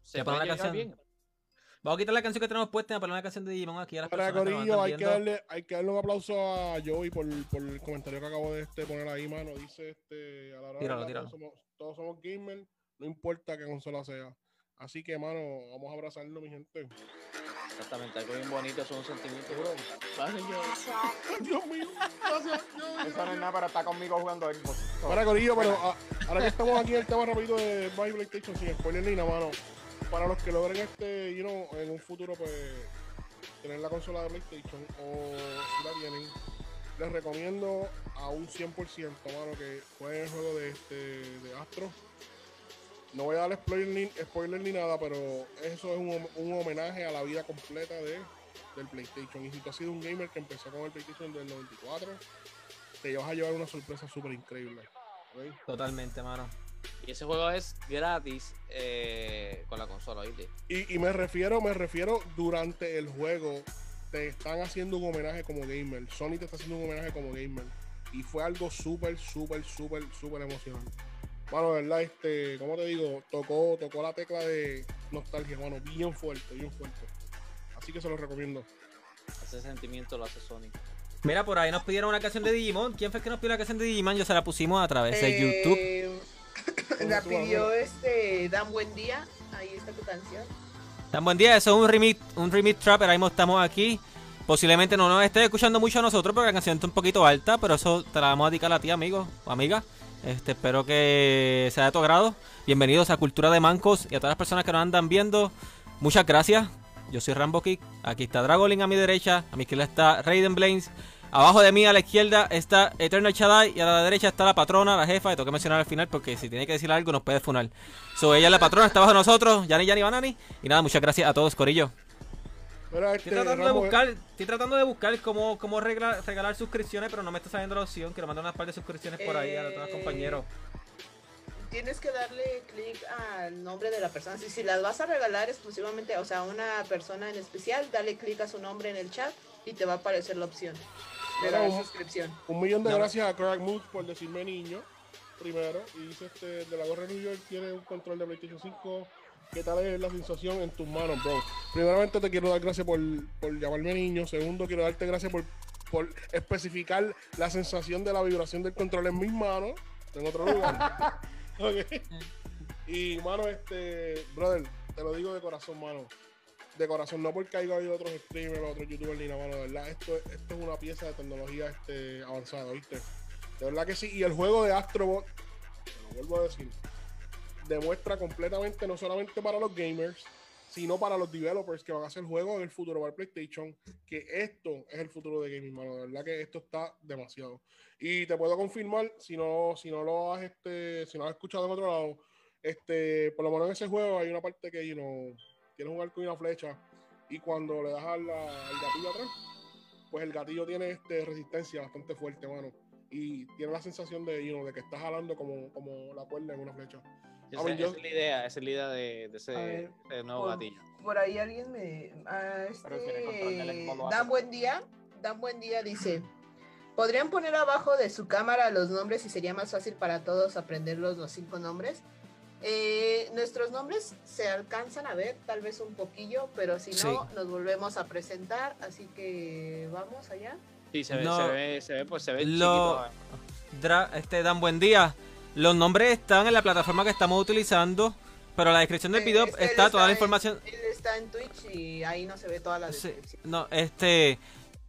se ¿Ya ponen pueden la llevar canción? bien. Vamos a quitar la canción que tenemos puesta y a poner una canción de Digimon aquí a las Para personas que Corillo, andan hay que, darle, hay que darle un aplauso a Joey por, por el comentario que acabo de este, poner ahí, mano. Dice este, a la hora de Tíralo, tíralo. Todos, somos, todos somos gamers, no importa qué consola sea. Así que, mano, vamos a abrazarlo, mi gente. Exactamente, algo bien bonito, es un sentimiento, bro. Dios mío, gracias, Joey. Eso no es nada, pero está conmigo jugando Xbox. Para Corillo, pero a- ahora que estamos aquí en el tema rapidito de Buy PlayStation sin spoiler ni nada, mano. Para los que logren este, you know, en un futuro, pues, tener la consola de PlayStation o si la tienen, les recomiendo a un 100%, mano, que jueguen el juego de, este, de Astro. No voy a dar spoiler ni, ni nada, pero eso es un, un homenaje a la vida completa de, del PlayStation. Y si tú has sido un gamer que empezó con el PlayStation del 94, te vas a llevar una sorpresa súper increíble. Totalmente, mano. Y ese juego es gratis eh, con la consola, ¿viste? Y, y me refiero, me refiero durante el juego, te están haciendo un homenaje como gamer. Sony te está haciendo un homenaje como gamer. Y fue algo súper, súper, súper, súper emocionante. Bueno, de verdad, este, como te digo, tocó, tocó la tecla de nostalgia, mano, bien fuerte, bien fuerte. Así que se los recomiendo. Ese sentimiento lo hace Sony. Mira, por ahí nos pidieron una canción de Digimon. ¿Quién fue el que nos pidió la canción de Digimon? Yo se la pusimos a través de YouTube. La pidió este Dan Buen Día. Ahí está tu canción. Tan buen día, eso es un remix, un remix trap, ahora mismo estamos aquí. Posiblemente no nos esté escuchando mucho a nosotros porque la canción está un poquito alta, pero eso te la vamos a dedicar a ti, amigo o amiga. Este, espero que sea de tu agrado. Bienvenidos a Cultura de Mancos y a todas las personas que nos andan viendo. Muchas gracias. Yo soy Rambo Kick. Aquí está Dragolin a mi derecha. A mi izquierda está Raiden Blaines. Abajo de mí a la izquierda está Eternal Shaddai. Y a la derecha está la patrona, la jefa. Y tengo que mencionar al final porque si tiene que decir algo nos puede funar. So, ella es la patrona, está abajo de nosotros. Yani, Yani, Banani. Y nada, muchas gracias a todos, Corillo. Estoy este, tratando de Rambo, buscar, estoy tratando de buscar cómo, cómo regla- regalar suscripciones, pero no me está saliendo la opción. Quiero mandar unas par de suscripciones por ahí a los Eh, compañeros. Tienes que darle clic al nombre de la persona. Si, si las vas a regalar exclusivamente, o sea, a una persona en especial, dale clic a su nombre en el chat y te va a aparecer la opción de dar un- suscripción. Un millón de No. gracias a Craig Mood por decirme niño, primero. Y dice este, de la gorra de New York tiene un control de PlayStation 5. ¿Qué tal es la sensación en tus manos, bro? Primeramente te quiero dar gracias por, por llamarme niño. Segundo, quiero darte gracias por, por especificar la sensación de la vibración del control en mis manos. En otro lugar. Ok. Y, mano, este, brother, te lo digo de corazón, mano. De corazón, no porque haya habido otros streamers, otros youtubers ni nada, mano. De verdad, esto, esto es una pieza de tecnología este, avanzada, ¿viste? De verdad que sí. Y el juego de Astrobot, te lo vuelvo a decir, demuestra completamente, no solamente para los gamers, sino para los developers que van a hacer juegos en el futuro para el PlayStation, que esto es el futuro de gaming, mano. De verdad que esto está demasiado. Y te puedo confirmar, si no, si no lo has, este, si no has escuchado en otro lado, este, por lo menos en ese juego hay una parte que, you know, tienes un arco y una flecha, y cuando le das al, al gatillo atrás, pues el gatillo tiene este resistencia bastante fuerte, mano. Y tiene la sensación de, you know, de que estás jalando como, como la cuerda en una flecha. Esa, A ver, yo- esa es la idea, esa es la idea de, de ese, ver, ese nuevo por- gatillo. Por ahí alguien me. ah, este. Dan Buen Día. Dan Buen Día dice. ¿Podrían poner abajo de su cámara los nombres y sería más fácil para todos aprenderlos los cinco nombres? Eh, nuestros nombres se alcanzan a ver, tal vez un poquillo, pero si no, Sí. nos volvemos a presentar. Así que vamos allá. Sí, se ve, No. se ve, se ve, pues se ve Lo- chiquito. Dra- este, Dan, buen día. Los nombres están en la plataforma que estamos utilizando, pero en la descripción del Eh, video está toda la en- información. él está en Twitch y ahí no se ve toda la Sí, descripción. no, este,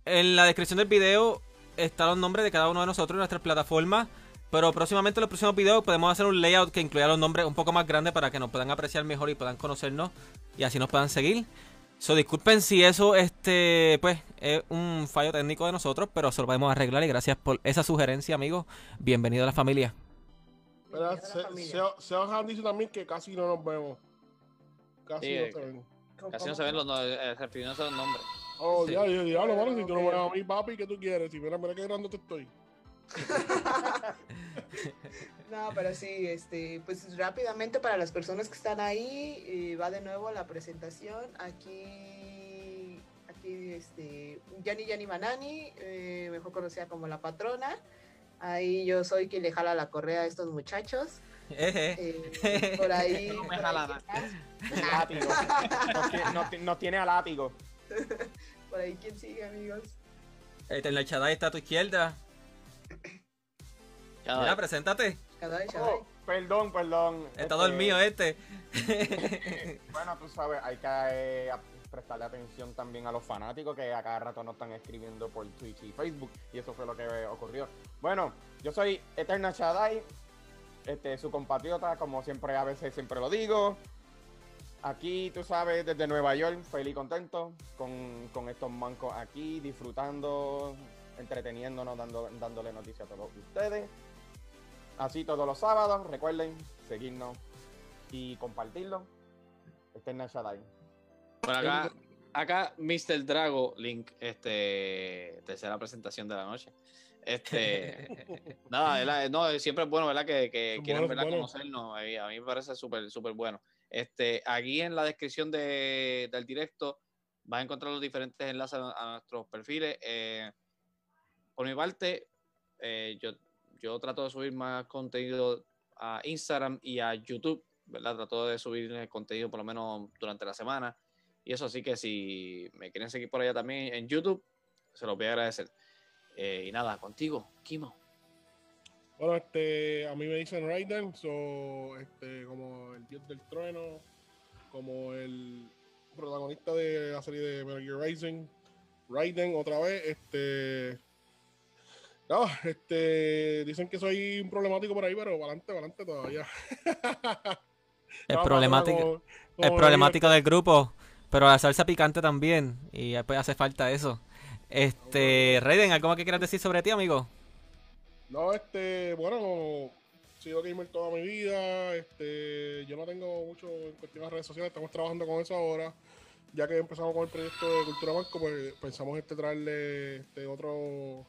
en la descripción del video están los nombres de cada uno de nosotros en nuestras plataformas. Pero próximamente en los próximos videos podemos hacer un layout que incluya los nombres un poco más grandes para que nos puedan apreciar mejor y puedan conocernos y así nos puedan seguir. So, disculpen si eso este pues es un fallo técnico de nosotros, pero se lo podemos arreglar y gracias por esa sugerencia, amigos. Bienvenido a la familia. ¿Verdad? Bienvenido a la Se-. Seo- Seo Han dice también que casi no nos vemos. Casi Sí, no eh, se ven. ¿Cómo- Casi no se ven los, eh, los nombres. Oh, Sí. diablo, diablo, mano, si tú no me ves a mí, papi, ¿qué tú quieres? Si mira, mira qué grande te estoy. No, pero sí, este, pues rápidamente para las personas que están ahí, eh, va de nuevo la presentación. Aquí, aquí, este, Yani Yani Manani, eh, mejor conocida como la patrona. Ahí yo soy quien le jala la correa a estos muchachos. Eh, por ahí. No me jala. Látigo. Nos, tiene- nos ti- nos tiene a látigo. Por ahí, ¿quién sigue, amigos? En la Chadai está a tu izquierda. Ya, Mira, preséntate. Oh, perdón, perdón. Está Este, dormido este. Bueno, tú sabes, hay que eh, prestarle atención también a los fanáticos que a cada rato nos están escribiendo por Twitch y Facebook. Y eso fue lo que ocurrió. Bueno, yo soy Eterna Shadai, este, su compatriota, como siempre, a veces siempre lo digo. Aquí, tú sabes, desde Nueva York, feliz y contento con, con estos mancos aquí, disfrutando, entreteniéndonos, dando, dándole noticias a todos ustedes. Así todos los sábados, recuerden seguirnos y compartirlo. Eterna Shadai. Por acá, acá Mr. Drago Link, este, tercera presentación de la noche. Este, nada, ¿verdad? no, siempre es bueno, ¿verdad? Que, que quieran buenos, ¿verdad? buenos. conocernos. eh, A mí me parece súper, súper bueno. Este, aquí en la descripción de, del directo vas a encontrar los diferentes enlaces a, a nuestros perfiles. Eh, por mi parte, eh, yo, yo trato de subir más contenido a Instagram y a YouTube, ¿verdad? Trato de subir el contenido por lo menos durante la semana. Y eso sí que si me quieren seguir por allá también en YouTube, se los voy a agradecer. Eh, y nada, contigo, Kimo. Bueno, este, a mí me dicen Raiden, so, este, como el dios del trueno, como el protagonista de la serie de Metal Gear Rising, Raiden otra vez, este, no, este, dicen que soy un problemático por ahí, pero adelante, adelante todavía. El No, problemático, como- el problemático del grupo. Pero la salsa picante también. Y después hace falta eso. Este, Raiden, ¿algo que quieras decir sobre ti, amigo? No, este, bueno, he sido gamer toda mi vida, este, yo no tengo mucho en cuestión de redes sociales, estamos trabajando con eso ahora, ya que empezamos con el proyecto de Cultura Banco, pues pensamos este traerle este otro,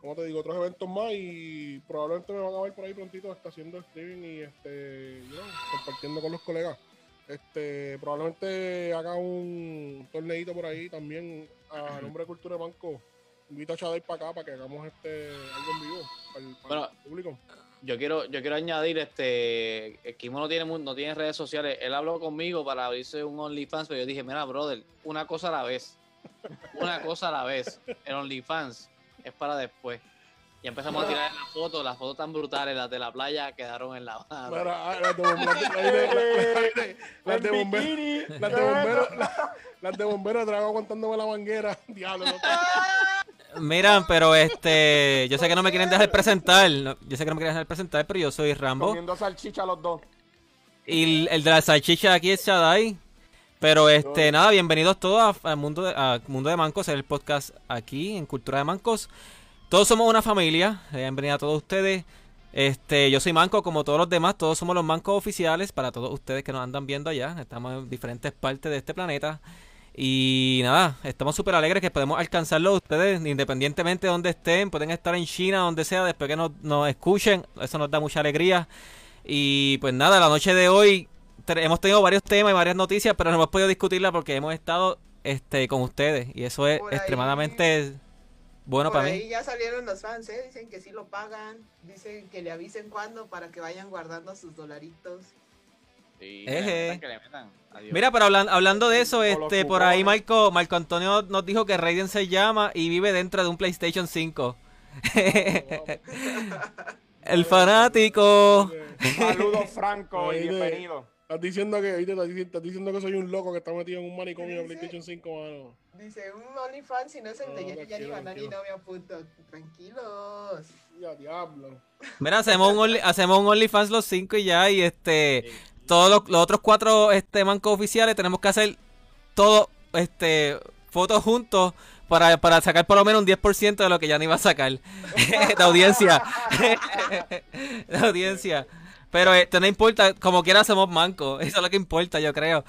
¿cómo te digo? Otros eventos más y probablemente me van a ver por ahí prontito, está haciendo streaming y este, you know, compartiendo con los colegas. Este, probablemente haga un torneito por ahí también a nombre de Cultura Banco. Invito a Chadai para acá para que hagamos este algo en vivo para el, para Bueno, el público. Yo quiero, yo quiero añadir, este, Kimo no tiene, no tiene redes sociales. Él habló conmigo para abrirse un OnlyFans, pero yo dije, mira, brother, una cosa a la vez. Una cosa a la vez. El OnlyFans es para después. Y empezamos a tirar las fotos, las fotos tan brutales, las de la playa quedaron en la ah, las de bomberos, las de- bomberos, las de bomberos, las- las de bomberos, Drago aguantándome la manguera. Diablo, no Miran, pero este, yo sé que no me quieren dejar presentar, yo sé que no me quieren dejar presentar, pero yo soy Rambo Comiendo salchicha los dos. y el, el de la salchicha aquí es Shadai. Pero este, nada, bienvenidos todos al mundo de, a Mundo de Mancos, el podcast aquí en Cultura de Mancos. Todos somos una familia, eh, bienvenidos a todos ustedes. Este, yo soy Manco como todos los demás, todos somos los Mancos oficiales para todos ustedes que nos andan viendo allá. Estamos en diferentes partes de este planeta. Y nada, estamos súper alegres que podemos alcanzarlo a ustedes independientemente de donde estén. Pueden estar en China, donde sea, después que nos, nos escuchen. Eso nos da mucha alegría. Y pues nada, la noche de hoy hemos tenido varios temas y varias noticias, pero no hemos podido discutirla porque hemos estado este con ustedes. Y eso es Por ahí- extremadamente bueno Por para ahí mí. ya salieron los fans, ¿eh? Dicen que sí lo pagan, dicen que le avisen cuándo para que vayan guardando sus dolaritos. Sí, Eje. que le metan. Adiós. Mira, pero hablan- hablando de eso, este por ahí. Marco, Marco Antonio nos dijo que Raiden se llama y vive dentro de un PlayStation 5. El fanático. Saludos, Franco, y bienvenido. Estás diciendo que, ¿viste? estás, estás diciendo que soy un loco que está metido en un manicomio de PlayStation 5, mano. Dice, un OnlyFans si no es el de No, Yani Yani tranquilo, Banani tranquilo. no me apunto. Tranquilos. Ya, diablo. Mira, hacemos un, Only- hacemos un OnlyFans los cinco y ya. Y este, todos los, los otros cuatro este, mancos oficiales tenemos que hacer todo este, fotos juntos para, para sacar por lo menos un 10% de lo que ya ni va a sacar. de audiencia. de audiencia. Pero esto no importa, como quiera somos mancos. Eso es lo que importa, yo creo.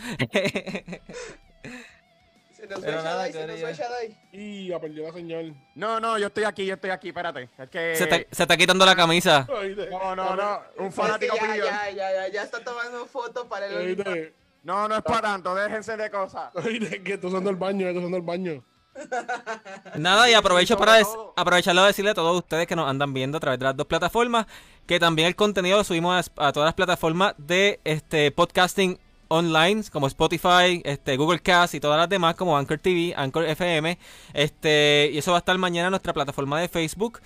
Se nos Pero fue nada, Shadai, se nos fue. Y ya perdió la señal. No, no, yo estoy aquí, yo estoy aquí, espérate. Es que... se, está, se está quitando la camisa. ¿Oíste? No, no, no, un Es que fanático ya, ya, ya, ya, ya está tomando foto para el. No, no es para tanto, déjense de cosas. ¿Oíste? Que estoy usando el baño, estoy usando el baño. Nada, y aprovecho para des- aprovecharlo de decirle a todos ustedes que nos andan viendo a través de las dos plataformas que también el contenido lo subimos a, a todas las plataformas de este podcasting online como Spotify, este Google Cast y todas las demás como Anchor TV, Anchor FM, este y eso va a estar mañana en nuestra plataforma de Facebook.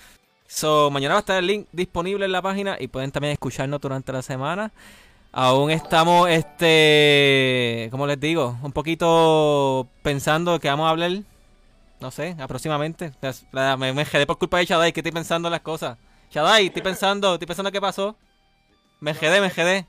So, mañana va a estar el link disponible en la página y pueden también escucharnos durante la semana. Aún estamos, este, como les digo, un poquito pensando que vamos a hablar no sé, aproximadamente. Me, me quedé por culpa de Shadai, que estoy pensando en las cosas. Shadai, estoy pensando, estoy pensando qué pasó. Me quedé, me quedé.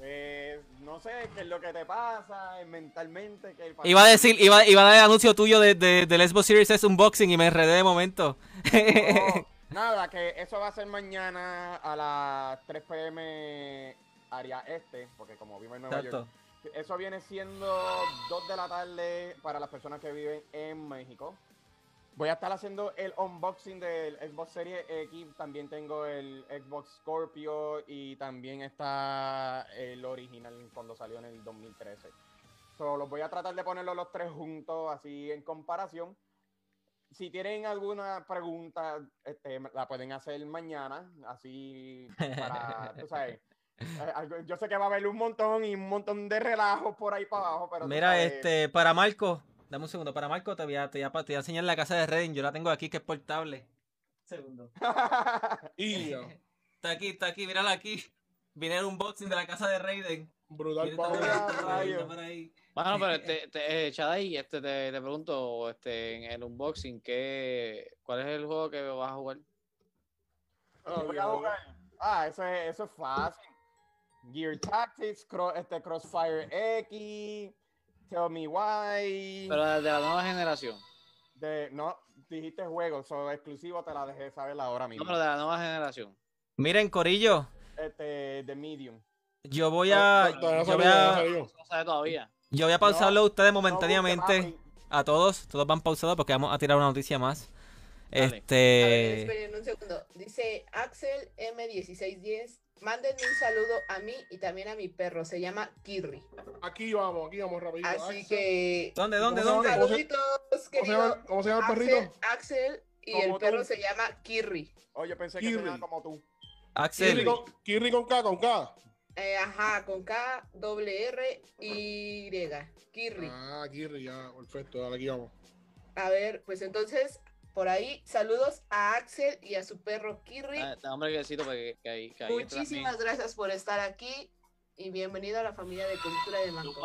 Eh, no sé qué es lo que te pasa eh, mentalmente. Que el Iba a decir, iba, iba a dar el anuncio tuyo de, de, del Xbox Series S Unboxing y me enredé de momento. No, nada, que eso va a ser mañana a las 3 pm área este, porque como vivo en Nueva Exacto. York. Eso viene siendo 2 de la tarde para las personas que viven en México. Voy a estar haciendo el unboxing del Xbox Series X. También tengo el Xbox Scorpio y también está el original cuando salió en el 2013. So, los voy a tratar de ponerlos los tres juntos, así en comparación. Si tienen alguna pregunta, este, la pueden hacer mañana, así para, tú sabes. Eh, yo sé que va a haber un montón y un montón de relajos por ahí para abajo, pero Mira, sabes, este, para Marco, dame un segundo, para Marco te voy a, te voy a, te voy a enseñar la casa de Redding, yo la tengo aquí que es portable. Segundo. Y. Está aquí, está aquí, mírala aquí. Viene el unboxing de la casa de Raiden. Brutal. Bueno, pero te, te, eh, Shadai, este, te, te pregunto, este, en el unboxing, ¿qué, ¿cuál es el juego que vas a jugar? Ah, Voy a jugar. Ah, eso es, eso es fácil. Gear Tactics, cro- este Crossfire X, Tell Me Why. Pero de la nueva generación. De, no, dijiste juegos, son exclusivo, te la dejé saber ahora No, mismo. pero de la nueva generación. Miren, Corillo, Este, de Medium. yo voy a, No, todavía yo salió, voy todavía a, salió. No sabe todavía. yo voy a pausarlo a ustedes No momentáneamente. A todos, todos van pausados porque vamos a tirar una noticia más. Dale. A ver, Este, esperen un segundo. Dice Axel M1610. Mándenme un saludo a mí y también a mi perro. Se llama Kirri. Aquí vamos, aquí vamos rapidito. Así Axel. que. ¿dónde, dónde, ¿Cómo se dónde? Saluditos, ¿Cómo se llama, cómo se llama el perrito? Axel y Como el tú. perro se llama Kirri. Oye, pensé que se llama como tú. Kirri Axel, con, Kirri con K, con K. Eh, ajá, con K, doble R y Kirri. Ah, Kirri, ya, perfecto, dale, aquí vamos. A ver, pues entonces, por ahí, saludos a Axel y a su perro Kirri. Ah, hombre, que necesito que, Muchísimas gracias por estar aquí y bienvenido a la familia de Cultura de. Mancos.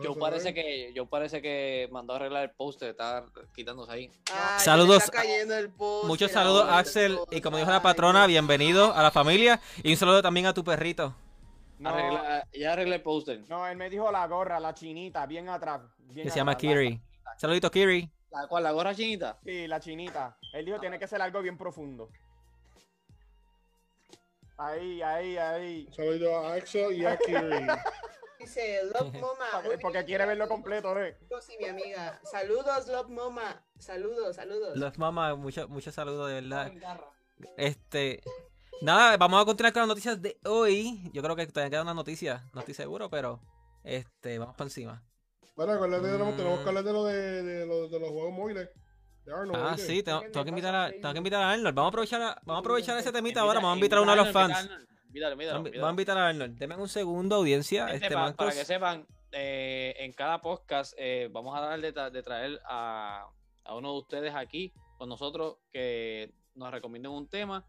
Yo, parece que yo parece que mandó a arreglar el poster, está quitándose ahí. Ah, Saludos le está cayendo el póster muchos saludos ahora, Axel y como dijo la patrona, bienvenido a la familia y un saludo también a tu perrito. No, Arregla- ya arreglé el póster. no, él me dijo la gorra, la chinita, bien atrás. bien Que se llama Kiri. Saludito Kiri. ¿La cual? ¿La gorra chinita? Sí, la chinita. Él dijo tiene que ser algo bien profundo. Ahí, ahí, ahí. Un saludito a Axel y a Kirri. Dice Love Moma. Porque, quiere verlo completo, ¿eh? Sí, mi amiga. Saludos, Love Moma. Saludos, saludos. Los mamás, muchos muchos saludos de verdad. Este, nada, vamos a continuar con las noticias de hoy. Yo creo que todavía queda una noticia, no estoy seguro, pero este, vamos para encima. Bueno, acuérdate, Mm. tenemos, tenemos que hablar de, lo de, de, lo- de los juegos móviles. De Arnold, Ah, sí, tengo, ¿Qué me tengo que invitar a, tengo que invitar a Arnold. Vamos a aprovechar, a- vamos a aprovechar ese temita Invita- ahora. Vamos a invitar a uno de los invita fans. Arnold, Invítalo, invítalo, Vamos a invitar a Arnold. Denme un segundo, audiencia. Este para que sepan, eh, en cada podcast eh, vamos a dar de, tra- de traer a, a uno de ustedes aquí con nosotros que nos recomienden un tema.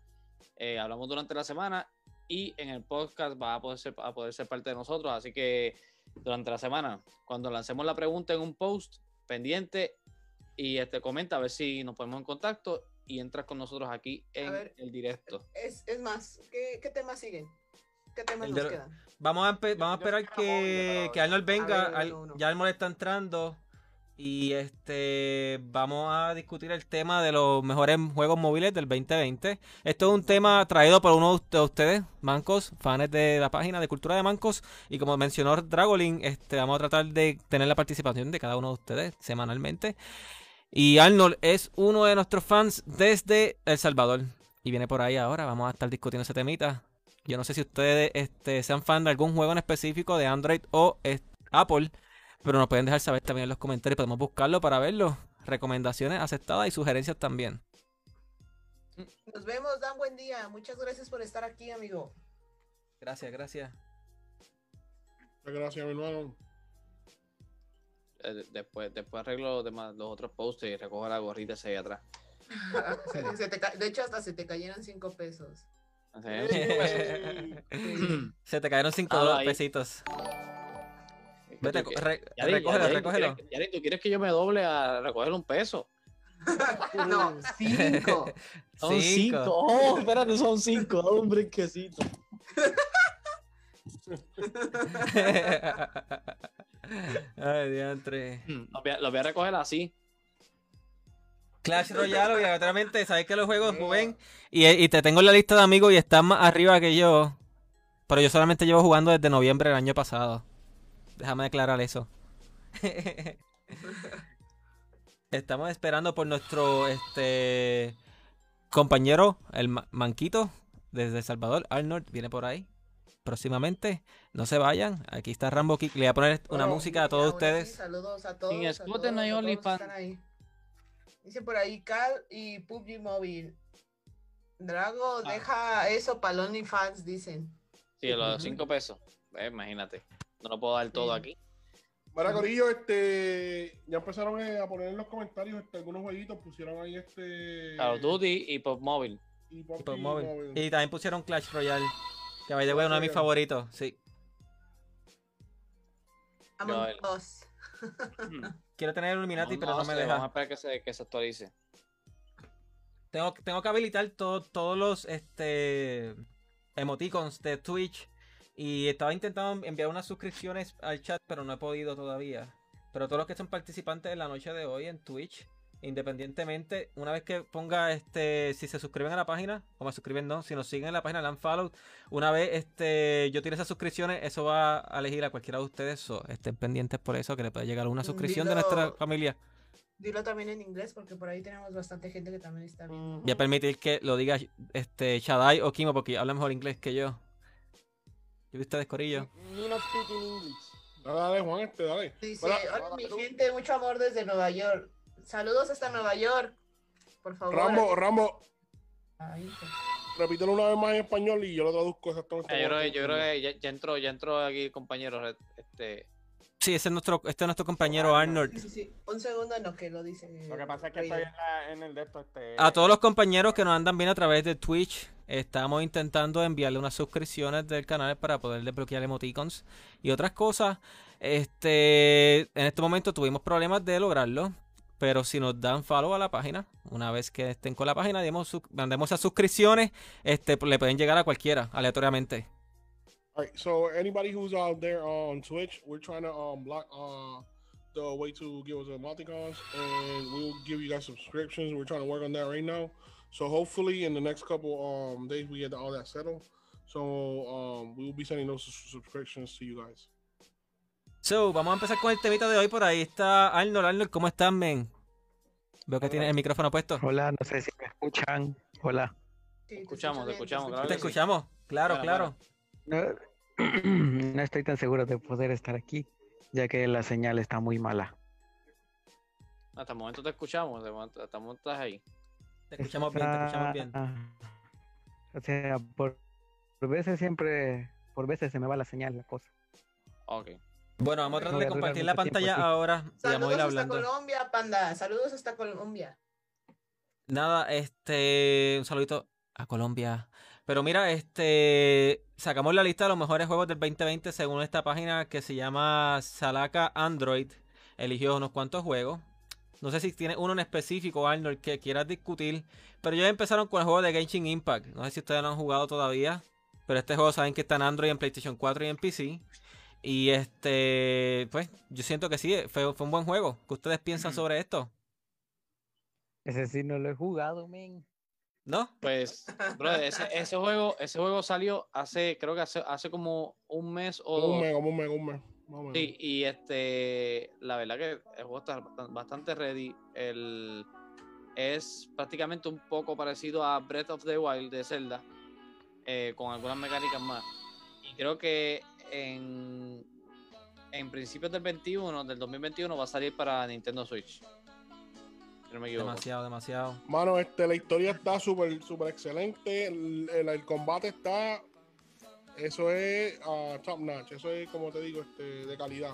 eh, hablamos durante la semana y en el podcast va a poder, ser, a poder ser parte de nosotros. Así que durante la semana, cuando lancemos la pregunta en un post pendiente y este comenta a ver si nos ponemos en contacto y entras con nosotros aquí en ver. el directo. Es, es más, ¿qué, qué temas siguen? ¿Qué temas El nos de- quedan? Vamos a, vamos a Yo- yo esperar que que, Arnold venga. Ver, ya Arnold está entrando. Y este vamos a discutir el tema de los mejores juegos móviles del 2020. Esto es un tema traído por uno de ustedes, Mancos, fans de la página de Cultura de Mancos. Y como mencionó Dragolin, este, vamos a tratar de tener la participación de cada uno de ustedes semanalmente. Y Arnold es uno de nuestros fans desde El Salvador. Y viene por ahí ahora. Vamos a estar discutiendo ese temita. Yo no sé si ustedes este, sean fan de algún juego en específico de Android o Apple. Pero nos pueden dejar saber también en los comentarios. Podemos buscarlo para verlo. Recomendaciones aceptadas y sugerencias también. Nos vemos, Dan. Buen día. Muchas gracias por estar aquí, amigo. Gracias, gracias. Gracias, mi hermano. Eh, después, después arreglo los, demás, los otros posts y recojo la gorrita esa ahí atrás. de hecho, hasta se te cayeron cinco pesos. se te cayeron cinco ah, pesitos. Vete, re, recógelo, recógelo. ¿tú quieres que yo me doble a recoger un peso? no, cinco. Son cinco. Oh, espérate, son cinco. Hombre, quesito. Ay, diantre. Hmm, lo voy, a, voy a recoger así. Clash Royale, obviamente, sabes que los juegos juven y, y, te tengo en la lista de amigos y estás más arriba que yo. Pero yo solamente llevo jugando desde noviembre del año pasado. Déjame declarar eso. Estamos esperando por nuestro este compañero, el Manquito, desde El Salvador. Arnold viene por ahí próximamente. No se vayan. Aquí está Rambo Kick. Le voy a poner una música a todos ustedes. saludos a todos. Dice por ahí Cal y PUBG Móvil. Drago, ah. deja eso para OnlyFans, dicen. Sí, los cinco pesos. Eh, imagínate. No lo puedo dar todo aquí. Para Corillo, este, ya empezaron eh, a poner en los comentarios este, algunos jueguitos, pusieron ahí este. Call of Duty y Pop Mobile. Y, Pop, Mobile. Y también pusieron Clash Royale. Que vaya de uno de mis favoritos, sí. Among Us. Quiero tener Illuminati, pero no me deja. Vamos a esperar que se, que se actualice. Tengo, tengo que habilitar todos los este emoticons de Twitch y estaba intentando enviar unas suscripciones al chat, pero no he podido todavía. Pero todos los que son participantes de la noche de hoy en Twitch, independientemente, una vez que ponga este, si se suscriben a la página, o me suscriben no, si nos siguen en la página, la han follow, una vez este, yo tire esas suscripciones, eso va a elegir a cualquiera de ustedes, o estén pendientes por eso, que le pueda llegar una suscripción de nuestra familia. Dilo también en inglés, porque por ahí tenemos bastante gente que también está viendo. Voy a permitir que lo diga este Shadai o Kimo, porque habla mejor inglés que yo. ¿Qué viste Corillo? no Dale, dale, Juan, este, dale. Dice, hola, mi gente, mucho amor desde Nueva York. Saludos hasta Nueva York. Por favor. Rambo, Rambo. Repítelo una vez más en español y yo lo traduzco exactamente. Eh, yo, creo, yo creo que ya, ya, entró, ya entró aquí, compañero. Este, Sí, ese es nuestro, este es nuestro compañero Arnold. Sí, sí, Un segundo no, que lo dice. Lo que pasa es que estoy en, la, en el de esto. Este... A todos los compañeros que nos andan bien a través de Twitch, estamos intentando enviarle unas suscripciones del canal para poder desbloquear emoticons y otras cosas. Este, en este momento tuvimos problemas de lograrlo, pero si nos dan follow a la página, una vez que estén con la página, mandemos esas suscripciones, este, le pueden llegar a cualquiera aleatoriamente. All right. So anybody who's out there on Twitch, we're trying to um block uh the way to give us emoticons, and we'll give you guys subscriptions. We're trying to work on that right now. So hopefully in the next couple um days we get all that settled. So um we will be sending those subscriptions to you guys. So, vamos a empezar con el temita de hoy. Por ahí está Arnold. Arnold, ¿cómo estás, men? Veo que tienes el micrófono puesto. Hola, no sé si me escuchan. Hola. Sí, te escuchamos, te escuchamos. Claro te escuchamos, claro, claro. No, estoy tan seguro de poder estar aquí, ya que la señal está muy mala. Hasta el momento te escuchamos, hasta el momento estás ahí. Te escuchamos bien, te escuchamos bien. O sea, por, veces siempre, por veces se me va la señal, la cosa. Ok. Bueno, vamos a tratar de compartir la pantalla ahora. Saludos hasta Colombia, panda. Saludos hasta Colombia. Nada, este, un saludito a Colombia. Pero mira, este sacamos la lista de los mejores juegos del 2020 según esta página que se llama Salaka Android. Eligió unos cuantos juegos. No sé si tiene uno en específico, Arnold, que quieras discutir. Pero ya empezaron con el juego de Genshin Impact. No sé si ustedes lo han jugado todavía. Pero este juego saben que está en Android, en PlayStation 4 y en PC. Y este, pues, yo siento que sí, fue, fue un buen juego. ¿Qué ustedes piensan sobre esto? Ese sí no lo he jugado, men. ¿No? Pues, brother, ese, ese juego, ese juego salió hace, creo que hace, hace como un mes o dos. Un mes, como un mes, un mes. más. Sí, y este, la verdad que el juego está bastan- bastante ready. El, es prácticamente un poco parecido a Breath of the Wild de Zelda, eh, con algunas mecánicas más. Y creo que en, en principios del 21, del 2021, va a salir para Nintendo Switch. No me equivoco. Demasiado, demasiado. Mano, este, la historia está súper, súper excelente. El, el- el combate está. Eso es ah, top notch. Eso es, como te digo, este, de calidad.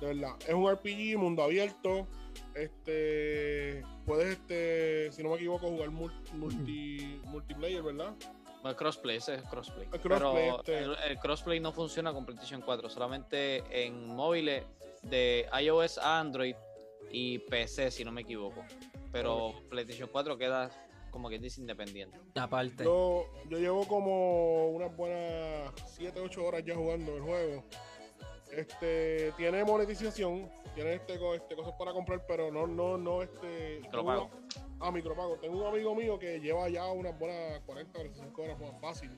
De verdad. Es un RPG, mundo abierto. Este. Puedes, este, si no me equivoco, jugar mul- multi, multiplayer, ¿verdad? No, el crossplay, ese es crossplay. El crossplay, Pero este. el, el crossplay no funciona con PlayStation 4, solamente en móviles de iOS a Android y PC, si no me equivoco. Pero PlayStation 4 queda como que dice independiente. Aparte. Yo, yo llevo como unas buenas 7, 8 horas ya jugando el juego. Este tiene monetización, tiene este, este cosas para comprar, pero no, no, no, este. Micropago. Ah, micropago. Tengo un amigo mío que lleva ya unas buenas 40, 45 horas más fácil.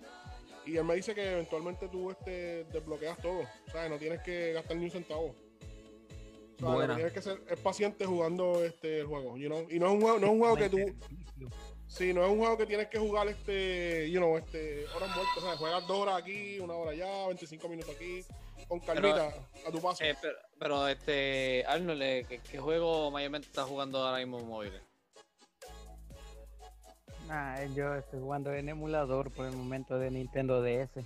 Y él me dice que eventualmente tú este, desbloqueas todo. O sea, no tienes que gastar ni un centavo. O sea, lo Buena. que tienes que ser es paciente jugando este el juego, you know? Y no es un juego, no es un juego que tú. Sí, no es un juego que tienes que jugar este, you know, este, horas muertas, o sea, juegas dos horas aquí, una hora allá, 25 minutos aquí, con calmita, a tu paso. Eh, pero, pero, este, Arnold, eh, ¿qué, qué juego mayormente estás jugando ahora mismo en móviles? Ah, yo estoy jugando en emulador por el momento de Nintendo DS.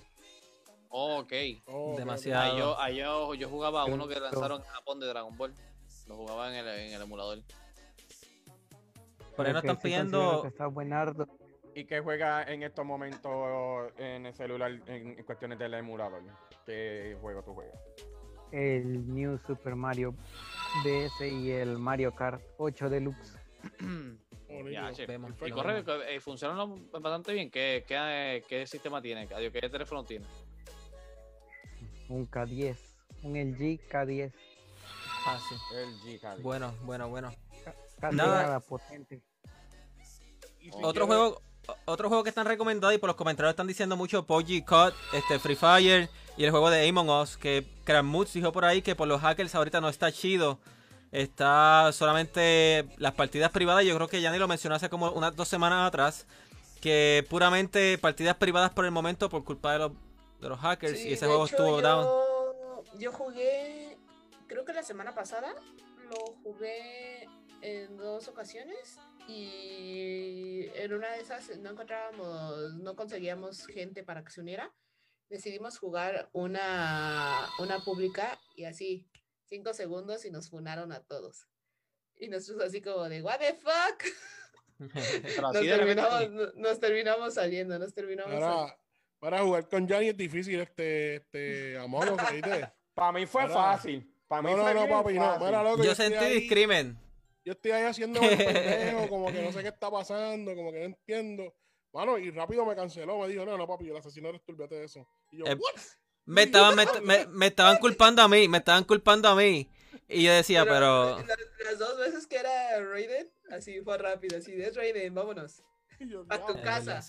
Oh, ok. Oh, demasiado. Yo, yo, yo jugaba Pero- uno que lanzaron en Japón de Dragon Ball. Lo jugaba en el, en el emulador. Por ahí nos están pidiendo. que está buenardo. ¿Y qué juega en estos momentos en el celular en, en cuestiones del emulador? ¿Qué juego tú juegas? El New Super Mario DS y el Mario Kart 8 Deluxe. Oh, Ya, che. Vemos, Y corre, eh, funcionan bastante bien. ¿Qué, qué, qué sistema tiene? ¿Qué teléfono tiene? Un K10. Un LG K10. Fácil. El G Bueno, bueno, bueno. Casi Nada. nada potente. Otro juego, otro juego que están recomendados y por los comentarios están diciendo mucho PUBG, COD, este, Free Fire y el juego de Among Us, que Kramuts dijo por ahí que por los hackers ahorita no está chido. Está solamente las partidas privadas, yo creo que ya ni lo mencionó hace como unas dos semanas atrás, que puramente partidas privadas por el momento por culpa de los, de los hackers Sí, y ese juego hecho, estuvo yo, down. Yo jugué, creo que la semana pasada, lo jugué en dos ocasiones y en una de esas no encontrábamos, no conseguíamos gente para que se uniera. Decidimos jugar una, una pública y así, cinco segundos y nos funaron a todos. Y nosotros así como de, what the fuck? Pero Nos terminamos, nos terminamos saliendo, nos terminamos saliendo. Para, para jugar con Johnny es difícil, este, este, Among Us, ¿viste? Para mí fue Mira. fácil. Para mí No, no, fue no, papi, no, fácil. mira, loco, Yo estoy sentí discrimen. Yo estoy ahí haciendo el pendejo, como que no sé qué está pasando, como que no entiendo. Bueno, y rápido me canceló, me dijo, no, no, papi, el asesino eres tú, olvídate de eso. Y yo, Eh, ¿what? Me estaban, me, me- me estaban culpando a mí, me estaban culpando a mí. Y yo decía, pero... la- Las dos veces que era Raiden, así fue rápido, así de Raiden, vámonos. Yo, a tu "Diablo, casa".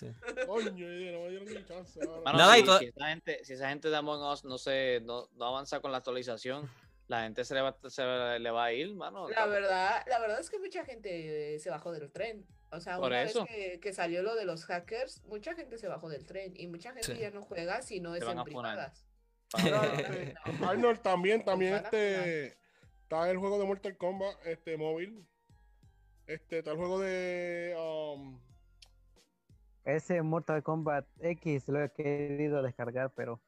Coño, y no me dieron ni chance. ahora. Mano, Nada, si, y si esa gente, si esa gente de Among Us no se no, no avanza con la actualización, la gente se le va, se le va a ir, mano. La verdad, la verdad es que mucha gente se bajó del tren. O sea, Por una eso. vez que, que salió lo de los hackers, mucha gente se bajó del tren y mucha gente Sí. ya no juega si no es en privadas. No, Arnold también, también a este está el juego de Mortal Kombat, este móvil. Este, está el juego de um, Ese Mortal Kombat X lo he querido descargar, pero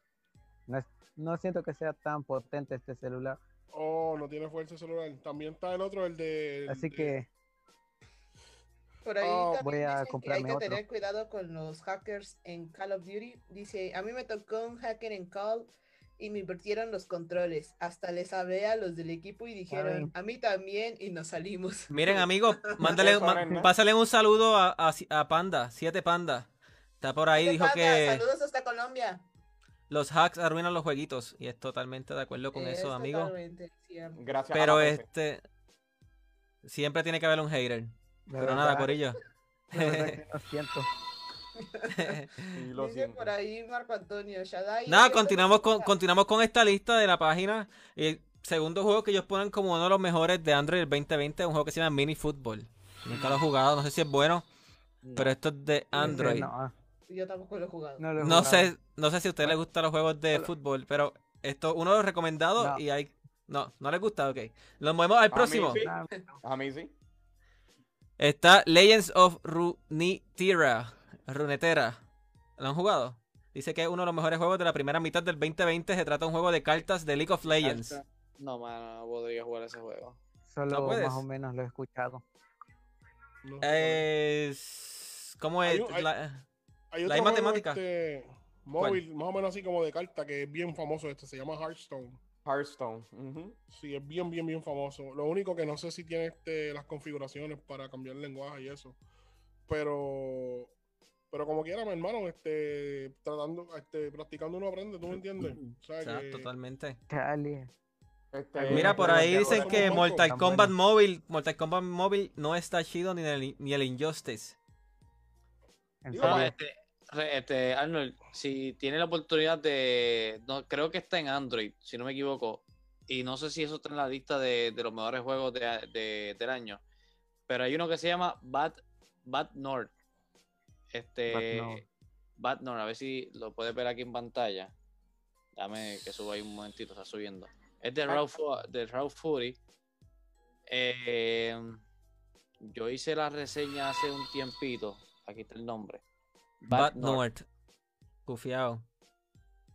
no, es- no siento que sea tan potente este celular. oh, no tiene fuerza celular. También está el otro, el de Así de- que Por ahí Oh, también voy a que hay que otro. tener cuidado con los hackers en Call of Duty. Dice, a mí me tocó un hacker en Call y me invirtieron los controles. Hasta les hablé a los del equipo y dijeron, a mí también y nos salimos. Miren, amigos, mándale, pásale un saludo a, a, a Panda, siete Panda. Está por ahí, ¿Qué dijo que... Saludos hasta Colombia. los hacks arruinan los jueguitos. Y es totalmente de acuerdo con Es eso, amigo. totalmente cierto. Gracias Pero este. Siempre tiene que haber un hater. De Pero verdad, nada, Corillo. de verdad que lo siento. Sí, lo Dice siento. por ahí Marco Antonio Shaddai. Nada, continuamos no con, continuamos con esta lista de la página. Y el segundo juego que ellos ponen como uno de los mejores de Android del 2020 es un juego que se llama Mini Football. Nunca lo he jugado, no sé si es bueno, No. pero esto es de Android. No, ah, Yo tampoco lo he jugado. no lo he No jugado. sé, no sé si a ustedes les gustan los juegos de Hola. fútbol, pero esto uno de los recomendados No. y hay. No, no les gusta, ok. Nos movemos al A mí próximo. sí. Ah, A mí sí. Está Legends of Runeterra. Runetera. ¿Lo han jugado? Dice que es uno de los mejores juegos de la primera mitad del 2020. Se trata de un juego de cartas de League of Legends. No, mano, no podría jugar ese juego. Solo puedes? más o menos lo he escuchado. No Es... ¿Cómo Hay es? un- hay- La- Hay La otro misma juego, temática. este, móvil, más o menos así como de carta, que es bien famoso este, se llama Hearthstone. Hearthstone. Sí, es bien, bien, bien famoso. Lo único que no sé si tiene este, las configuraciones para cambiar el lenguaje y eso. Pero, pero como quiera, mi hermano, este, tratando, este, practicando uno aprende, ¿tú me entiendes? O sea, o sea, que- totalmente. Este, Mira, por ahí dicen que Mortal Kombat buenos. Mobile, Mortal Kombat Mobile no está chido ni el, ni el Injustice. Digo. Este, este, Arnold, si tiene la oportunidad de. No, creo que está en Android, si no me equivoco. Y no sé si eso está en la lista de, de los mejores juegos de, de- del año. Pero hay uno que se llama Bad, Bad North. Este. Bad North, a ver si lo puedes ver aquí en pantalla. Dame que suba ahí un momentito, está subiendo. Es de Raw, Fu- de Raw Fury. Eh, yo hice la reseña hace un tiempito. Aquí está el nombre. Bad North. North. Cufiao.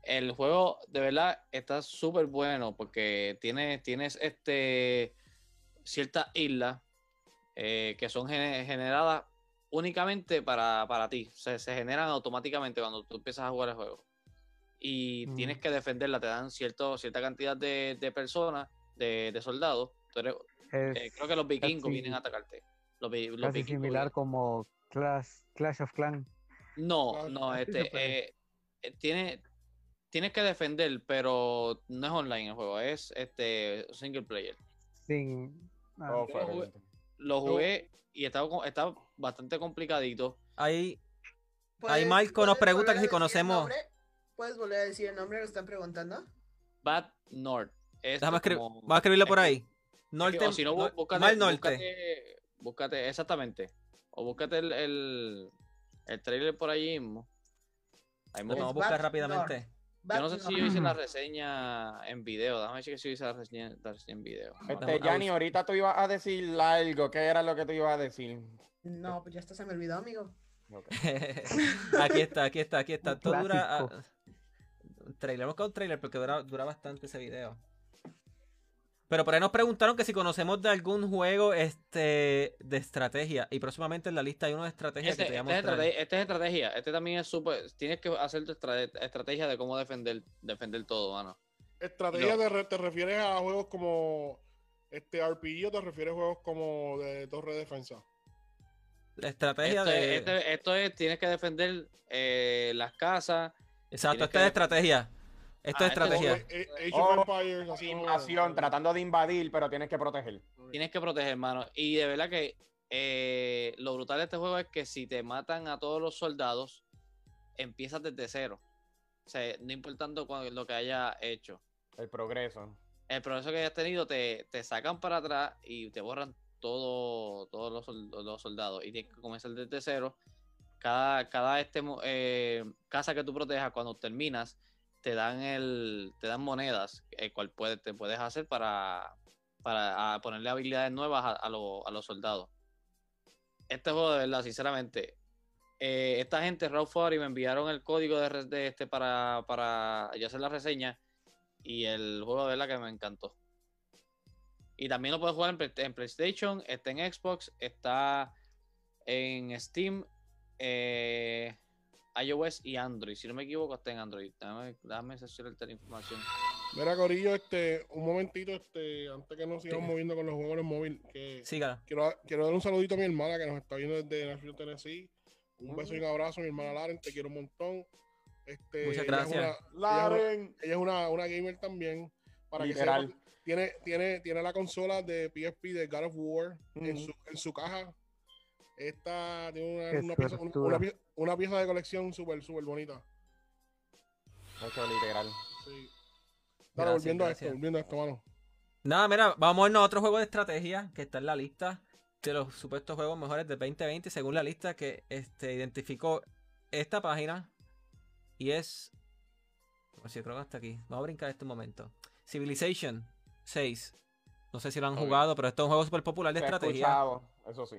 El juego de verdad está súper bueno porque tiene, tienes este ciertas islas eh, que son gene- generadas únicamente para, para ti. Se, se generan automáticamente cuando tú empiezas a jugar el juego. Y Mm. tienes que defenderla, te dan cierto, cierta cantidad de, de personas, de, de soldados. Eres- Es eh, creo que los vikingos casi- vienen a atacarte. Los, los casi vikingos similar vienen. como Clash, Clash of Clans. No, no, este, eh, eh, tiene, tienes que defender, pero no es online el juego, es este single player. Sin. ah, Oh, jugué- Lo jugué y estaba, estaba bastante complicadito. Ahí, ¿Puedes- ahí Marco nos pregunta que si decir conocemos. ¿Puedes volver a decir el nombre? Lo están preguntando. Bad North. Es déjame escribir, como- voy a escribirlo por es que- ahí. es que- Norte, o si no, nor- búscate, mal norte. búscate, búscate- exactamente. O búscate el, el, el trailer por allí mismo. Ahí Lo mismo. vamos a Es buscar rápidamente. Yo no sé si yo hice la reseña en video. Déjame ver si yo hice la reseña, la reseña en video. Este, Yanni, ahorita tú ibas a decir algo. ¿Qué era lo que tú ibas a decir? No, pues ya hasta se me olvidó, amigo. Ok. aquí está, aquí está, aquí está. Un Todo dura. ah, un trailer, buscar un trailer porque dura, dura bastante ese video. Pero por ahí nos preguntaron que si conocemos de algún juego este de estrategia. Y próximamente en la lista hay uno de estrategia Este, que te voy este a es mostrar. estrategia, este es estrategia. Este también es súper. Tienes que hacer tu estra- estrategia de cómo defender, defender todo, mano. Estrategia No. te, re- te refieres a juegos como este RPG o te refieres a juegos como de torre de defensa. La estrategia Esto, de. es, este- esto es, tienes que defender eh, las casas. Exacto, esta que- es estrategia. Esto Ah, es estrategia. Age Oh, of Empires, así como- Invasión, tratando de invadir, pero tienes que proteger. Tienes que proteger, hermano. Y de verdad que eh, lo brutal de este juego es que si te matan a todos los soldados, empiezas desde cero. O sea, no importando lo que haya hecho. El progreso. El progreso que hayas tenido te, te sacan para atrás y te borran todo, todos los, los soldados. Y tienes que comenzar desde cero. Cada, cada este, eh, casa que tú protejas, cuando terminas, te dan el te dan monedas, el cual puedes, te puedes hacer para, para ponerle habilidades nuevas a, a a los soldados. Este juego, de verdad, sinceramente, eh, esta gente, Raw y me enviaron el código de, de este para, para yo hacer la reseña. Y el juego de verdad que me encantó. Y también lo puedes jugar en, Play- en PlayStation, está en Xbox, está en Steam, eh, iOS y Android. Si no me equivoco, está en Android. Déjame, déjame la información. Mira, Corillo, este, un momentito, este, antes que nos sigamos Sí. moviendo con los juegos en móvil, que Sígala. quiero, quiero dar un saludito a mi hermana que nos está viendo desde Nashville, Tennessee. Un beso y un abrazo, mi hermana Laren, te quiero un montón. Este, Muchas ella es gracias. ella es una- Laren. ella es una, una gamer también. Para que Literal. sepan, tiene, tiene, tiene la consola de PSP de God of War en, su, en su caja. Esta tiene una, una pieza, una, suertuda. una pie- una pieza de colección súper, súper bonita. Eso literal. Sí. Dale, Gracias, volviendo a esto, volviendo a esto, mano. Nada, mira, vamos a irnos a otro juego de estrategia que está en la lista de los supuestos juegos mejores de 2020 según la lista que este, identificó esta página y es... Pues yo creo que hasta aquí. Vamos a brincar este momento. Civilization 6. No sé si lo han jugado, pero esto es un juego súper popular de Se estrategia. escuchado, Eso sí.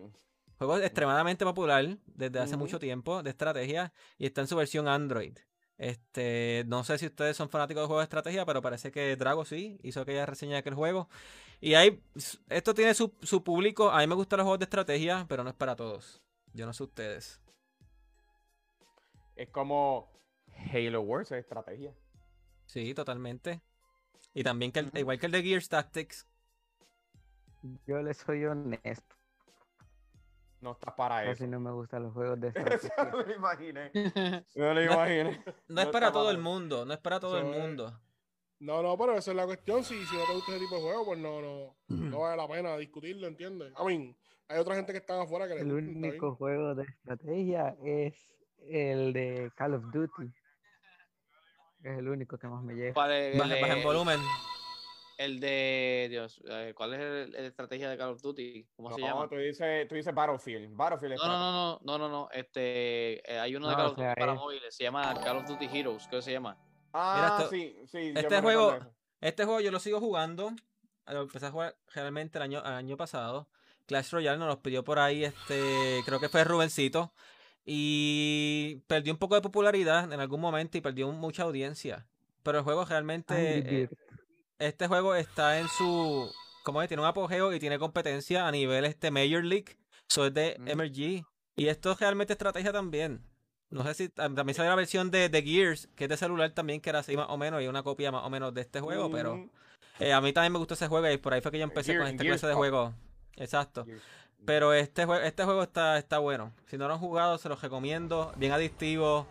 Juego extremadamente popular desde hace mucho tiempo de estrategia y está en su versión Android. Este, no sé si ustedes son fanáticos de juegos de estrategia, pero parece que Drago sí hizo aquella reseña de aquel juego. Y hay, esto tiene su, su público. A mí me gustan los juegos de estrategia, pero no es para todos. Yo no sé ustedes. Es como Halo Wars, es estrategia. Sí, totalmente. Y también que el- igual que el de Gears Tactics. Yo le soy honesto. No estás para Casi eso. no me gustan los juegos de estrategia. no lo imaginé. No lo imaginé. No es No para todo el mundo, no es para todo el mundo. No, no, pero esa es la cuestión. Si, si no te gusta ese tipo de juego, pues no, no, no vale la pena discutirlo, ¿entiendes? I mean, hay otra gente que está afuera que le El gusta, está bien. único juego de estrategia es el de Call of Duty. Es el único que más me llega. ¿Cuál es el, Baja, baja en de- volumen. el de Dios, eh, ¿cuál es el, el estrategia de Call of Duty? ¿Cómo se llama? tú dices, tú dices Battlefield. Battlefield No, no, no, no, no, no, no. Este, eh, hay uno de No, Call of Duty para es- móviles, se llama Call of Duty Heroes, ¿qué se llama? Ah, esto- sí, sí. este juego-. Este juego yo lo sigo jugando. Lo empecé a jugar realmente el año, el año pasado. Clash Royale nos los pidió por ahí, este, creo que fue Rubencito. Y perdió un poco de popularidad en algún momento y perdió mucha audiencia. Pero el juego realmente, eh, este juego está en su, como es, tiene un apogeo y tiene competencia a nivel este Major League. Eso es de. MRG. Y esto es realmente estrategia también. No sé si tam- también sale la versión de, de Gears, que es de celular también, que era así más o menos, y una copia más o menos de este juego, pero Ujú. eh, a mí también me gustó ese juego y por ahí fue que yo empecé Gear- con esta Gears clase de Pop. juego. Exacto. Gears. Pero este juego, este juego está, está bueno. Si no lo han jugado, se los recomiendo. Bien adictivo.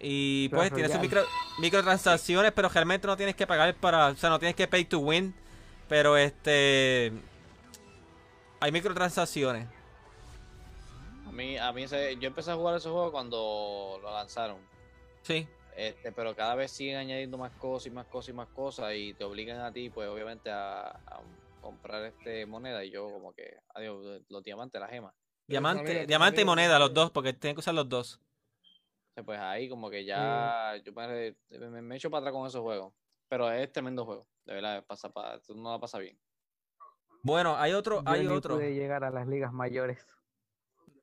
Y pues tiene sus micro, microtransacciones, pero realmente no tienes que pagar para. O sea, no tienes que pay to win. Pero este. Hay microtransacciones. A mí, a mí ese- yo empecé a jugar ese juego cuando lo lanzaron. Sí. Este, pero cada vez siguen añadiendo más cosas y más cosas y más cosas y te obligan a ti, pues obviamente a, a comprar este moneda y yo como que, adiós, los diamantes, las gemas. Diamante, diamante y moneda, los dos, porque tienen que usar los dos. Pues ahí como que ya yo me, me, me echo para atrás con esos juegos. Pero es tremendo juego, de verdad, pasa para, tú no la pasa bien. Bueno, hay otro, Yo hay otro. pude llegar a las ligas mayores.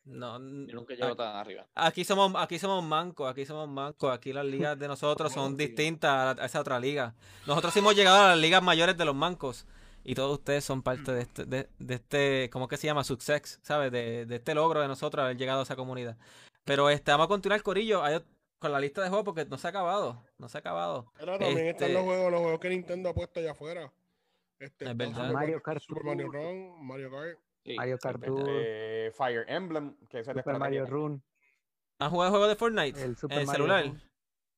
No, n- Yo nunca llego aquí- tan arriba. Aquí somos, aquí somos mancos, aquí somos mancos, aquí las ligas de nosotros son distintas a, la- a esa otra liga. Nosotros sí hemos llegado a las ligas mayores de los mancos y todos ustedes son parte de este, de, de este, ¿cómo que se llama? Success, ¿sabes? De, de este logro de nosotros haber llegado a esa comunidad. Pero este, vamos a continuar, Corillo, con la lista de juegos porque no se ha acabado, no se ha acabado. Pero también están Este- los juegos, los juegos que Nintendo ha puesto allá afuera. Este, Es verdad. Super Mario Kart Super Mario. Run, Mario Kart. Sí, Mario Kart. Tour, Eh, Fire Emblem, que es de Super Mario. Run, ¿Han jugado juegos de Fortnite? el Super en el Mario celular. Run.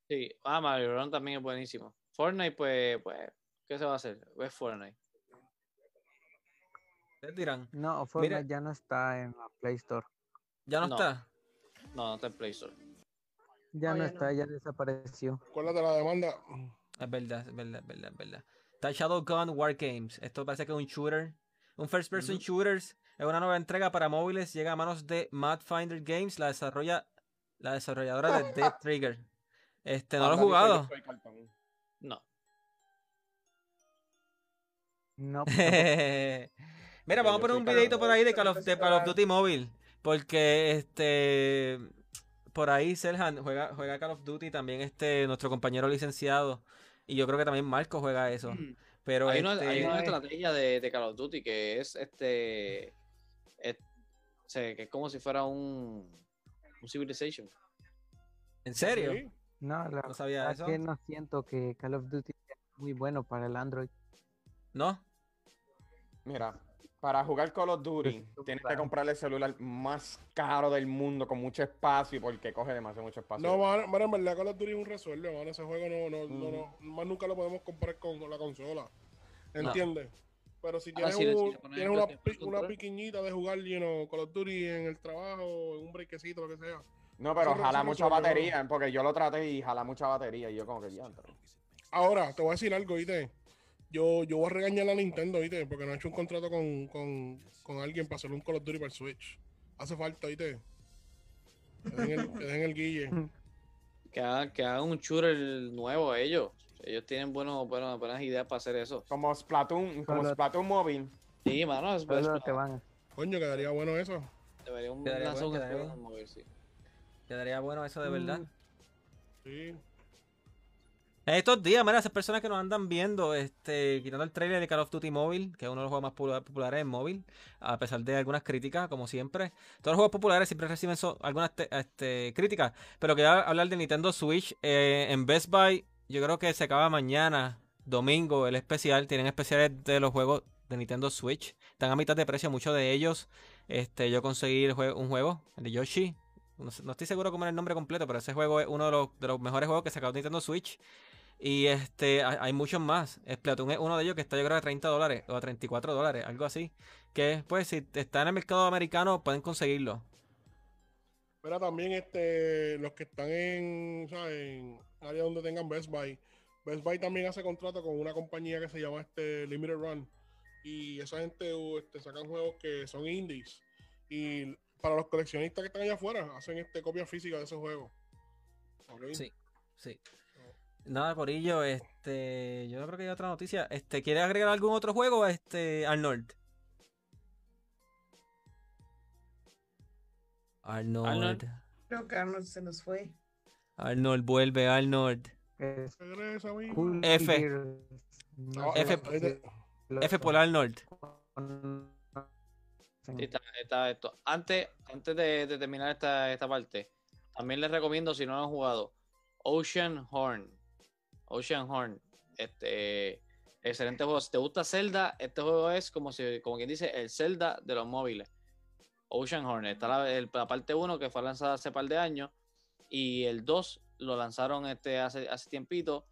Sí, ah, Mario Run también es buenísimo. Fortnite, pues, pues, ¿qué se va a hacer? Es Fortnite. Ustedes dirán, No, Fortnite ya no está en la Play Store. ya no, No. está. No, no está en Play Store. Ya no ya está, ya desapareció. Acuérdate la demanda. Es verdad, es verdad, es verdad, es verdad. Está Shadowgun War Games. Esto parece que es un shooter. Un first person shooters. Es una nueva entrega para móviles. Llega a manos de Madfinder Games. La desarrolla la desarrolladora de Dead Trigger. Este, no lo he jugado. No. No, Mira, vamos a poner un videito por ahí de Call of, de Call of Duty móvil. Porque este por ahí Selhan juega, juega Call of Duty también este nuestro compañero licenciado. Y yo creo que también Marco juega eso. Pero Hay una, este, hay una estrategia de, de Call of Duty que es este. es- o sea, que es como si fuera un, un Civilization. ¿En serio? Sí. no, la No sabía eso. que no siento que Call of Duty sea muy bueno para el Android. ¿No? Mira, Para jugar Call of Duty, tienes que comprarle el celular más caro del mundo, con mucho espacio, porque coge demasiado mucho espacio. No, mano, mano, en verdad Call of Duty es un resuelve, mano. Ese juego no, no, no, no, más nunca lo podemos comprar con, la consola. ¿Entiendes? Pero si tienes, sí, un- si tienes una, una piquiñita de jugar, you know, Call of Duty en el trabajo, en un brequecito, lo que sea. No, pero Eso- jala mucha batería, porque yo lo traté y jala mucha batería, y yo como que ya. Ahora, te voy a decir algo, ¿viste? Yo, yo voy a regañar a Nintendo, ¿viste? Porque no ha hecho un contrato con, con, con alguien para hacer un Call of Duty para el Switch. Hace falta, ¿viste? Que den el, que den el guille. Que hagan, que hagan un shooter nuevo ellos. Ellos tienen buenos, buenos, buenas ideas para hacer eso. Como Splatoon, como Splatoon móvil. Sí, mano, es, que van. Coño, quedaría bueno eso. Quedaría lanzar un bueno, quedaría juego móvil, sí. Quedaría bueno eso de verdad. Sí. En estos días, mira, esas personas que nos andan viendo, este, quitando el trailer de Call of Duty Mobile, que es uno de los juegos más popula- populares en móvil, a pesar de algunas críticas, como siempre. Todos los juegos populares siempre reciben algunas te- este, críticas, pero quería hablar de Nintendo Switch. eh, en Best Buy, yo creo que se acaba mañana, domingo, el especial. Tienen especiales de los juegos de Nintendo Switch. Están a mitad de precio muchos de ellos. Este, yo conseguí un juego, el de Yoshi. No, estoy seguro cómo es el nombre completo, pero ese juego es uno de los, de los mejores juegos que sacó Nintendo Switch. Y este, hay, hay muchos más. Splatoon es uno de ellos que está yo creo a 30 dólares o a 34 dólares, algo así. Que pues si está en el mercado americano pueden conseguirlo. Pero también este, los que están en, ¿sabes? en área donde tengan Best Buy. Best Buy también hace contrato con una compañía que se llama este Limited Run. Y esa gente uh, este, sacan juegos que son indies. Y para los coleccionistas que están allá afuera, hacen este copia física de esos juegos. ¿Ok? Sí, sí. Nada, Corillo, este, yo creo que hay otra noticia. Este, ¿quiere agregar algún otro juego, este, Arnold? Arnold. Arnold. Creo que Arnold se nos fue. Arnold, vuelve, Arnold. Regresa, F. No F- F- por Arnold. Sí, está, está esto. Antes, antes de, de terminar esta, esta parte, también les recomiendo, si no lo han jugado, Ocean Horn. Ocean Horn. Este, excelente juego. Si te gusta Zelda, este juego es como si, como quien dice, el Zelda de los móviles. Ocean Horn. Está la, el- la parte 1 que fue lanzada hace par de años. Y el 2 lo lanzaron este hace, hace tiempito.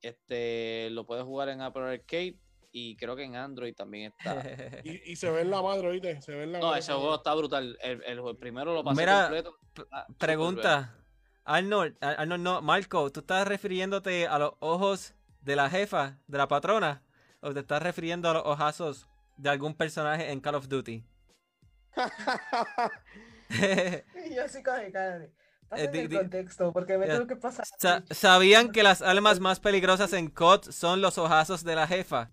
Este lo puedes jugar en Apple Arcade. Y creo que en Android también está. Y, y se ve en la madre, ¿oíste? Se ve en la No, madre. ese juego está brutal. El, el- el primero lo pasé Mira, completo. Ah, Pregunta. Arnold, Ar- Arnold no, Marco, ¿tú estás refiriéndote a los ojos de la jefa, de la patrona? ¿O te estás refiriendo a los ojazos de algún personaje en Call of Duty? Yo el de. Pásenme Eh, el contexto, porque me tengo que pasar. Sa- ¿Sabían que las almas más peligrosas en COD son los ojazos de la jefa?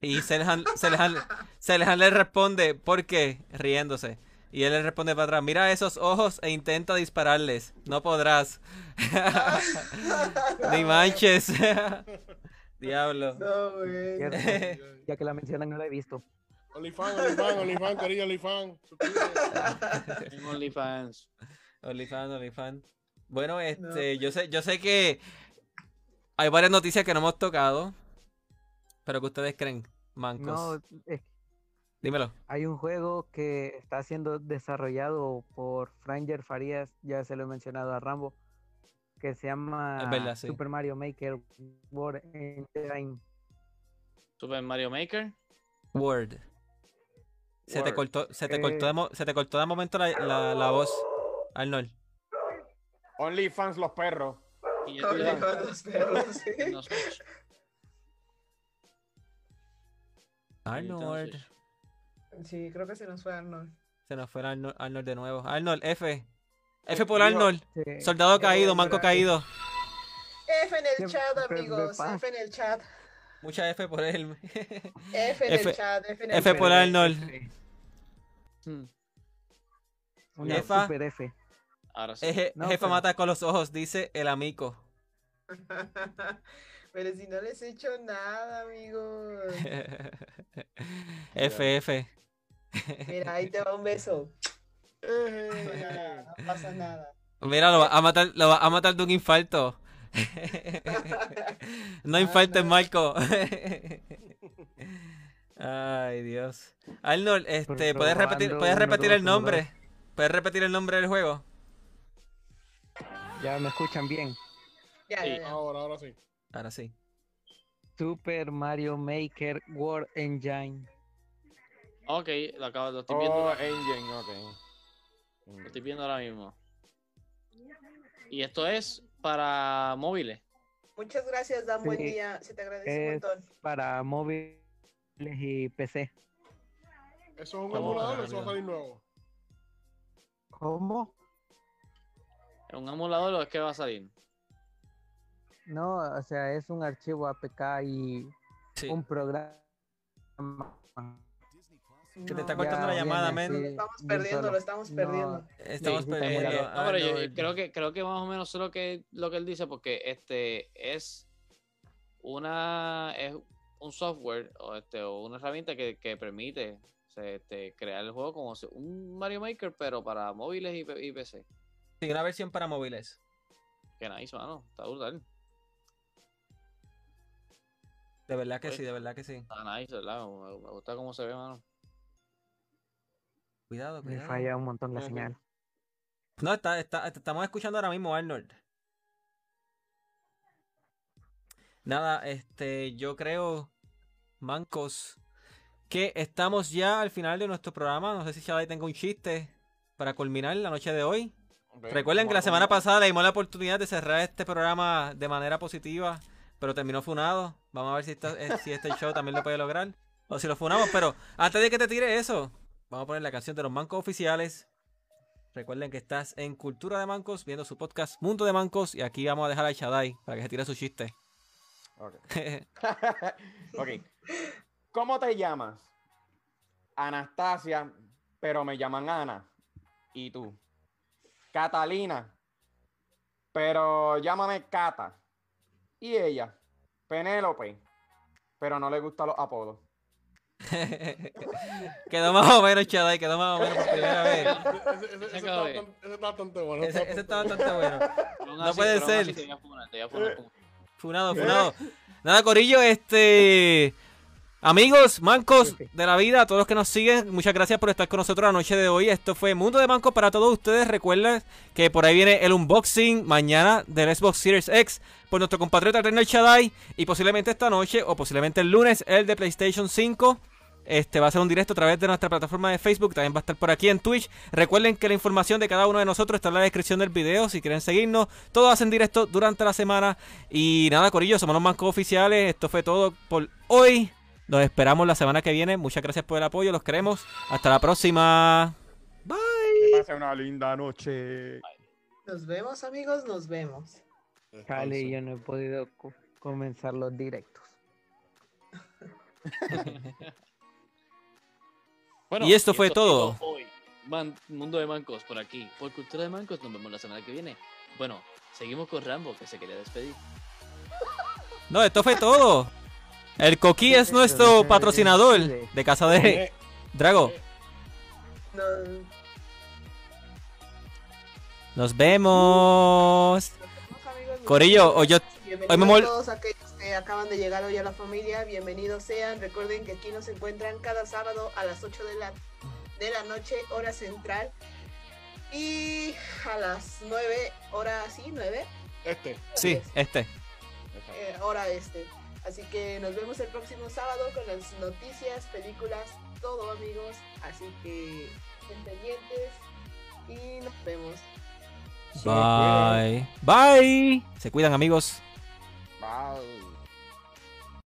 Y Selhan, Selhan, Selhan le responde, ¿por qué? Riéndose. Y él le responde para atrás, mira esos ojos e intenta dispararles. No podrás. Ni manches. Diablo. No, Ya que la mencionan, no la he visto. OnlyFans, OnlyFans, OnlyFans, querido OnlyFans. OnlyFans. OnlyFans, OnlyFans. Bueno, este, yo sé, yo sé que hay varias noticias que no hemos tocado. Pero que ustedes creen, mancos. No, es- Dímelo. hay un juego que está siendo desarrollado por Franger Farías, ya se lo he mencionado a Rambo, que se llama Es verdad, sí. Super Mario Maker World Engine. Super Mario Maker. Word. Se te cortó, se te Eh. cortó de, mo- se te cortó de momento la, la, la voz, Arnold. OnlyFans los perros. Y ya Oye, tiene con los perros, sí. Nintendo Switch. Nintendo Arnold. Sí, creo que se nos fue Arnold. Se nos fue Arnold, Arnold de nuevo. Arnold, F. F por Arnold. Sí. Soldado caído, Eh, manco caído. F en el chat, amigos. F en el chat. Mucha F por él. F en F- el chat. F en el F por Arnold. F. Hmm. Una Jefa. super F. Ahora sí. Eje- No, jefa pero- mata con los ojos, dice el amigo. Pero si no les he hecho nada, amigos. F, F. Mira, ahí te va un beso. No pasa nada. Mira, lo va a matar, lo va a matar de un infarto. no infartes, no. Marco. Ay, Dios. Arnold, este, ¿puedes repetir, ¿puedes repetir el nombre? ¿Puedes repetir el nombre del juego? Ya me escuchan bien. Ya, Sí. ya, ya. Ahora, ahora sí. Ahora sí. Super Mario Maker World Engine. Ok, lo acabo, lo estoy viendo. Oh, ahora- Engine, ok. Lo estoy viendo ahora mismo. Y esto es para móviles. Muchas gracias, Dan. Buen día. Se te agradece un montón. para móviles y PC. ¿Eso es un emulador o eso va a salir nuevo? ¿Cómo? ¿Es un emulador o es que va a salir? No, o sea, es un archivo APK y Sí. un programa. Que te está cortando la llamada, men. Lo estamos perdiendo, lo estamos No, perdiendo. Estamos Sí, perdiendo. No, pero yo creo que, creo que más o menos sé lo que, lo que él dice, porque este es una es un software o, este, o una herramienta que, que permite o sea, este, crear el juego como un Mario Maker, pero para móviles y, PC. Sí, una versión para móviles. Que nice, mano. Está brutal. De verdad que Pues- sí, de verdad que sí. Está nice, ¿verdad? Me, me gusta cómo se ve, mano. Cuidado, Me cuidado. falla un montón la señal. No, está, estamos escuchando ahora mismo, Arnold. Nada, este, yo creo, mancos, que estamos ya al final de nuestro programa. No sé si Shadai tenga un chiste para culminar la noche de hoy. Recuerden que la semana pasada le dimos la oportunidad de cerrar este programa de manera positiva, pero terminó funado. Vamos a ver si, esta- eh, si este show también lo puede lograr. O si lo funamos, pero antes de que te tire eso, vamos a poner la canción de los mancos oficiales. Recuerden que estás en Cultura de Mancos, viendo su podcast Mundo de Mancos, y aquí vamos a dejar a Shadai para que se tire su chiste. Ok. ok. ¿Cómo te llamas? Anastasia, pero me llaman Ana. ¿Y tú? Catalina, pero llámame Cata. ¿Y ella? Penélope, pero no le gustan los apodos. quedó más o menos, Shadai, quedó más o menos por primera vez. Ese, ese- ese- ese está acaba de- bastante- ese está bastante bueno. Ese, ese está bastante bueno. No así- puede ser. Funado, funado. Nada, Corillo, este. Amigos, mancos de la vida, a todos los que nos siguen, muchas gracias por estar con nosotros la noche de hoy. Esto fue Mundo de Mancos para todos ustedes. Recuerden que por ahí viene el unboxing mañana del Xbox Series X por nuestro compatriota René Shaddai. Y posiblemente esta noche o posiblemente el lunes el de PlayStation 5. Este va a ser un directo a través de nuestra plataforma de Facebook. También va a estar por aquí en Twitch. Recuerden que la información de cada uno de nosotros está en la descripción del video. Si quieren seguirnos, todo hacen directo durante la semana. Y nada, Corillo, somos los mancos oficiales. Esto fue todo por hoy. Nos esperamos la semana que viene. Muchas gracias por el apoyo. Los queremos. Hasta la próxima. Que pase una linda noche. Nos vemos, amigos, nos vemos. Cali, yo no he podido co- comenzar los directos. Bueno, Y esto fue todo. Hoy, Man- Mundo de Mancos por aquí. Por Cultura de Mancos, nos vemos la semana que viene. Bueno, seguimos con Rambo, que se quería despedir. No, esto fue todo. El Coqui es nuestro patrocinador de casa de Eh, Drago. No, Nos vemos. Corillo, hoy yo- Bienvenidos hoy me mol- a todos aquellos que acaban de llegar hoy a la familia, bienvenidos sean. Recuerden que aquí nos encuentran cada sábado a las 8 de la, de la noche, hora central. Y a las 9, hora sí, 9, Este. Sí, este. eh, hora este. Así que nos vemos el próximo sábado con las noticias, películas, todo amigos. Así que estén pendientes y nos vemos. Bye. Bye. Se cuidan amigos. Bye.